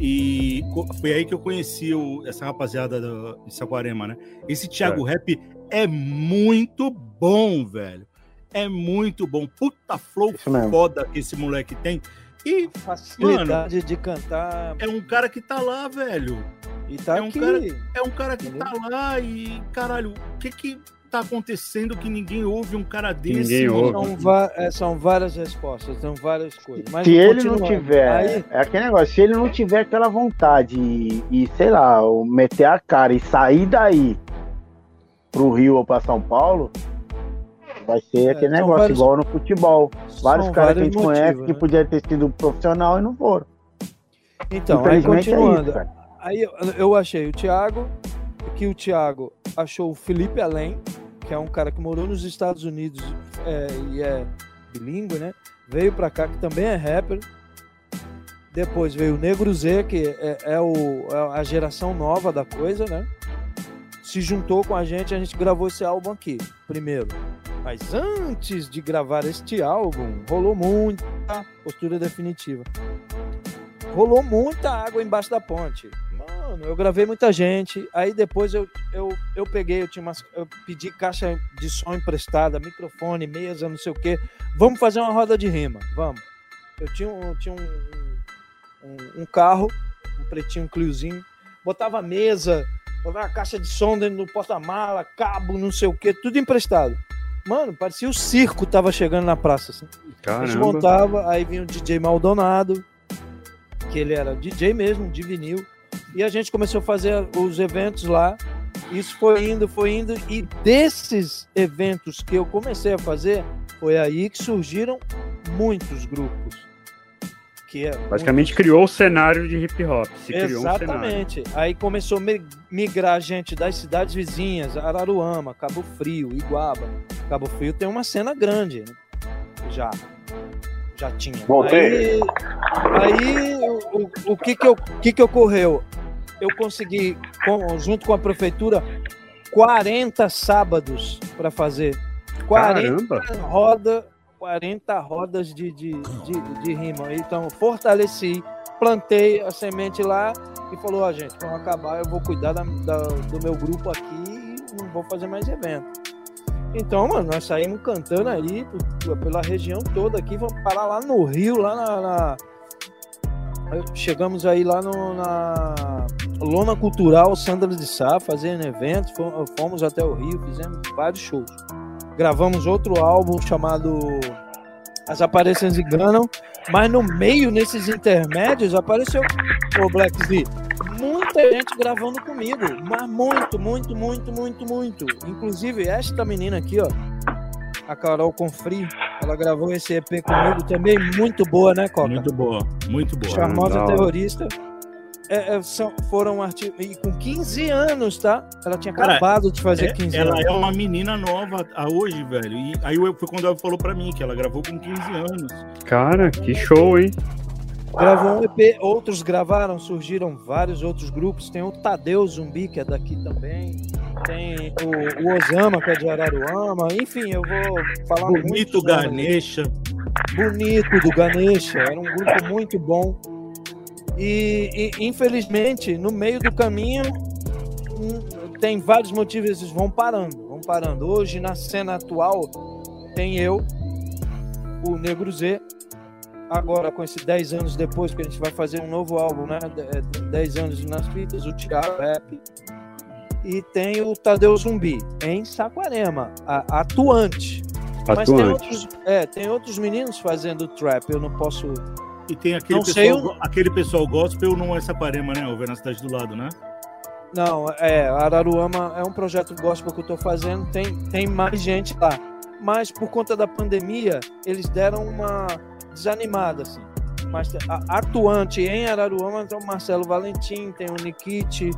E foi aí que eu conheci o- essa rapaziada do, de Saquarema, né? Esse Thiago Rap é muito bom, velho. É muito bom. Puta flow foda que esse moleque tem. E Facilidade de cantar é um cara que tá lá, velho. e tá é um aqui. cara- É um cara que tá lá e, caralho, o que que tá acontecendo que ninguém ouve um cara desse? Ninguém ouve. São, va- é, são várias respostas, são várias coisas. Mas Se ele não continuando. tiver, Aí, é aquele negócio, se ele não tiver aquela vontade e, e, sei lá, meter a cara e sair daí pro Rio ou pra São Paulo, vai ser É, aquele negócio vários- igual no futebol. Vários são caras que a gente conhece motivos, que né? podia ter sido profissional e não foram. Então, aí Infelizmente é continuando. isso. Aí eu, eu achei o Thiago, que o Thiago achou o Felipe Além, que é um cara que morou nos Estados Unidos é, e é bilíngue, né? Veio pra cá, que também é rapper. Depois veio o Negro Z, que é, é o, é a geração nova da coisa, né? Se juntou com a gente, a gente gravou esse álbum aqui, primeiro. Mas antes de gravar este álbum, rolou muita postura definitiva rolou muita água embaixo da ponte. Mano, eu gravei muita gente. Aí depois eu, eu, eu peguei, eu tinha umas, eu pedi caixa de som emprestada, microfone, mesa, não sei o quê. Vamos fazer uma roda de rima, vamos. Eu tinha um, tinha um, um, um carro, um pretinho Cliozinho, botava mesa, botava caixa de som dentro do porta-mala, cabo, não sei o quê, tudo emprestado. Mano, parecia o circo tava chegando na praça. Assim. A gente montava, aí vinha o DJ Maldonado, que ele era DJ mesmo, de vinil, e a gente começou a fazer os eventos lá. Isso foi indo, foi indo, e desses eventos que eu comecei a fazer, foi aí que surgiram muitos grupos. Que é Basicamente criou o cenário de hip hop. Criou um. Exatamente. Aí começou a mi- migrar gente das cidades vizinhas, Araruama, Cabo Frio, Iguaba. Cabo Frio tem uma cena grande, né? Já. Já tinha. Voltei. Aí, aí o, o, que, que, eu, o que que ocorreu? Eu consegui, com- junto com a prefeitura, 40 sábados para fazer. 40 Caramba. roda, 40 rodas de, de, de, de rima. Então, fortaleci, plantei a semente lá e falou, ó, gente, vamos acabar, eu vou cuidar da- da- do meu grupo aqui e não vou fazer mais evento. Então, mano, nós saímos cantando aí pela região toda aqui, vamos parar lá no Rio, lá na. na- Chegamos aí lá no, na Lona Cultural Sandra de Sá, fazendo eventos, fom- fomos até o Rio, fizemos vários shows. Gravamos outro álbum chamado As Aparências Enganam, mas no meio, nesses intermédios, apareceu o Black Z. Muita gente gravando comigo, mas muito, muito, muito, muito, muito. Inclusive, esta menina aqui, ó, a Carol Confri, ela gravou esse EP comigo também, muito boa, né, Coca? Muito boa, muito boa. Charmosa terrorista. É, é, são, foram artistas. E com 15 anos, tá? Ela tinha Cara, acabado de fazer É, 15 ela anos. é uma menina nova a hoje, velho. E aí eu- foi quando ela falou pra mim que ela gravou com 15 anos. Cara, que show, hein? Gravou um EP, outros gravaram, surgiram vários outros grupos. Tem o Tadeu Zumbi, que é daqui também. Tem o, o Osama, que é de Araruama. Enfim, eu vou falar Bonito muitos nomes. Ganesha. Bonito do Ganesha. Era um grupo muito bom. E, e, infelizmente, no meio do caminho, hum, tem vários motivos, eles vão parando, vão parando. Hoje, na cena atual, tem eu, o Negro Z, agora com esses 10 anos depois, que a gente vai fazer um novo álbum, né? De- é, 10 anos nas fitas, o Thiago Rap. E tem o Tadeu Zumbi, em Saquarema, a- atuante. Mas tem Atuante. outros, é, tem outros meninos fazendo trap, eu não posso. E tem aquele Não sei pessoal, aquele pessoal gospel não é Saparema, né? Over na cidade do lado, né? Não, é, Araruama é um projeto gospel que eu tô fazendo, tem, tem mais gente lá. Mas por conta da pandemia, eles deram uma desanimada, assim. Mas a- atuante em Araruama tem o Marcelo Valentim, tem o Nikit,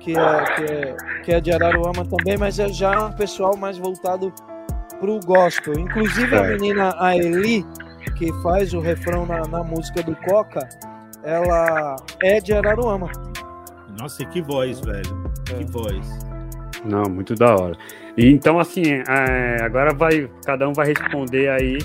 que é, que é, que é de Araruama também, mas é já um pessoal mais voltado pro gospel. Inclusive a Certo. menina a Eli, que faz o refrão na, na música do Coca, ela é de Araruama. Nossa, e que voz, velho. Que É. voz. Não, muito da hora. E então, assim, é, agora vai, cada um vai responder aí.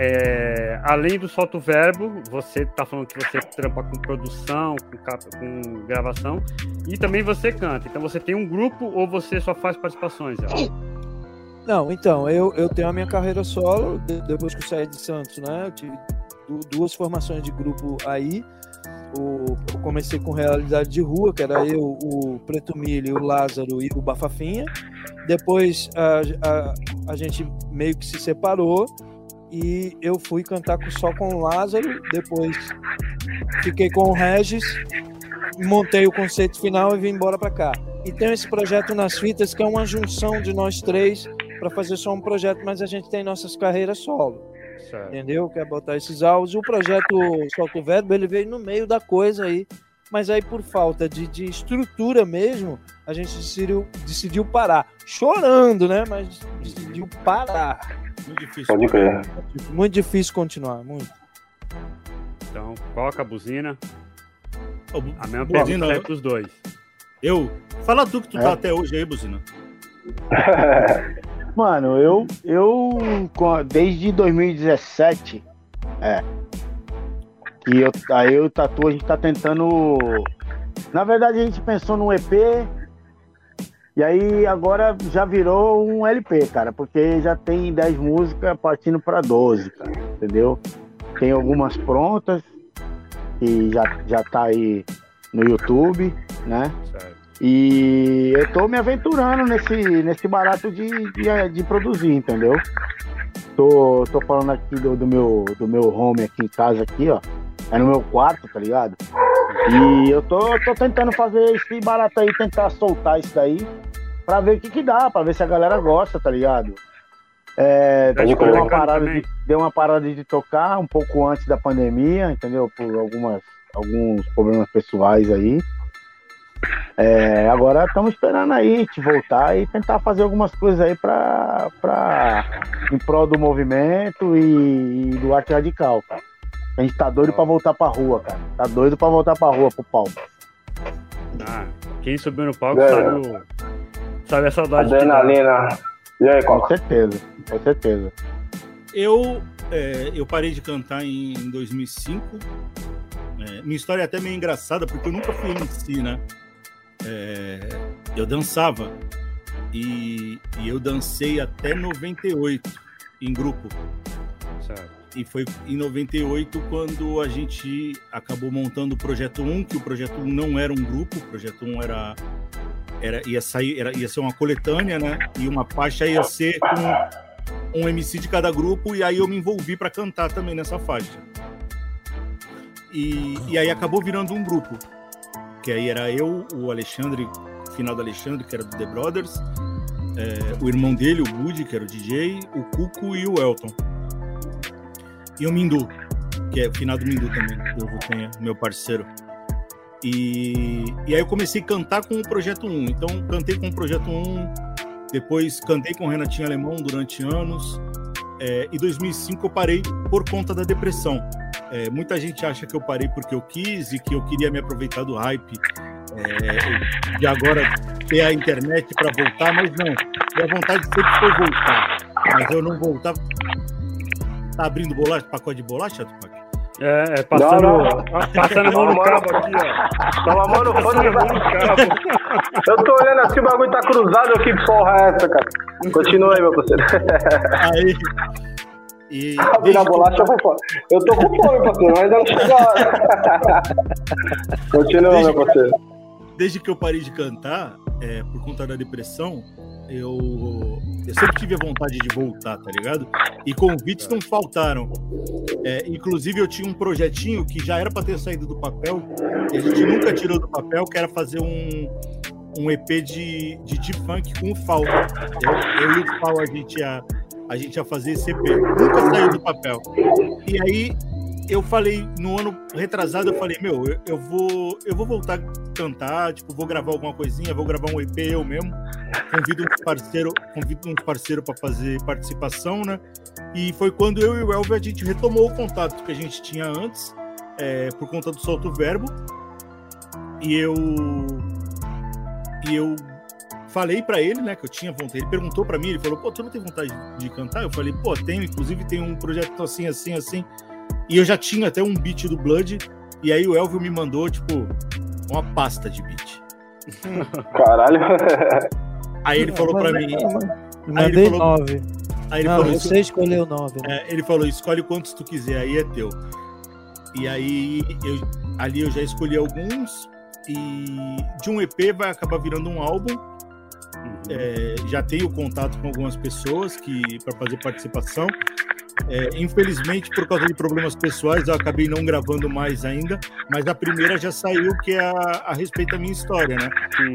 é, além do solto verbo, você tá falando que você trampa com produção, com, capa- com gravação, e também você canta. Então você tem um grupo ou você só faz participações? Ela? Não, então, eu, eu tenho a minha carreira solo, de- depois que eu saí de Santos, né? Eu tive du- duas formações de grupo aí. O, eu comecei com realidade de rua, que era eu, o Preto Milho, o Lázaro e o Bafafinha. Depois a, a, a gente meio que se separou e eu fui cantar só com o Lázaro. Depois fiquei com o Regis, montei o conceito final e vim embora para cá. E tem esse projeto nas fitas que é uma junção de nós três para fazer só um projeto, mas a gente tem nossas carreiras solo, Certo. entendeu? Quer botar esses áudios. O projeto Solta o Verbo, ele veio no meio da coisa aí, mas aí por falta de, de estrutura mesmo, a gente decidiu, decidiu parar. Chorando, né? Mas decidiu parar. Muito difícil. Pode crer. Muito difícil continuar, muito. Então, coloca a buzina. A mesma Buzina, pergunta é pros dois. Eu? Fala tu que tu É. tá até hoje aí, Buzina. Mano, eu, eu desde 2017, é, que eu, aí eu e o Tatu, a gente tá tentando. Na verdade, a gente pensou num EP, e aí agora já virou um LP, cara, porque já tem 10 músicas partindo pra 12, cara, entendeu? Tem algumas prontas, que já, já tá aí no YouTube, né? Certo. E eu tô me aventurando nesse, nesse barato de, de, de produzir, entendeu? Tô, tô falando aqui do, do meu, do meu home aqui em casa, aqui, ó. É no meu quarto, tá ligado? E eu tô, tô tentando fazer esse barato aí, tentar soltar isso daí, pra ver o que que dá, pra ver se a galera gosta, tá ligado? É, deu, uma parada também? de, deu uma parada de tocar um pouco antes da pandemia, entendeu? Por algumas, alguns problemas pessoais aí. É, agora estamos esperando aí te voltar e tentar fazer algumas coisas aí pra, pra em prol do movimento e, e do arte radical, cara. A gente tá doido pra voltar pra rua, cara. Tá doido pra voltar pra rua, pro palco. Ah, quem subiu no palco É. sabe, o- sabe a saudade. Adrenalina. E aí, Com certeza, com certeza. Eu, é, eu parei de cantar em 2005. É, minha história é até meio engraçada, porque eu nunca fui MC, né? É, eu dançava. E, e eu dancei até 98 em grupo. Certo. E foi em 98 quando a gente acabou montando o Projeto 1, que o Projeto 1 não era um grupo, o Projeto 1 era, era, ia, sair, era, ia ser uma coletânea, né? E uma faixa ia ser com um MC de cada grupo, e aí eu me envolvi para cantar também nessa faixa. E, e aí acabou virando um grupo, que aí era eu, o Alexandre, final do Alexandre, que era do The Brothers, é, o irmão dele, o Budi, que era o DJ, o Cuco e o Elton. E o Mindu, que é o finado Mindu também, que eu tenho, meu parceiro. E, e aí eu comecei a cantar com o Projeto 1. Então, cantei com o Projeto 1, depois cantei com o Renatinho Alemão durante anos. É, em 2005 eu parei por conta da depressão. É, muita gente acha que eu parei porque eu quis e que eu queria me aproveitar do hype é, de agora ter a internet para voltar, mas não. Minha vontade sempre foi voltar. Mas eu não voltava. Tá abrindo bolacha, pacote de bolacha, Tupac? É, é passando, Não, não. passando a mão no cabo aqui, ó. Tava mão no cabo. Eu tô olhando assim, o bagulho tá cruzado aqui, que porra é essa, cara? Continua aí, meu parceiro. Aí. E Abrir desde a que eu bolacha foi foda. Eu tô com fome, parceiro, mas ainda não chega a hora. Continua, Desde meu parceiro. desde que eu parei de cantar, é, por conta da depressão, eu, eu sempre tive a vontade de voltar, tá ligado? E convites não faltaram. É, inclusive, eu tinha um projetinho que já era para ter saído do papel, e a gente nunca tirou do papel, que era fazer um, um EP de, de, de funk com o Fal. Eu, eu e o Fal, a gente ia, a gente ia fazer esse EP. Nunca saiu do papel. E aí, eu falei, no ano retrasado, eu falei, meu, eu, eu vou eu vou voltar a cantar, tipo, vou gravar alguma coisinha, vou gravar um EP eu mesmo. Convido um parceiro, convido um parceiro para fazer participação, né? E foi quando eu e o Elvio a gente retomou o contato que a gente tinha antes, é, por conta do Solto Verbo. E eu e eu falei para ele, né, que eu tinha vontade. Ele perguntou para mim, ele falou: "Pô, tu não tem vontade de cantar?" Eu falei: "Pô, tenho, inclusive tem um projeto assim, assim, assim". E eu já tinha até um beat do Blood. E aí o Elvio me mandou, tipo, uma pasta de beat. Caralho. Aí ele falou pra mim. Aí ele Mandei falou, nove. aí ele Não, falou, você escolheu nove. Né? é, ele falou, escolhe quantos tu quiser, aí é teu. E aí eu, ali eu já escolhi alguns. E de um EP vai acabar virando um álbum. É, já tenho contato com algumas pessoas que para fazer participação. É, infelizmente, por causa de problemas pessoais, eu acabei não gravando mais ainda, mas a primeira já saiu, que é a, a respeito da minha história, né?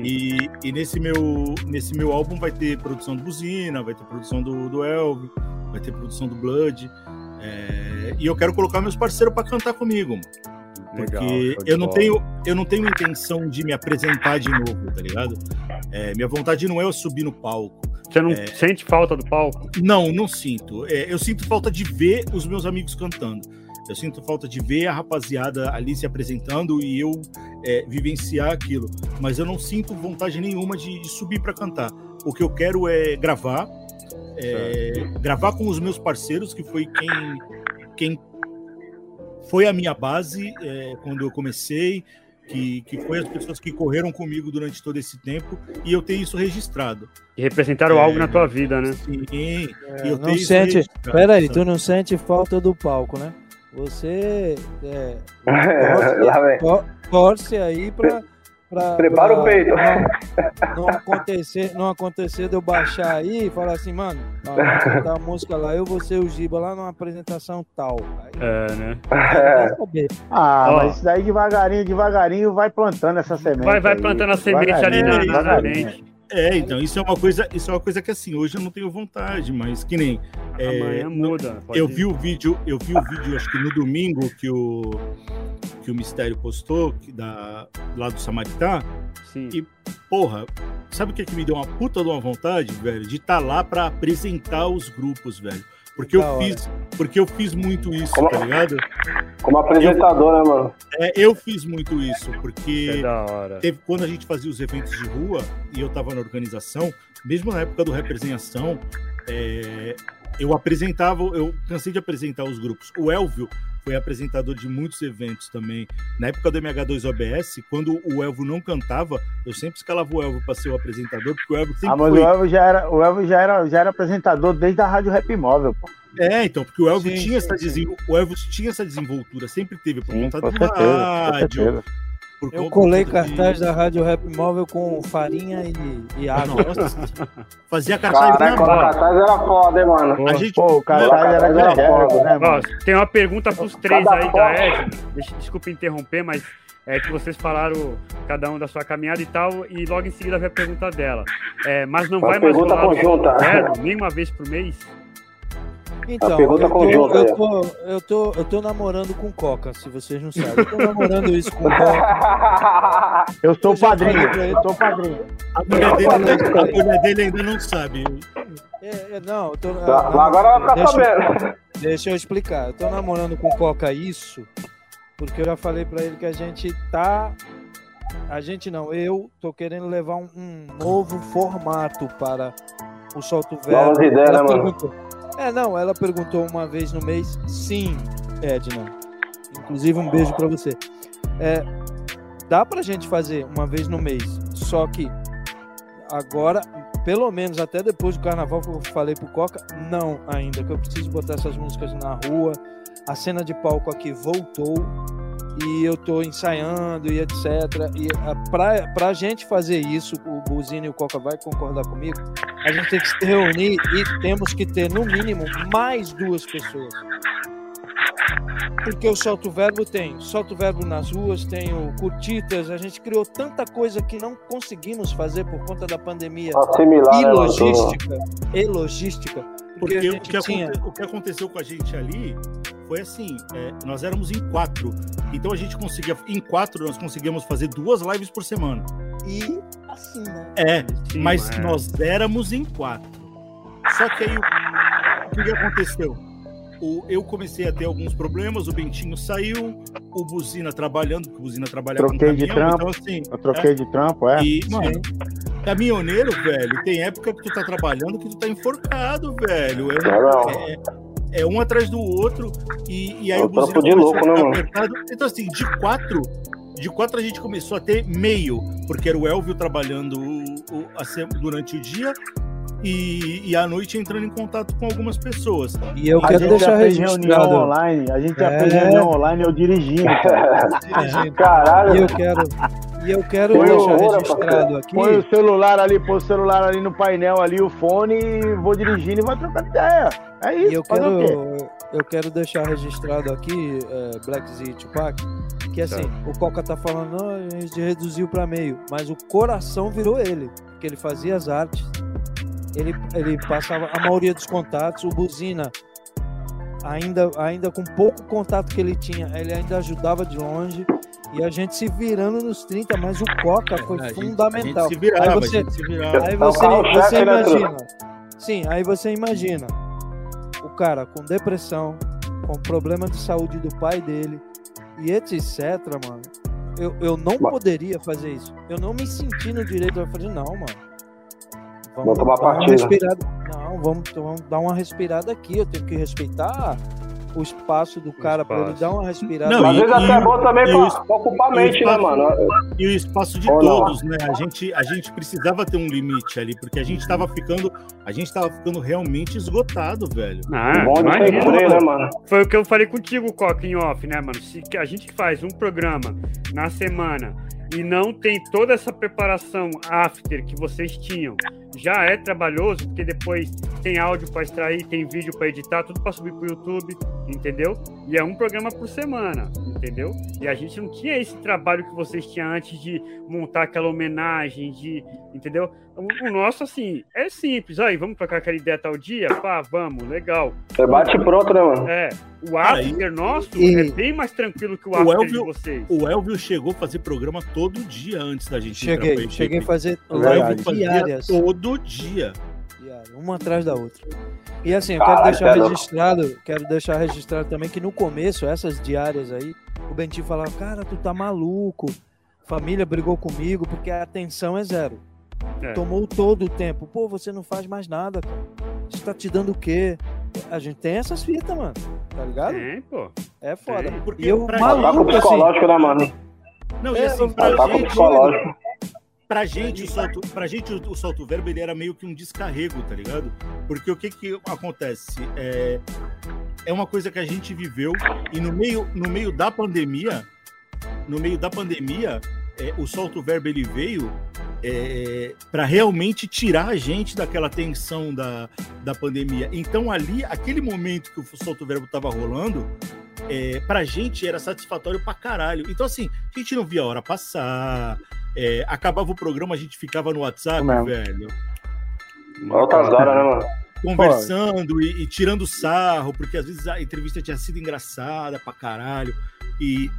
E, e nesse, meu, nesse meu álbum vai ter produção do Buzina, vai ter produção do, do Elvio, vai ter produção do Blood. é, e eu quero colocar meus parceiros para cantar comigo, mano. Porque Legal, eu não, bola. tenho, eu não tenho intenção de me apresentar de novo, tá ligado? É, minha vontade não é eu subir no palco. Você não É. sente falta do palco? Não, não sinto. É, eu sinto falta de ver os meus amigos cantando. Eu sinto falta de ver a rapaziada ali se apresentando e eu é, vivenciar aquilo. Mas eu não sinto vontade nenhuma de, de subir para cantar. O que eu quero é gravar, é, gravar com os meus parceiros, que foi quem, quem foi a minha base é, quando eu comecei, que, que foi as pessoas que correram comigo durante todo esse tempo, e eu tenho isso registrado. E representaram É. algo na tua vida, né? Sim, e eu não sente- registrado, Pera aí, sabe? tu não sente falta do palco, né? Você é, Lá vem. tor- torce aí pra. Pra Prepara pra o peito. Não, não acontecer, não acontecer de eu baixar aí e falar assim, mano, ó, vou cantar a música lá, eu vou ser o Giba lá numa apresentação tal. Aí É, né? Ah, Ó. mas isso daí devagarinho, devagarinho vai plantando essa semente. Vai, vai aí. plantando a semente ali na, na devagarinho. mente. É, então, isso é uma coisa, isso é uma coisa que assim, hoje eu não tenho vontade, mas que nem. é, Amanhã muda. eu ir. vi o vídeo, eu vi o vídeo, acho que no domingo que o que o Mistério postou, que da, lá do Samaritá. Sim. e- Porra, sabe o que, que me deu uma puta de uma vontade, velho? De estar lá pra apresentar os grupos, velho. Porque eu hora. fiz, porque eu fiz muito isso, Como- tá ligado? Como apresentador, né, mano? É, eu fiz muito isso, É porque da hora. teve quando a gente fazia os eventos de rua e eu tava na organização, mesmo na época do Representação, é, eu apresentava, eu cansei de apresentar os grupos. O Elvio foi apresentador de muitos eventos também. Na época do MH2 OBS, quando o Elvio não cantava, eu sempre escalava o Elvio para ser o apresentador, porque o Elvio sempre Ah, mas foi. o Elvio já era, o Elvio já era, já era apresentador desde a Rádio Rap Móvel, pô. É, então, porque o Elvio tinha sim, essa sim. desen- o Elvio tinha essa desenvoltura, sempre teve por Sim, conta com do rádio, Eu colei conta de- cartaz da Rádio Rap Móvel com farinha e, e água. Nossa, fazia cartaz Caraca, na mão. o cartaz era foda, hein, mano. A gente, Pô, o cartaz era cartaz era evangélico, foda. né, Ó, mano? tem uma pergunta pros três Cada aí da foto. Ed. Deixa, desculpa interromper, mas é que vocês falaram cada um da sua caminhada e tal, e logo em seguida vem a pergunta dela. É, mas não Uma vai mais rolar o conjunta. Verbo, nem uma vez por mês? Então, eu tô, eu, tô, eu, tô, eu tô namorando com Coca, se vocês não sabem. Eu tô namorando isso com Coca. Eu sou Eu padrinho, eu sou padrinho. A mulher, dele, a mulher dele ainda não sabe. É, é, não, eu tô, Tá, Agora vai ficar deixa, sabendo. deixa eu explicar. Eu tô namorando com Coca isso, porque eu já falei pra ele que a gente tá. A gente não, eu tô querendo levar um, um novo formato para o Solto Verbo. Novas ideias, né, mano? É, não, ela perguntou uma vez no mês. Sim, Edna. Inclusive, um beijo pra você. É, dá pra gente fazer uma vez no mês, só que agora, pelo menos até depois do carnaval que eu falei pro Coca, não ainda, que eu preciso botar essas músicas na rua. A cena de palco aqui voltou e eu tô ensaiando e etc. E a, pra, pra gente fazer isso, o Buzino e o Coca vai concordar comigo, a gente tem que se reunir e temos que ter, no mínimo, mais duas pessoas. Porque o Solto Verbo tem Solto Verbo nas ruas, tem o Curtitas, a gente criou tanta coisa que não conseguimos fazer por conta da pandemia Assimilar, e né, mano? logística, e logística, porque, Porque a o que, tinha... o que aconteceu com a gente ali foi assim: é, nós éramos em quatro. Então a gente conseguia. Em quatro, nós conseguíamos fazer duas lives por semana. E assim, né? É, Sim, mas é. nós éramos em quatro. Só que aí o que, aconteceu? O- eu comecei a ter alguns problemas, o Bentinho saiu, o Buzina trabalhando, porque o Buzina trabalhava Troquei com de caminhão, trampo. então assim. Eu troquei de trampo, é. E, mano, caminhoneiro, velho, tem época que tu tá trabalhando que tu tá enforcado, velho. É, não. é- é um atrás do outro. E, e aí É o Buzina de louco, a né, apertado. Então, assim, de quatro, de quatro a gente começou a ter meio, porque era o Elvio trabalhando o- o- a durante o dia. E, e à noite entrando em contato com algumas pessoas. E eu A quero gente deixar registrado. online, a gente já É. fez reunião online eu dirigindo, cara. E Caralho. eu quero, e eu quero deixar horror, registrado aqui. Põe o celular ali, põe o celular ali no painel ali, o fone, e vou dirigindo e vai trocando ideia. É E isso, eu o quê? quero, eu quero deixar registrado aqui, é, Black Z e Tupac, que assim, o Coca tá falando, não, a gente reduziu para meio, mas o coração virou ele, porque ele fazia as artes, ele, ele passava a maioria dos contatos, o Buzina, ainda, ainda com pouco contato que ele tinha, ele ainda ajudava de longe, e a gente se virando nos 30, mas o Coca foi A gente- fundamental. A gente se virava, Aí você- a gente se virava. Aí É o você, você imagina. Sim, aí você imagina o cara com depressão, com problema de saúde do pai dele e etc, mano. Eu, eu não poderia fazer isso. Eu não me senti no direito de fazer, não, mano. Vamos tomar dar uma partido. respirada. Não, vamos, vamos dar uma respirada aqui. Eu tenho que respeitar o espaço do cara para ele dar uma respirada. Não, Às e- vezes até é bom também pra ocupar a o mente, né, espaço- mano? E o espaço de Ou não? todos, né? A gente, a gente precisava ter um limite ali, porque a gente tava ficando, a gente tava ficando realmente esgotado, velho. Ah, Bom imagina, freio, né, mano? Foi o que eu falei contigo, Coca, em off, né, mano? Se a gente faz um programa na semana e não tem toda essa preparação after que vocês tinham, já é trabalhoso, porque depois tem áudio pra extrair, tem vídeo pra editar, tudo pra subir pro YouTube, entendeu? E é um programa por semana, entendeu? E a gente não tinha esse trabalho que vocês tinham antes de montar aquela homenagem, de, entendeu? O, o nosso, assim, é simples. Aí, vamos trocar aquela ideia tal dia? Pá, vamos, legal. Você bate pronto, né, mano? É, o after nosso e- é bem mais tranquilo que o O after Elvio- de vocês. O Elvio chegou a fazer programa todo dia antes da gente Cheguei, cheguei a fazer O fazia diárias. todo dia. Diário, uma atrás da outra. E assim, eu Caralho, quero deixar louco. registrado, quero deixar registrado também que no começo, essas diárias aí, o Bentinho falava, cara, tu tá maluco. Família brigou comigo porque a atenção é zero. É. Tomou todo o tempo. Pô, você não faz mais nada, cara. Isso tá te dando o quê? A gente tem essas fitas, mano. Tá ligado? Tem, pô. É foda. Tem. Porque E eu pra Tá com o maluco assim. psicológico, né, mano? Não, e É, assim, eu- pra Tá gente, psicológico. Pra gente, o solto, pra gente o, o solto verbo ele era meio que um descarrego, tá ligado? Porque o que que acontece? É, é uma coisa que a gente viveu e no meio, no meio da pandemia, no meio da pandemia, é, o solto verbo ele veio é, para realmente tirar a gente daquela tensão da, da pandemia. Então ali, aquele momento que o solto verbo tava rolando, é, pra gente era satisfatório pra caralho. Então assim, a gente não via a hora passar, é, acabava o programa, a gente ficava no WhatsApp, Mesmo. velho. Altas horas, né, mano? conversando e, e tirando sarro, porque às vezes a entrevista tinha sido engraçada pra caralho. E,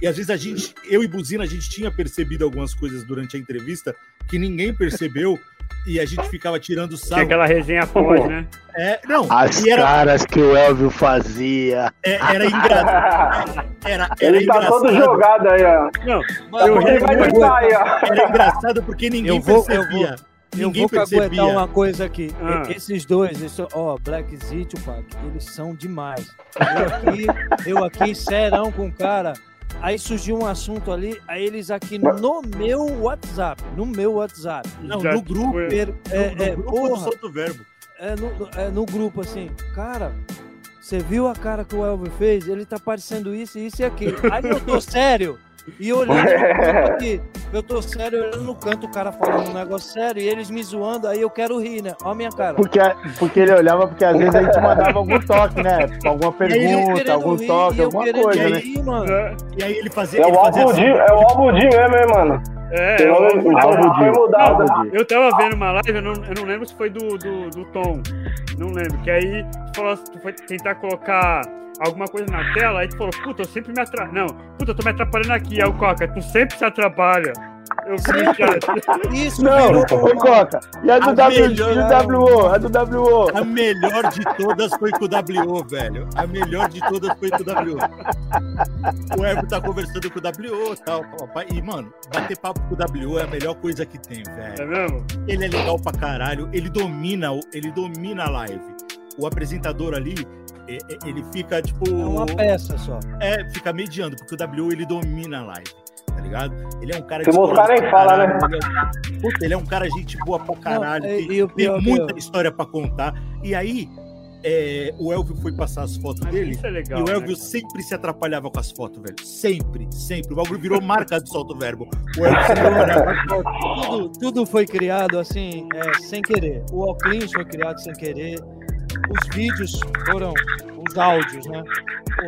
e às vezes a gente, eu e Buzina, a gente tinha percebido algumas coisas durante a entrevista que ninguém percebeu e a gente ficava tirando Tinha sarro. aquela resenha pós, né? É, não, As e era, caras que o Elvio fazia. é- era engraçado. Era, era Ele tá todo engraçado. jogado aí, ó. Não, eu Ele ri vai deitar aí, ó. Era engraçado porque ninguém Eu vou- eu percebia. Eu ninguém vou percebia. caguetar uma coisa aqui. Ah. Esses dois, esse- ó, Black Z e Tupac, eles são demais. Eu aqui, eu aqui, serão com o cara. Aí surgiu um assunto ali, aí eles aqui no meu WhatsApp, no meu WhatsApp. Não, Já no grupo. foi- É, no, no é, grupo do porra, Santo Verbo. é no, no- é no grupo assim, cara, você viu a cara que o Elvio fez? Ele tá parecendo isso, isso e aquilo. Aí eu tô sério. E olhando aqui, eu tô sério olhando no canto, o cara falando um negócio sério e eles me zoando, aí eu quero rir, né? Ó a minha cara. Porque, porque ele olhava, porque às vezes a gente mandava algum toque, né? Alguma eu pergunta, algum rir, toque, e eu alguma coisa, né? rir, mano. É, E aí ele fazia. É ele o fazia assim, é o Albudi mesmo, hein, mano. É, eu, o mudado. Algo eu tava vendo uma live, eu não, eu não lembro se foi do, do, do Tom. Não lembro. Que aí tu, falou, tu foi tentar colocar alguma coisa na tela, aí tu falou, puta, eu sempre me atrapalho. Não, puta, eu tô me atrapalhando aqui. Aí o Coca, tu sempre se atrapalha. Eu vi. Isso Não, ô Coca, e a do, A w, melhor- e do WO? A do WO? A melhor de todas foi com o WO, velho. A melhor de todas foi com o WO. O Elvio tá conversando com o WO e tal. E, mano, bater papo com o WO é a melhor coisa que tem, É velho. mesmo? Ele é legal pra caralho. Ele domina, o- ele domina a live. O apresentador ali, é- é- ele fica, tipo. É uma peça só. É, fica mediando, porque o WO ele domina a live, tá ligado? Ele é um cara Se mostrar, escroto nem fala, né? é, puta, ele é um cara gente boa pra caralho, Não, tem, o tem pior que muita eu- história pra contar. E aí, é, o Elvio foi passar as fotos Mas dele. Isso é legal. E o né, Elvio cara? sempre se atrapalhava com as fotos, velho. Sempre, sempre. O bagulho virou marca do solto verbo. O Elvio se atrapalhava. Tudo, tudo foi criado assim, é, sem querer. O Ocleans foi criado sem querer. Os vídeos foram os áudios, né?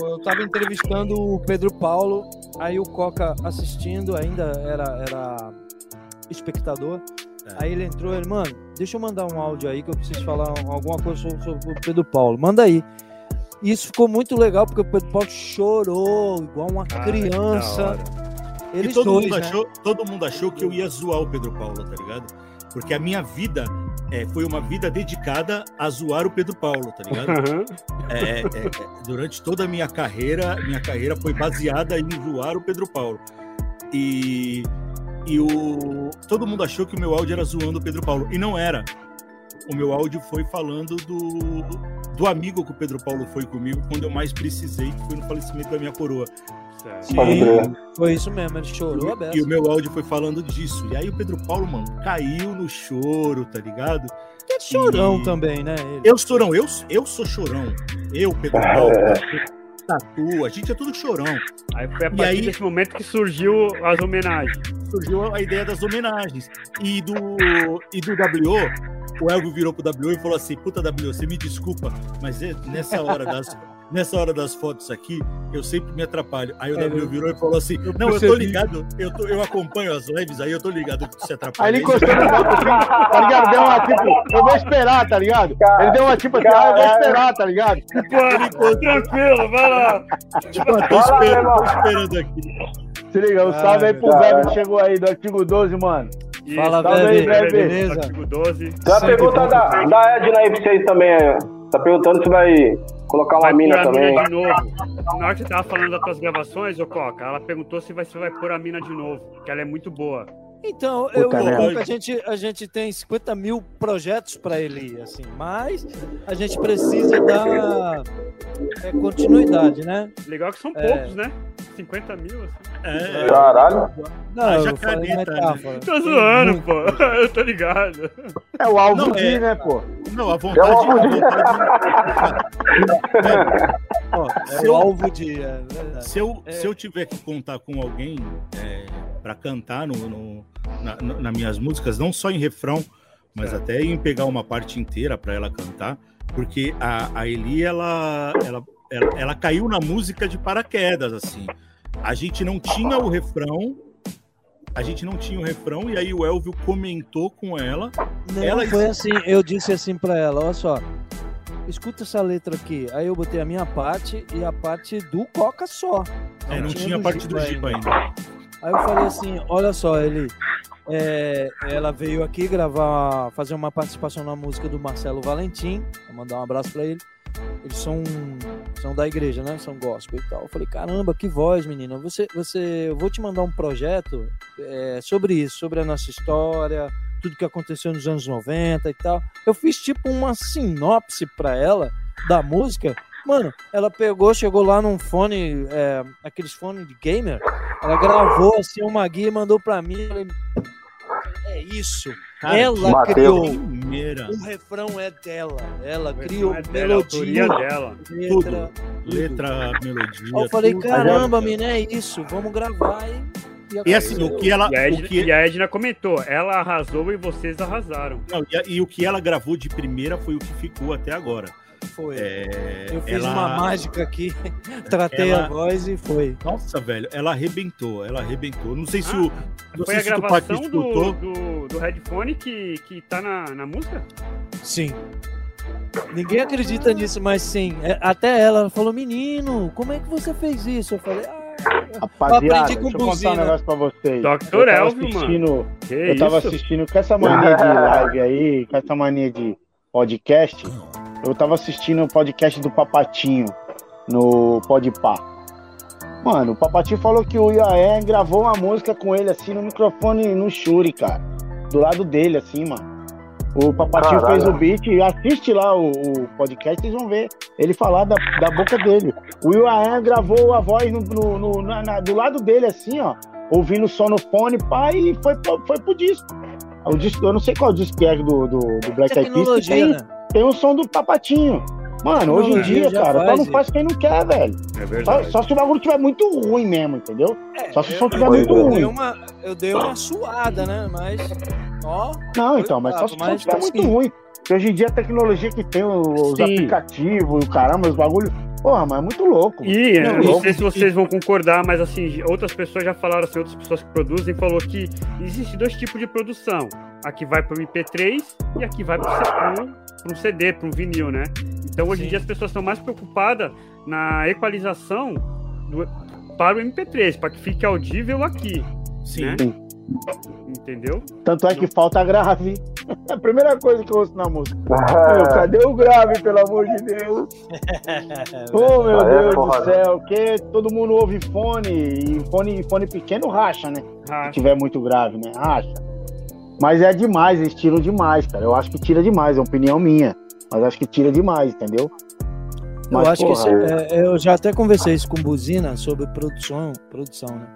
Eu tava entrevistando o Pedro Paulo, aí o Coca assistindo, ainda era, era espectador. É. Aí ele entrou, ele, mano, deixa eu mandar um áudio aí que eu preciso falar alguma coisa sobre, sobre o Pedro Paulo. Manda aí. E isso ficou muito legal, porque o Pedro Paulo chorou, igual uma Cara, criança. hora. E todo dois, mundo, né? achou, todo mundo achou que eu ia zoar o Pedro Paulo, tá ligado? Porque a minha vida é, foi uma vida dedicada a zoar o Pedro Paulo, tá ligado? É, é, é, durante toda a minha carreira, minha carreira foi baseada em zoar o Pedro Paulo. E, e o, todo mundo achou que o meu áudio era zoando o Pedro Paulo. E não era. O meu áudio foi falando do, do amigo que o Pedro Paulo foi comigo quando eu mais precisei, que foi no falecimento da minha coroa. E-. Foi isso mesmo, ele chorou a beça. e o meu áudio foi falando disso. E aí o Pedro Paulo, mano, caiu no choro, tá ligado? É chorão E- também, né? Ele. Eu chorão, eu, eu sou chorão. Eu, Pedro Paulo, Tatu, a gente é tudo chorão. Aí foi a E partir aí- desse momento que surgiu as homenagens. Surgiu a ideia das homenagens. E do, e do WO, o Elvio virou pro WO e falou assim: Puta WO, você me desculpa, mas é- nessa hora das. Nessa hora das fotos aqui, eu sempre me atrapalho. Aí o É, eu- virou e falou assim: eu Não, eu tô percebi." ligado, eu, tô- eu acompanho as lives, aí eu tô ligado que tu se atrapalha. Aí ele encostou no banco assim, tá ligado? Deu uma tipo, eu vou esperar, tá ligado? Ele deu uma tipo assim, ah, eu vou esperar, tá ligado? Pô, tranquilo, vai lá. Tipo, eu tô lá, esperando, tô esperando aqui. Se liga, um Ah, salve aí pro velho que chegou aí do artigo 12, mano. Isso, Fala, Bebe. beleza? Artigo 12. Tem uma pergunta da, da Edna aí pra vocês também. aí, ó. Tá perguntando se vai colocar uma Vai mina também. mina de novo. Na hora que você tava falando das tuas gravações, ô Coca, ela perguntou se vai, se vai pôr a mina de novo, que ela é muito boa. Então, eu, eu- a, gente, a gente tem 50 mil projetos para ele, assim, mas a gente precisa dar é, continuidade, né? Legal que são É. poucos, né? 50 mil, assim. É, Caralho. Não, Haja eu falei caneta, né? metáfora. Tô Tem zoando, pô. Eu tô ligado. É o alvo Não, de, é- né, pô? não, a vontade. É o vontade Ó, É o alvo de. É verdade. Se eu, É. se eu tiver que contar com alguém é, para cantar no, no- na, na- nas minhas músicas, não só em refrão, mas até em pegar uma parte inteira para ela cantar, porque a, a Eli, ela, ela, ela, ela caiu na música de paraquedas, assim. A gente não tinha o refrão a gente não tinha o refrão, e aí o Elvio comentou com ela. Não, Ela- foi assim, eu disse assim pra ela, olha só, escuta essa letra aqui. Aí eu botei a minha parte e a parte do Coca só. É, não tinha a do parte do Giba Giba ainda. Aí eu falei assim, olha só, ele. é, ela veio aqui gravar, fazer uma participação na música do Marcelo Valentim. Vou mandar um abraço pra ele. Eles são, são da igreja, né? São gospel e tal. Eu falei, caramba, que voz, menina. Você, você, eu vou te mandar um projeto é, sobre isso, sobre a nossa história, tudo que aconteceu nos anos 90 e tal. Eu fiz tipo uma sinopse pra ela da música. Mano, ela pegou, chegou lá num fone, é, aqueles fones de gamer. Ela gravou assim uma guia e mandou pra mim. Eu falei, é isso. Cara, ela criou. Primeira. O refrão é dela. Ela Mas criou é dela, a melodia, dela. letra. Letra, melodia. Aí eu falei, tudo. caramba, mina, é isso. Vamos gravar e. E assim, o que ela. E a, O Edna, que, e a Edna comentou, ela arrasou e vocês arrasaram. não, e, a- e o que ela gravou de primeira foi o que ficou até agora. Foi. É, eu fiz ela- uma mágica aqui, tratei Ela- a voz e foi. Nossa, velho, ela arrebentou, ela arrebentou. Não sei se Ah, o. Não Foi sei a gravação escutou. do, do, do headphone que, que tá na, na música? Sim. Ninguém acredita nisso, mas sim. É, Até ela falou, menino, como é que você fez isso? Eu falei, ah, Rapaziada, aprendi com deixa eu contar buzina. um negócio pra vocês. Dr. Eu tava Elvio, mano. assistindo, Que eu tava isso? assistindo com essa mania de live aí, com essa mania de podcast. Eu tava assistindo o podcast do Papatinho no Podpah. Mano, o Papatinho falou que o Iaé gravou uma música com ele assim no microfone no Shuri, cara. Do lado dele, assim, mano. O Papatinho Caralho. fez o beat, assiste lá o, o podcast, vocês vão ver ele falar da, da boca dele. O Ayan gravou a voz no, no- no- na- na- do lado dele, assim, ó, ouvindo só no fone, pá, e foi, pro- foi pro disco. O disco. Eu não sei qual disco que é do, do, do Black Eyed Peas, tecnologia, né? Tem o som do Papatinho. Mano, hoje em Tecnologia dia, já cara, só faz não isso. faz quem não quer, velho. É Só, verdade. só se o bagulho tiver muito ruim mesmo, entendeu? Só se o som tiver muito eu dei ruim. uma, eu dei uma suada, né? Mas, ó, Não, então, mas só se o som tiver muito assim, ruim. Porque hoje em dia a tecnologia que tem, os Sim. aplicativos, o caramba, os bagulhos. Porra, mas é muito louco. E Não, eu não louco. sei se vocês vão concordar, mas assim, outras pessoas já falaram assim, outras pessoas que produzem, falou que existe dois tipos de produção. A que vai para o MP3 e a que vai para um CD, para um vinil, né? Então hoje em Sim. dia as pessoas estão mais preocupadas na equalização do- para o MP3, para que fique audível aqui, Sim. né? entendeu? Tanto é que falta grave. É a primeira coisa que eu ouço na música. Meu, cadê o grave, pelo amor de Deus? Ô, meu Aí é Deus do céu, que todo mundo ouve fone, e fone, fone pequeno racha, né? Ah, Se tiver muito grave, né? Racha. Mas é demais, eles tiram demais, cara. Eu acho que tira demais, é uma opinião minha. Mas acho que tira demais, entendeu? Eu Mas, acho que porra, isso, é- eu já até conversei isso com Buzina sobre produção, produção, né?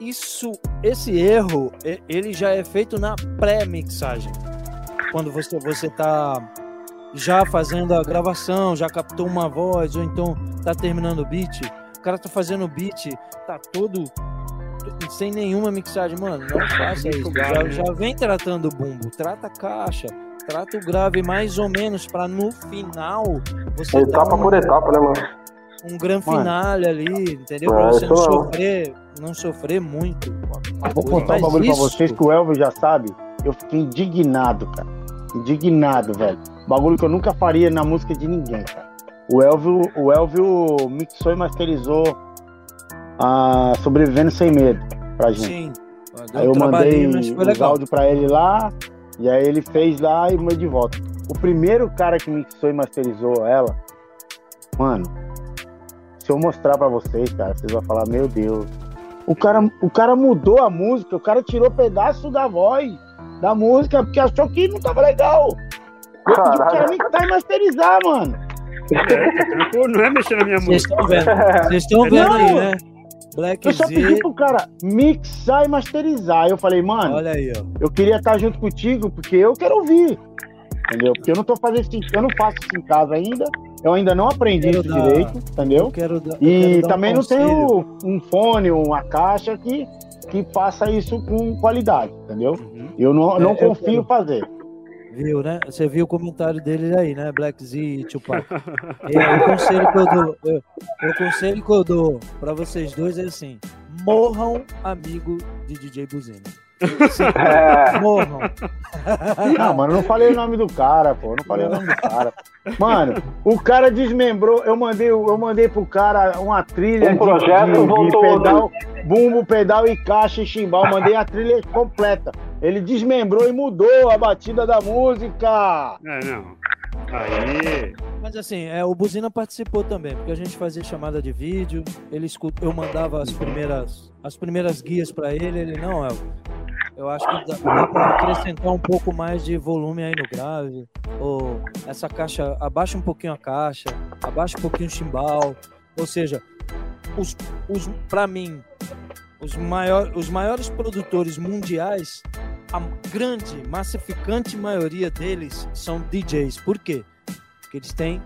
Isso, esse erro, ele já é feito na pré-mixagem. Quando você você tá já fazendo a gravação, já captou uma voz ou então tá terminando o beat, o cara tá fazendo o beat, tá todo sem nenhuma mixagem, mano, não faça isso. Já, né? já vem tratando o bumbo, trata a caixa, trata o grave mais ou menos para no final você Etapa um- por etapa, né, mano? um grande finale ali, entendeu? É, Pra você não sofrer, não sofrer muito. vou contar um bagulho pra isso- vocês que o Elvio já sabe. Eu fiquei indignado, cara. Indignado, velho. Bagulho que eu nunca faria na música de ninguém, cara. O Elvio, o Elvio mixou e masterizou a Sobrevivendo Sem Medo pra gente. Sim. Deu Aí eu um mandei legal. áudios pra ele lá, e aí ele fez lá e mandou de volta. O primeiro cara que mixou e masterizou ela, mano, se eu mostrar pra vocês, cara, vocês vão falar, meu Deus. O cara, o cara mudou a música, o cara tirou pedaço da voz da música, porque achou que não tava legal. Eu pedi pro cara mixar e masterizar, mano. É, tranquilo, não é mexer na minha Vocês música. estão vendo? Vocês estão vendo Não. aí, né? Black Eu só pedi Z. pro cara mixar e masterizar. Eu falei, mano, Olha aí, ó. eu queria estar junto contigo porque eu quero ouvir. Entendeu? Porque eu não tô fazendo isso, eu não faço isso em casa ainda. Eu ainda não aprendi isso dar- direito, Eu entendeu? quero dar, eu E quero dar um também não tenho um fone, uma caixa que, que faça isso com qualidade, entendeu? Uhum. Eu não, não É, eu confio em fazer. Viu, né? Você viu o comentário dele aí, né? Black Z e Tupac. É, o conselho que eu dou, eu- o conselho que eu dou pra vocês dois é assim: morram amigo de DJ Buzina. É, Morram. Não, mano, eu não falei o nome do cara, pô. Eu não falei o nome do cara. Mano, o cara desmembrou. Eu mandei, eu mandei pro cara uma trilha Um de- projeto, de, de voltou pedal, bumbo, pedal e caixa e chimbal. Mandei a trilha completa. Ele desmembrou e mudou a batida da música. É, não. Aí. Mas assim, é, o Buzina participou também, porque a gente fazia chamada de vídeo, ele escuta, eu mandava as primeiras, as primeiras guias pra ele, ele não, Elvio, eu acho que dá, dá pra acrescentar um pouco mais de volume aí no grave, ou essa caixa, abaixa um pouquinho a caixa, abaixa um pouquinho o chimbal, ou seja, os, os, pra mim, os, maior, os maiores produtores mundiais, a grande, massificante maioria deles são DJs. Por quê? Porque eles têm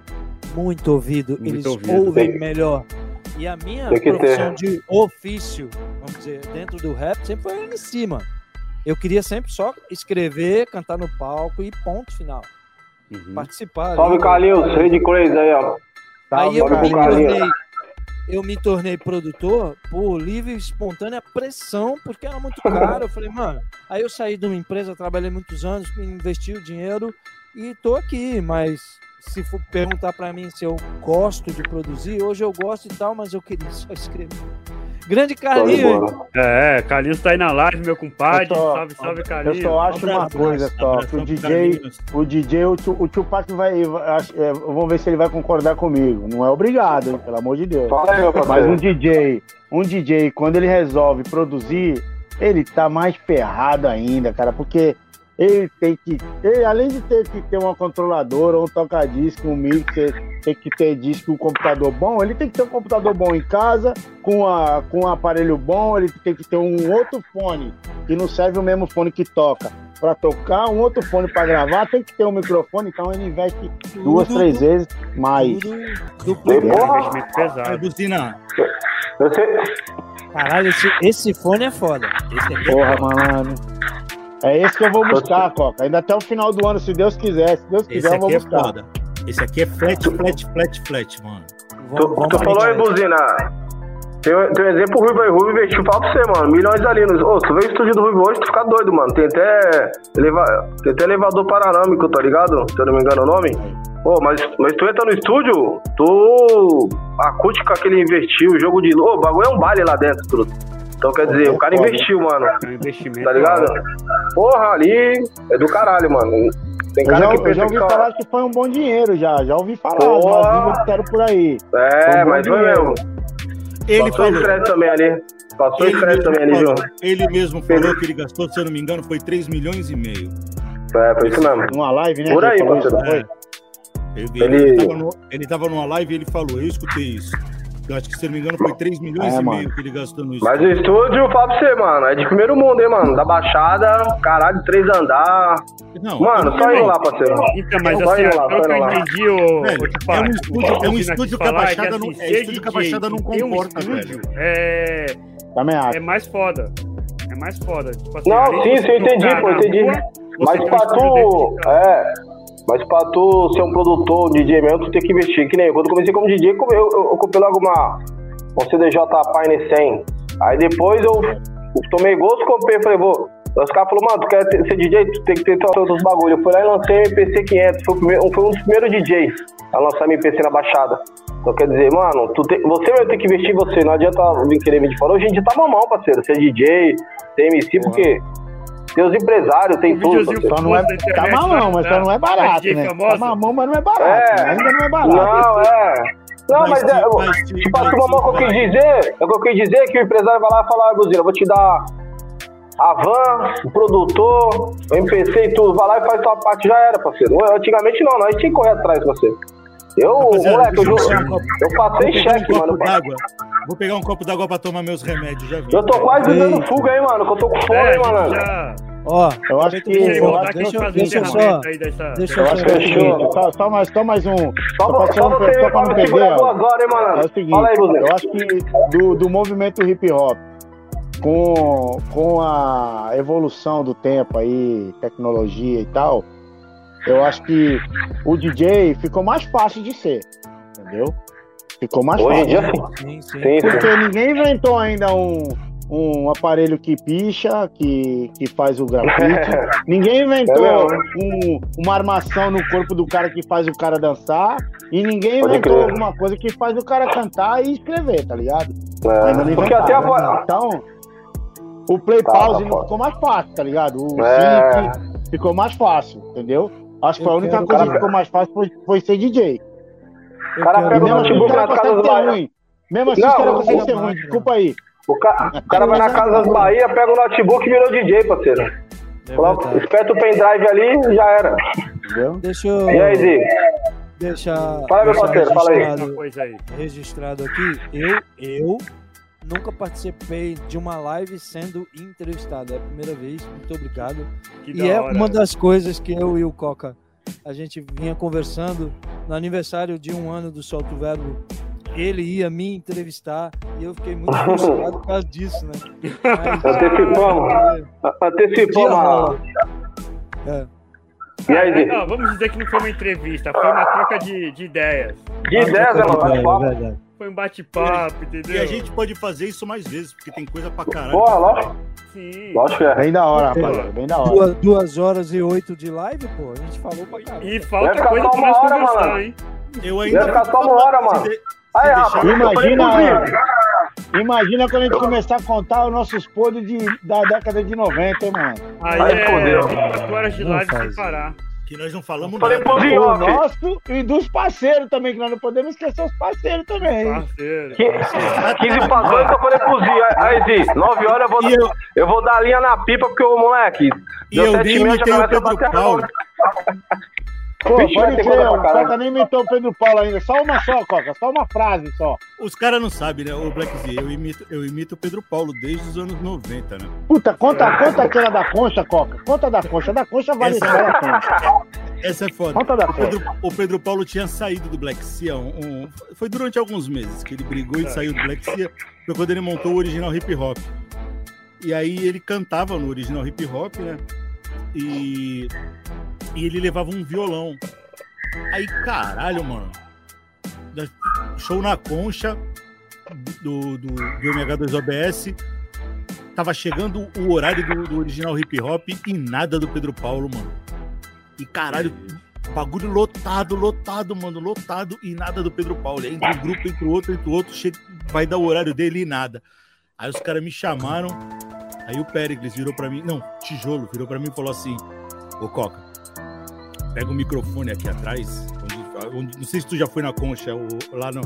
muito ouvido, Muito eles ouvido. ouvem Tem- melhor. E a minha que ter. profissão de ofício, vamos dizer, dentro do rap, sempre foi MC, mano. Eu queria sempre só escrever, cantar no palco e ponto final. Uhum. Participar. ali. salve Carlinhos, Rede Crazy aí, ó. Aí eu me, tornei, eu me tornei produtor por livre e espontânea pressão, porque era muito caro. Eu falei, mano, aí eu saí de uma empresa, trabalhei muitos anos, investi o dinheiro e tô aqui, mas se for perguntar pra mim se eu gosto de produzir, hoje eu gosto e tal, mas eu queria só escrever. Grande Carlinhos, bola. É, Carlinhos tá aí na live, meu compadre. Eu só- salve, salve, Eu Carlinhos. só acho uma Abraço, coisa abraço, só, abraço que o DJ, o DJ, o, Tu- o Tupac vai, é, vamos ver se ele vai concordar comigo. Não é obrigado, hein, pelo amor de Deus. Aí, Mas um. DJ, um DJ, quando ele resolve produzir, ele tá mais ferrado ainda, cara, porque ele tem que, ele, além de ter que ter uma controladora, um toca-disco, um mixer, tem que ter disco, um computador bom, ele tem que ter um computador bom em casa, com, a, com um aparelho bom, ele tem que ter um outro fone, que não serve o mesmo fone que toca. Pra tocar, um outro fone pra gravar, tem que ter um microfone, então ele investe duas, Tudo- três vezes mais. tudo E, duplo. É um investimento pesado. Caralho, esse, esse fone é foda. Esse é Porra, malandro. É esse que eu vou buscar, Coca. Ainda até o final do ano, se Deus quiser. Se Deus esse quiser, eu vou é buscar. foda. Esse aqui é flat, flat, flat, flat, mano. tu, Vamos- tu vamos falou aí, ligar. Buzina. Tem, um- tem um exemplo Ruivo aí, Ruivo investiu, fala pra você, mano. Milhões ali. Nos... Ô, tu vê o estúdio do Ruivo hoje, tu fica doido, mano. Tem até, eleva... tem até elevador panorâmico, tá ligado? Se eu não me engano o nome. Ô, mas, mas tu entra no estúdio, tu. A acústica que ele investiu, o jogo de. Ô, o bagulho é um baile lá dentro, tudo. Então quer dizer, o cara investiu, mano. É um investimento. Tá ligado? Porra, ali é do caralho, mano. Tem Eu cara já, que eu já ouvi que falar que foi um bom dinheiro, já. Já ouvi falar. Porra. Línguas disseram por aí. É, Foi um mas foi mesmo. Ele Passou falou. estresse também ali. Passou Ele mesmo, também ali, viu? falou, ele mesmo falou que ele gastou, se eu não me engano, foi 3 milhões e meio. É, foi isso mesmo. Numa live, né? Por que aí, falou parceiro. Ele, Ele- ele... tava no- ele tava numa live e ele falou, eu escutei isso. Eu acho que, se eu não me engano, foi 3 milhões É, e mano. meio que ele gastou no Mas o estúdio, fala pra você, mano, é de primeiro mundo, hein, mano. Da Baixada, caralho, três andar. Não, Mano, só indo lá, parceiro. Então, mas Vai assim, indo lá, que eu lá. entendi, ô, Velho, ô, é um o estúdio- que eu é um estúdio que a falar é Baixada assim, não- é estúdio que a Baixada não ter um comporta, estúdio É, Também acho. é mais foda. É mais foda. Tipo assim, Não, sim, sim, eu entendi, pô, entendi. Mas pra estúdio tu. É. Mas pra tu ser um produtor, DJ mesmo, tu tem que investir. Que nem eu, quando eu comecei como DJ, eu, eu, eu comprei logo uma. Um CDJ Pine 100. Aí depois eu, eu tomei gosto, comprei, falei, vou. Os caras falaram, mano, tu quer ter- ser DJ, tu tem que ter todos os bagulhos. Eu fui lá e lancei o MPC 500. Foi, primeiro, foi um dos primeiros DJs a lançar MPC na Baixada. Então quer dizer, mano, tu tem- você vai ter que investir em você. Não adianta vir querer vir de fora. Hoje em dia tá mamão, parceiro. Ser DJ, ser MC, porque os empresários, tem Um tudo. Só não é, tá internet, mamão, né? mas só não é barato, né? Tá mamão, mas não é barato. É. né? Ainda não é barato. Não, é. Não, mas, Mas é. se- mas tipo, mas mamão, o que eu quis dizer, é o que eu quis dizer que o empresário vai lá e fala, ah, Buzina, eu vou te dar a van, o produtor, o MPC e tudo. Vai lá e faz tua parte, já era, parceiro. Antigamente não, nós tinha que correr atrás, parceiro. Eu, Rapaziada, moleque, eu, eu um eu passei Vou pegar cheque, um copo mano. d'água. Vou pegar um copo d'água pra tomar meus remédios, já vi. Eu tô quase dando Eita. fuga, hein, mano, que eu tô com fome, É, hein, mano. já... Ó, Eu acho que. Deixa deixa- fazer deixa eu só- aí dessa... deixa eu eu acho que é o Fechou. só, só mais, só mais um. Só, Só pra, só só, você só pra não perder, agora, hein, mano. É o seguinte, Fala aí, eu acho que do, do movimento hip hop, com, com a evolução do tempo aí, tecnologia e tal, eu acho que o DJ ficou mais fácil de ser, entendeu? Ficou mais Hoje fácil. dia, sim. Sim. Porque ninguém inventou ainda um, um aparelho que picha, que, que faz o grafite. ninguém inventou É um- uma armação no corpo do cara que faz o cara dançar. E ninguém Pode inventou crer. alguma coisa que faz o cara cantar e escrever, tá ligado? É, Ainda não porque inventaram, né? voz. Então, o play Tá, pause tá ficou mais fácil, tá ligado? O É. ficou mais fácil, entendeu? Acho que foi a única quero- coisa que Cara, ficou mais fácil foi, foi ser DJ. Eu cara pega o notebook na casa ser Bahia. ruim. Mesmo assim Não, os caras o- conseguem ser o- ruim, desculpa aí. O, ca- o cara vai na casa das Bahia, pega o notebook e virou DJ, parceiro. É. Espeta o pendrive ali e já era. Entendeu? Deixa eu. E aí, Zi? Deixar, Fala, meu parceiro, fala aí. registrado aqui, eu, eu nunca participei de uma live sendo entrevistado. É a primeira vez, muito obrigado. Que E da é hora. uma das coisas que eu e o Coca, a gente vinha conversando no aniversário de um ano do Solto Verbo. Ele ia me entrevistar e eu fiquei muito frustrado por causa disso, né? Mas, Antecipamos. Uma. rola. é, E aí, Zi? Não, vamos dizer que não foi uma entrevista, foi uma troca de, de ideias. De 10, né, mano? é, Bate-papo. Foi um bate-papo, entendeu? E a gente pode fazer isso mais vezes, porque tem coisa pra caralho. Porra, lógico. Sim. Lógico que é. Bem da hora, rapaziada. Bem da hora. Duas, duas horas e oito de live, pô, a gente falou pra caralho. E falta coisa pra uma nós hora, conversar, mano. hein? Eu ainda. Vai ficar só uma hora, mano. De- Aí, rapaz, Imagina, imagina quando a gente começar a contar os nossos podres de, da década de 90, hein, mano. Aí Aí é fodeu. 4 horas de live sem parar. Que nós não falamos Falei nada. Zi, O nosso e dos parceiros também, que nós não podemos esquecer os parceiros também. Parceiro. Que- 15 para 2 eu falei pro Zi. Aí, Zi, 9 horas eu vou, eu, eu vou dar a linha na pipa, porque o moleque. e deu eu 7 nem e meia, já Pô, Vixe, vai pode crer, pra o. Coca nem imitou o Pedro Paulo ainda. Só uma só, Coca. Só uma frase só. Os caras não sabem, né? O Black Z, eu imito, eu imito o Pedro Paulo desde os anos 90, né? Puta, conta, conta aquela da concha, Coca. Conta da concha. Da concha vale Essa- só a pena. Essa é foda. Conta da O concha. Pedro, o Pedro Paulo tinha saído do Black Sea, um- um- foi durante alguns meses que ele brigou e saiu do Black Sea, foi quando ele montou o original hip hop. E aí ele cantava no original hip hop, né? E, e ele levava um violão. Aí, caralho, mano. Show na concha do, do, do MH2OBS. Tava chegando o horário do, do original hip hop e nada do Pedro Paulo, mano. E caralho, bagulho lotado, lotado, mano, lotado e nada do Pedro Paulo. Aí Entre um grupo, entre o outro, entre o outro, chega, vai dar o horário dele e nada. Aí os caras me chamaram, aí o Péricles virou pra mim, não, tijolo, virou pra mim e falou assim: Ô Coca, pega o microfone aqui atrás, onde, onde- não sei se tu já foi na concha, lá, no,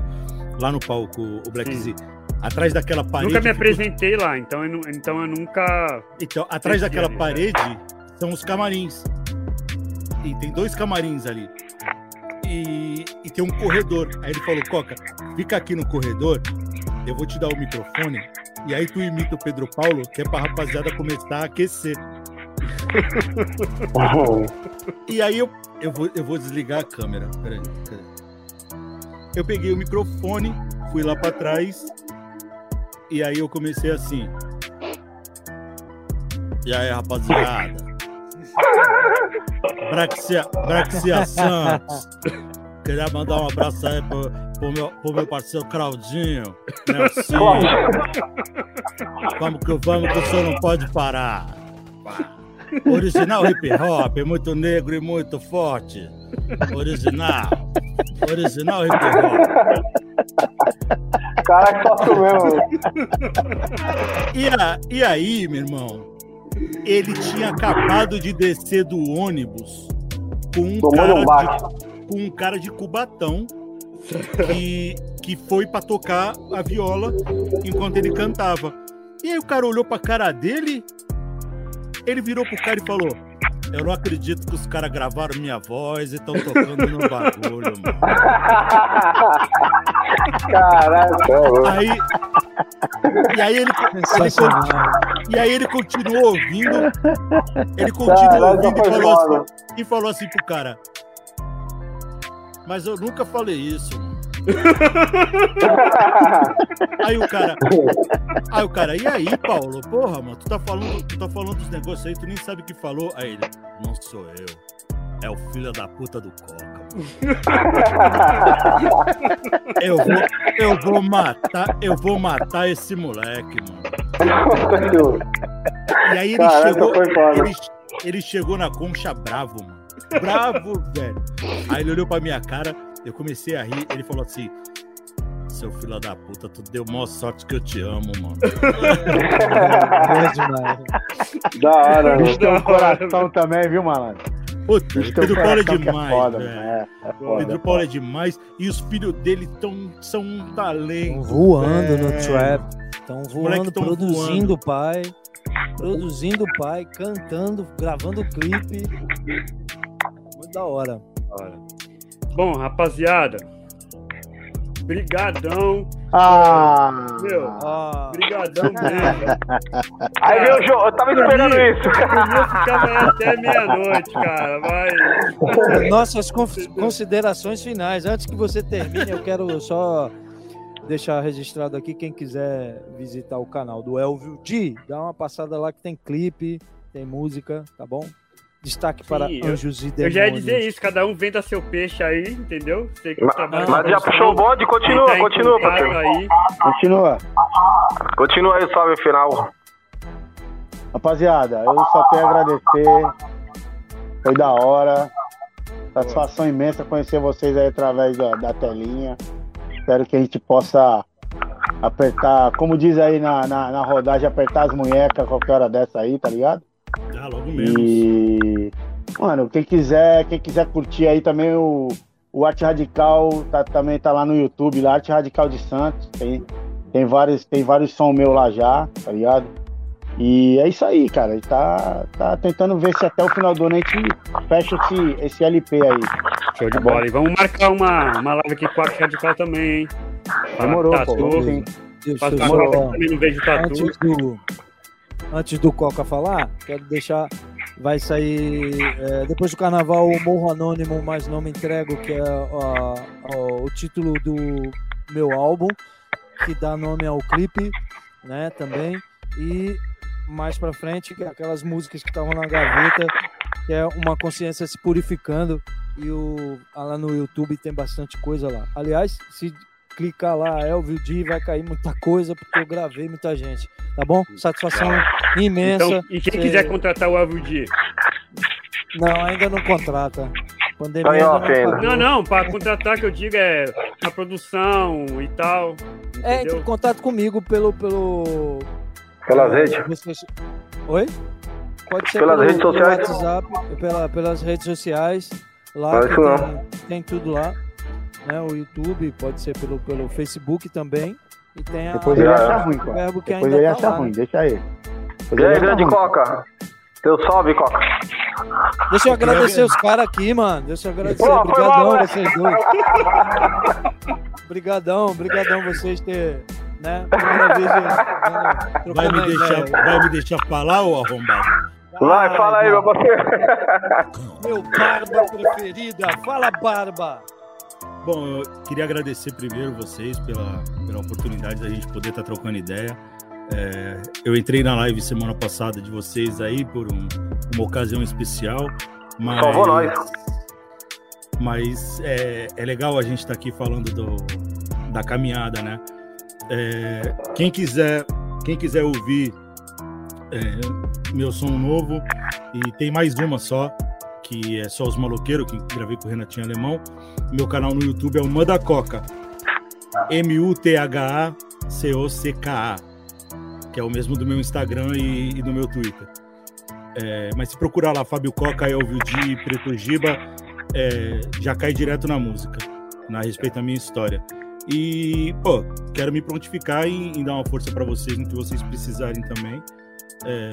lá no palco, o Black Sim. Z. Atrás daquela parede. Nunca me ficou- apresentei lá, então eu, então eu nunca. então, atrás daquela ali, parede são os camarins. E tem dois camarins ali. E, e tem um corredor. Aí ele falou, Coca, fica aqui no corredor, eu vou te dar o microfone, e aí tu imita o Pedro Paulo, que é pra rapaziada começar a aquecer. E aí eu, eu, vou, eu vou desligar a câmera. Peraí, peraí. Eu peguei o microfone, fui lá pra trás, e aí eu comecei assim. E aí, rapaziada? Braxia, Braxia Santos. Queria mandar um abraço aí pro, pro, meu, pro meu parceiro Claudinho. Nelson. Vamos que vamos que o senhor não pode parar. Pá. Original hip hop, muito negro e muito forte. Original. Original hip hop. Caraca, tu mesmo. E, a- e aí, meu irmão, ele tinha acabado de descer do ônibus com um, Tomando cara de, com um cara de Cubatão que, que foi pra tocar a viola enquanto ele cantava. E aí o cara olhou pra cara dele, ele virou pro cara e falou: Eu não acredito que os caras gravaram minha voz e estão tocando no bagulho, mano. Caraca, louco. Aí. E aí ele, ele. E aí ele continuou ouvindo. Ele continuou Caraca, ouvindo e falou, assim, e falou assim pro cara. Mas eu nunca falei isso, mano. Aí o cara. Aí o cara, e aí, Paulo? Porra, mano, tu tá falando, tu tá falando dos negócios aí, tu nem sabe o que falou. Aí ele, não sou eu. é o filho da puta do Coca. Eu vou, eu vou matar, eu vou matar esse moleque, mano. E aí ele Caraca, chegou, ele, ele chegou na concha bravo, mano. Bravo, velho. Aí ele olhou pra minha cara, eu comecei a rir, ele falou assim: Seu filho da puta, tu deu maior sorte que eu te amo, mano. Da hora, mano. Bicho tem um coração também, viu, malandro? Puta, um Pedro Paulo é é demais, foda, velho. mano. É, é foda. Pedro Paulo é demais e os filhos dele tão, são um Tão talento. voando no trap. Estão voando, tão produzindo o pai. Produzindo o pai, cantando, gravando clipe. Muito da hora. Bom, rapaziada. Brigadão. Ah, Meu, Ah, brigadão mesmo. Aí veio o jogo, eu tava esperando mim, isso. Eu ficava até meia-noite, cara. Mas. Nossas considerações finais. Antes que você termine, eu quero só deixar registrado aqui quem quiser visitar o canal do Elvio D. Dá uma passada lá que tem clipe, tem música, tá bom? Destaque para Sim, eu- Anjos e Eu Demônios. já ia dizer isso, cada um venda seu peixe aí, entendeu? Você que Mas, trabalha mas já puxou o bonde? Continua, tá continua, aí. continua. Continua aí salve final. Rapaziada, eu só tenho a agradecer. Foi da hora. Satisfação imensa conhecer vocês aí através da, da telinha. Espero que a gente possa apertar, como diz aí na, na, na rodagem, apertar as munhecas qualquer hora dessa aí, tá ligado? Ah, logo menos. E, mano, quem quiser, quem quiser curtir aí também o, o Arte Radical tá, também tá lá no YouTube, lá, Arte Radical de Santos. Tem, tem vários, tem vários som meu lá já, tá ligado? E é isso aí, cara. A gente tá, tá tentando ver se até o final do ano a gente fecha esse, esse LP aí. Show de Tá bom. bola. E vamos marcar uma, uma live aqui com a Radical também, hein? Demorou, Tatu. pô. Vamos sim. Que também não vejo tatu. antes do antes do Coca falar, quero deixar vai sair é, depois do carnaval o Morro Anônimo, mais não me entrego, que é o título do meu álbum, que dá nome ao clipe, né, também. E mais pra frente, é aquelas músicas que estavam na gaveta, que é uma consciência se purificando e o lá no YouTube tem bastante coisa lá. Aliás, se clicar lá Elvio D vai cair muita coisa porque eu gravei muita gente, tá bom? Satisfação imensa. Então, e quem Cê- quiser contratar o Elvio D? Não, ainda não contrata. Pandemia off não. Não, não, para contratar que eu digo é a produção e tal. É, entre Entendeu? em contato comigo pelo pelo Pelas É, redes. Oi? Pode ser Pelas pelo, redes pelo sociais? WhatsApp, pela, pelas redes sociais. Lá tem, tem tudo lá. Né? O YouTube, pode ser pelo, pelo Facebook também. E tem a, Depois ele acha ruim, cara. verbo que Depois ele tá acha lá, ruim, né? deixa ele. Depois E aí, grande ruim. Coca? Teu salve, Coca. Deixa eu agradecer os caras aqui, mano. Deixa eu agradecer. Pô, Obrigadão mal, né? vocês dois. Obrigadão, obrigadão vocês ter, né? Vez Vai me, deixar, ideia. vai me deixar falar, ô arrombado? Vai, fala aí, meu parceiro. Meu barba preferida. Fala, barba. Bom, eu queria agradecer primeiro vocês pela, pela oportunidade da gente poder estar trocando ideia. É, eu entrei na live semana passada de vocês aí por um- uma ocasião especial, mas, Salvou nós. mas é, é legal a gente estar aqui falando do, da caminhada, né? É, quem quiser quem quiser ouvir é, meu som novo e tem mais uma só que é só os maloqueiros que gravei com o Renatinho Alemão. Meu canal no YouTube é o Manda Coca. M-U-T-H-A-C-O-C-K-A. Que é o mesmo do meu Instagram e, e do meu Twitter. É, mas se procurar lá Fábio Coca, Elvio Di, Preto Giba, é, já cai direto na música, na respeito à minha história. E, pô, quero me prontificar em, em dar uma força para vocês no que vocês precisarem também. É,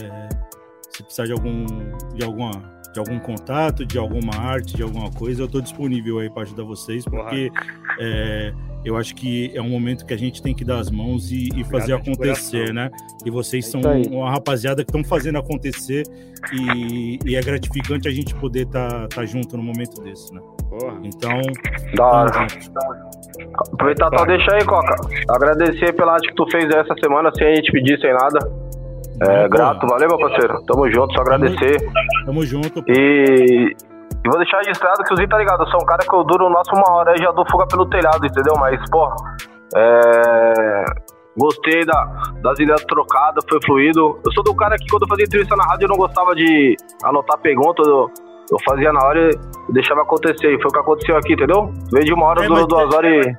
se precisar de algum, de alguma, de algum contato, de alguma arte, de alguma coisa, eu estou disponível aí para ajudar vocês, porque é, eu acho que é um momento que a gente tem que dar as mãos e, e fazer acontecer, né? E vocês É são uma rapaziada que estão fazendo acontecer e, e é gratificante a gente poder estar junto num momento desse, né? Porra. Então, Da hora. Aproveitar tua deixa aí, Coca. Agradecer pela arte que tu fez essa semana, sem a gente pedir, sem nada. É, grato, valeu, meu parceiro. Tamo junto, só agradecer. Tamo junto. pô. E, E vou deixar registrado que o Zinho tá ligado. Eu sou um cara que eu duro no máximo uma hora e já dou fuga pelo telhado, entendeu? Mas, pô, é. Gostei da, das ideias trocadas, foi fluido. Eu sou do cara que quando eu fazia entrevista na rádio eu não gostava de anotar perguntas, eu, eu fazia na hora e deixava acontecer. E foi o que aconteceu aqui, entendeu? Veio de uma hora, É, durou mas- duas horas e.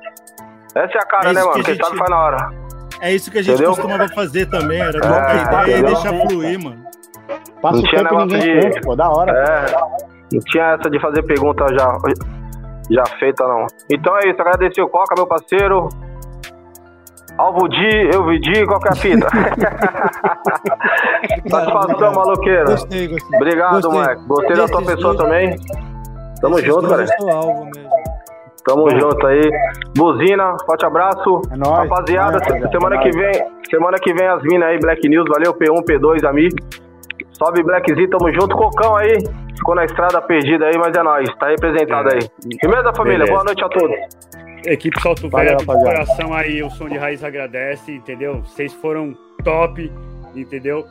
Essa é a cara, É né, mano? que a Quem gente- sabe faz na hora. É isso que a gente Entendeu? costumava fazer também, era É, trocar ideia e deixar fluir, mano. Passa Não o tinha tempo ninguém de- pô, da hora. É, não tinha essa de fazer pergunta já, já feita, não. Então é isso, agradecer o Coca, meu parceiro. Alvo Di, eu Vidi, qual que é a fita? Satisfação, maloqueira. Gostei, gostei. Obrigado, Gostei. moleque. Gostei da tua pessoa também. Tamo Esses junto, cara. Eu sou alvo mesmo. Tamo junto aí. Buzina, forte abraço. É nóis, Rapaziada, é nóis, semana é que vem, semana que vem as minas aí, Black News, valeu, P1, P2, amigo. Sobe Black Z, tamo junto. Cocão aí, ficou na estrada perdida aí, mas é nóis, tá representado É. aí. Firmeza, família, Beleza. boa noite a todos. Equipe Salto Velho, rapaziada. coração aí, o Som de Raiz agradece, entendeu? Vocês foram top, entendeu?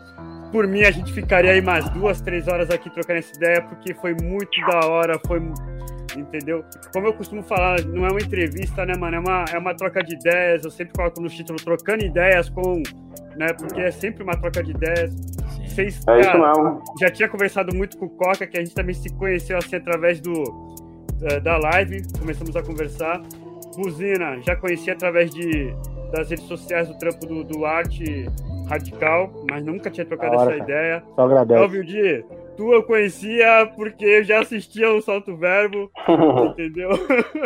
Por mim, a gente ficaria aí mais duas, três horas aqui trocando essa ideia, porque foi muito da hora, foi. Entendeu? Como eu costumo falar, não é uma entrevista, né, mano? É uma, é uma troca de ideias. Eu sempre coloco no título trocando ideias com. Né, porque é sempre uma troca de ideias. Vocês, É isso cara, mesmo. já tinha conversado muito com o Coca, que a gente também se conheceu assim através do da live, começamos a conversar. Buzina, já conheci através de, das redes sociais do trampo do, do Arte Radical, mas nunca tinha trocado hora, essa cara. ideia. Só agradece. Óbvio, Di, tu eu conhecia porque eu já assistia o Salto Verbo, entendeu?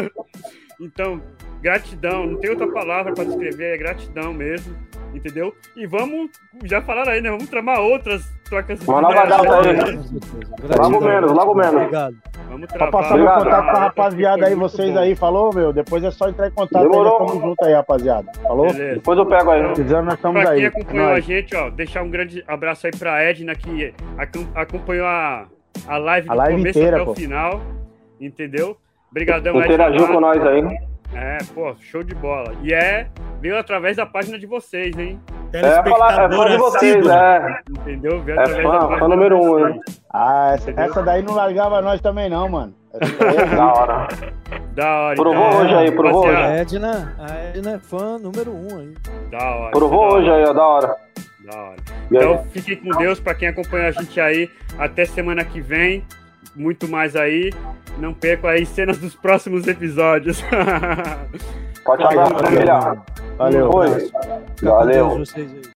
então, gratidão, não tem outra palavra para descrever, é gratidão mesmo, entendeu? E vamos, já falaram aí, né? Vamos tramar outras trocas de Uma nova ideias, data né? aí. Com. Logo menos, logo menos. Obrigado. Vamos Pra travar. passar meu Obrigado. contato pra rapaziada aí, vocês bom. aí, falou, meu? Depois é só entrar em contato Demorou. aí, nós junto aí, rapaziada. Falou? Beleza. Depois eu pego aí. Precisando, nós estamos Pra quem aí. acompanhou a Nós. gente, ó, deixar um grande abraço aí pra Edna, que acom- acompanhou a, a live A do live começo inteira, até pô. o final. Entendeu? Obrigadão, Interagiu com nós aí. É, pô, show de bola. E é, veio através da página de vocês, hein? É, falar, é fã de vocês, é. Entendeu? Veio É através da fã, página fã número um, né? Ah, essa, essa daí não largava nós também, não, mano. É Da hora. Da hora. Provou então, hoje aí, provou rapaziada, A Edna, a Edna é fã número um aí. Da hora. Provou da hoje hora, aí, ó, da hora. Da hora. Então, fiquem com Deus para quem acompanha a gente aí. Até semana que vem. Muito mais aí. Não percam aí cenas dos próximos episódios. Forte abraço, família. Valeu. Valeu. Aí.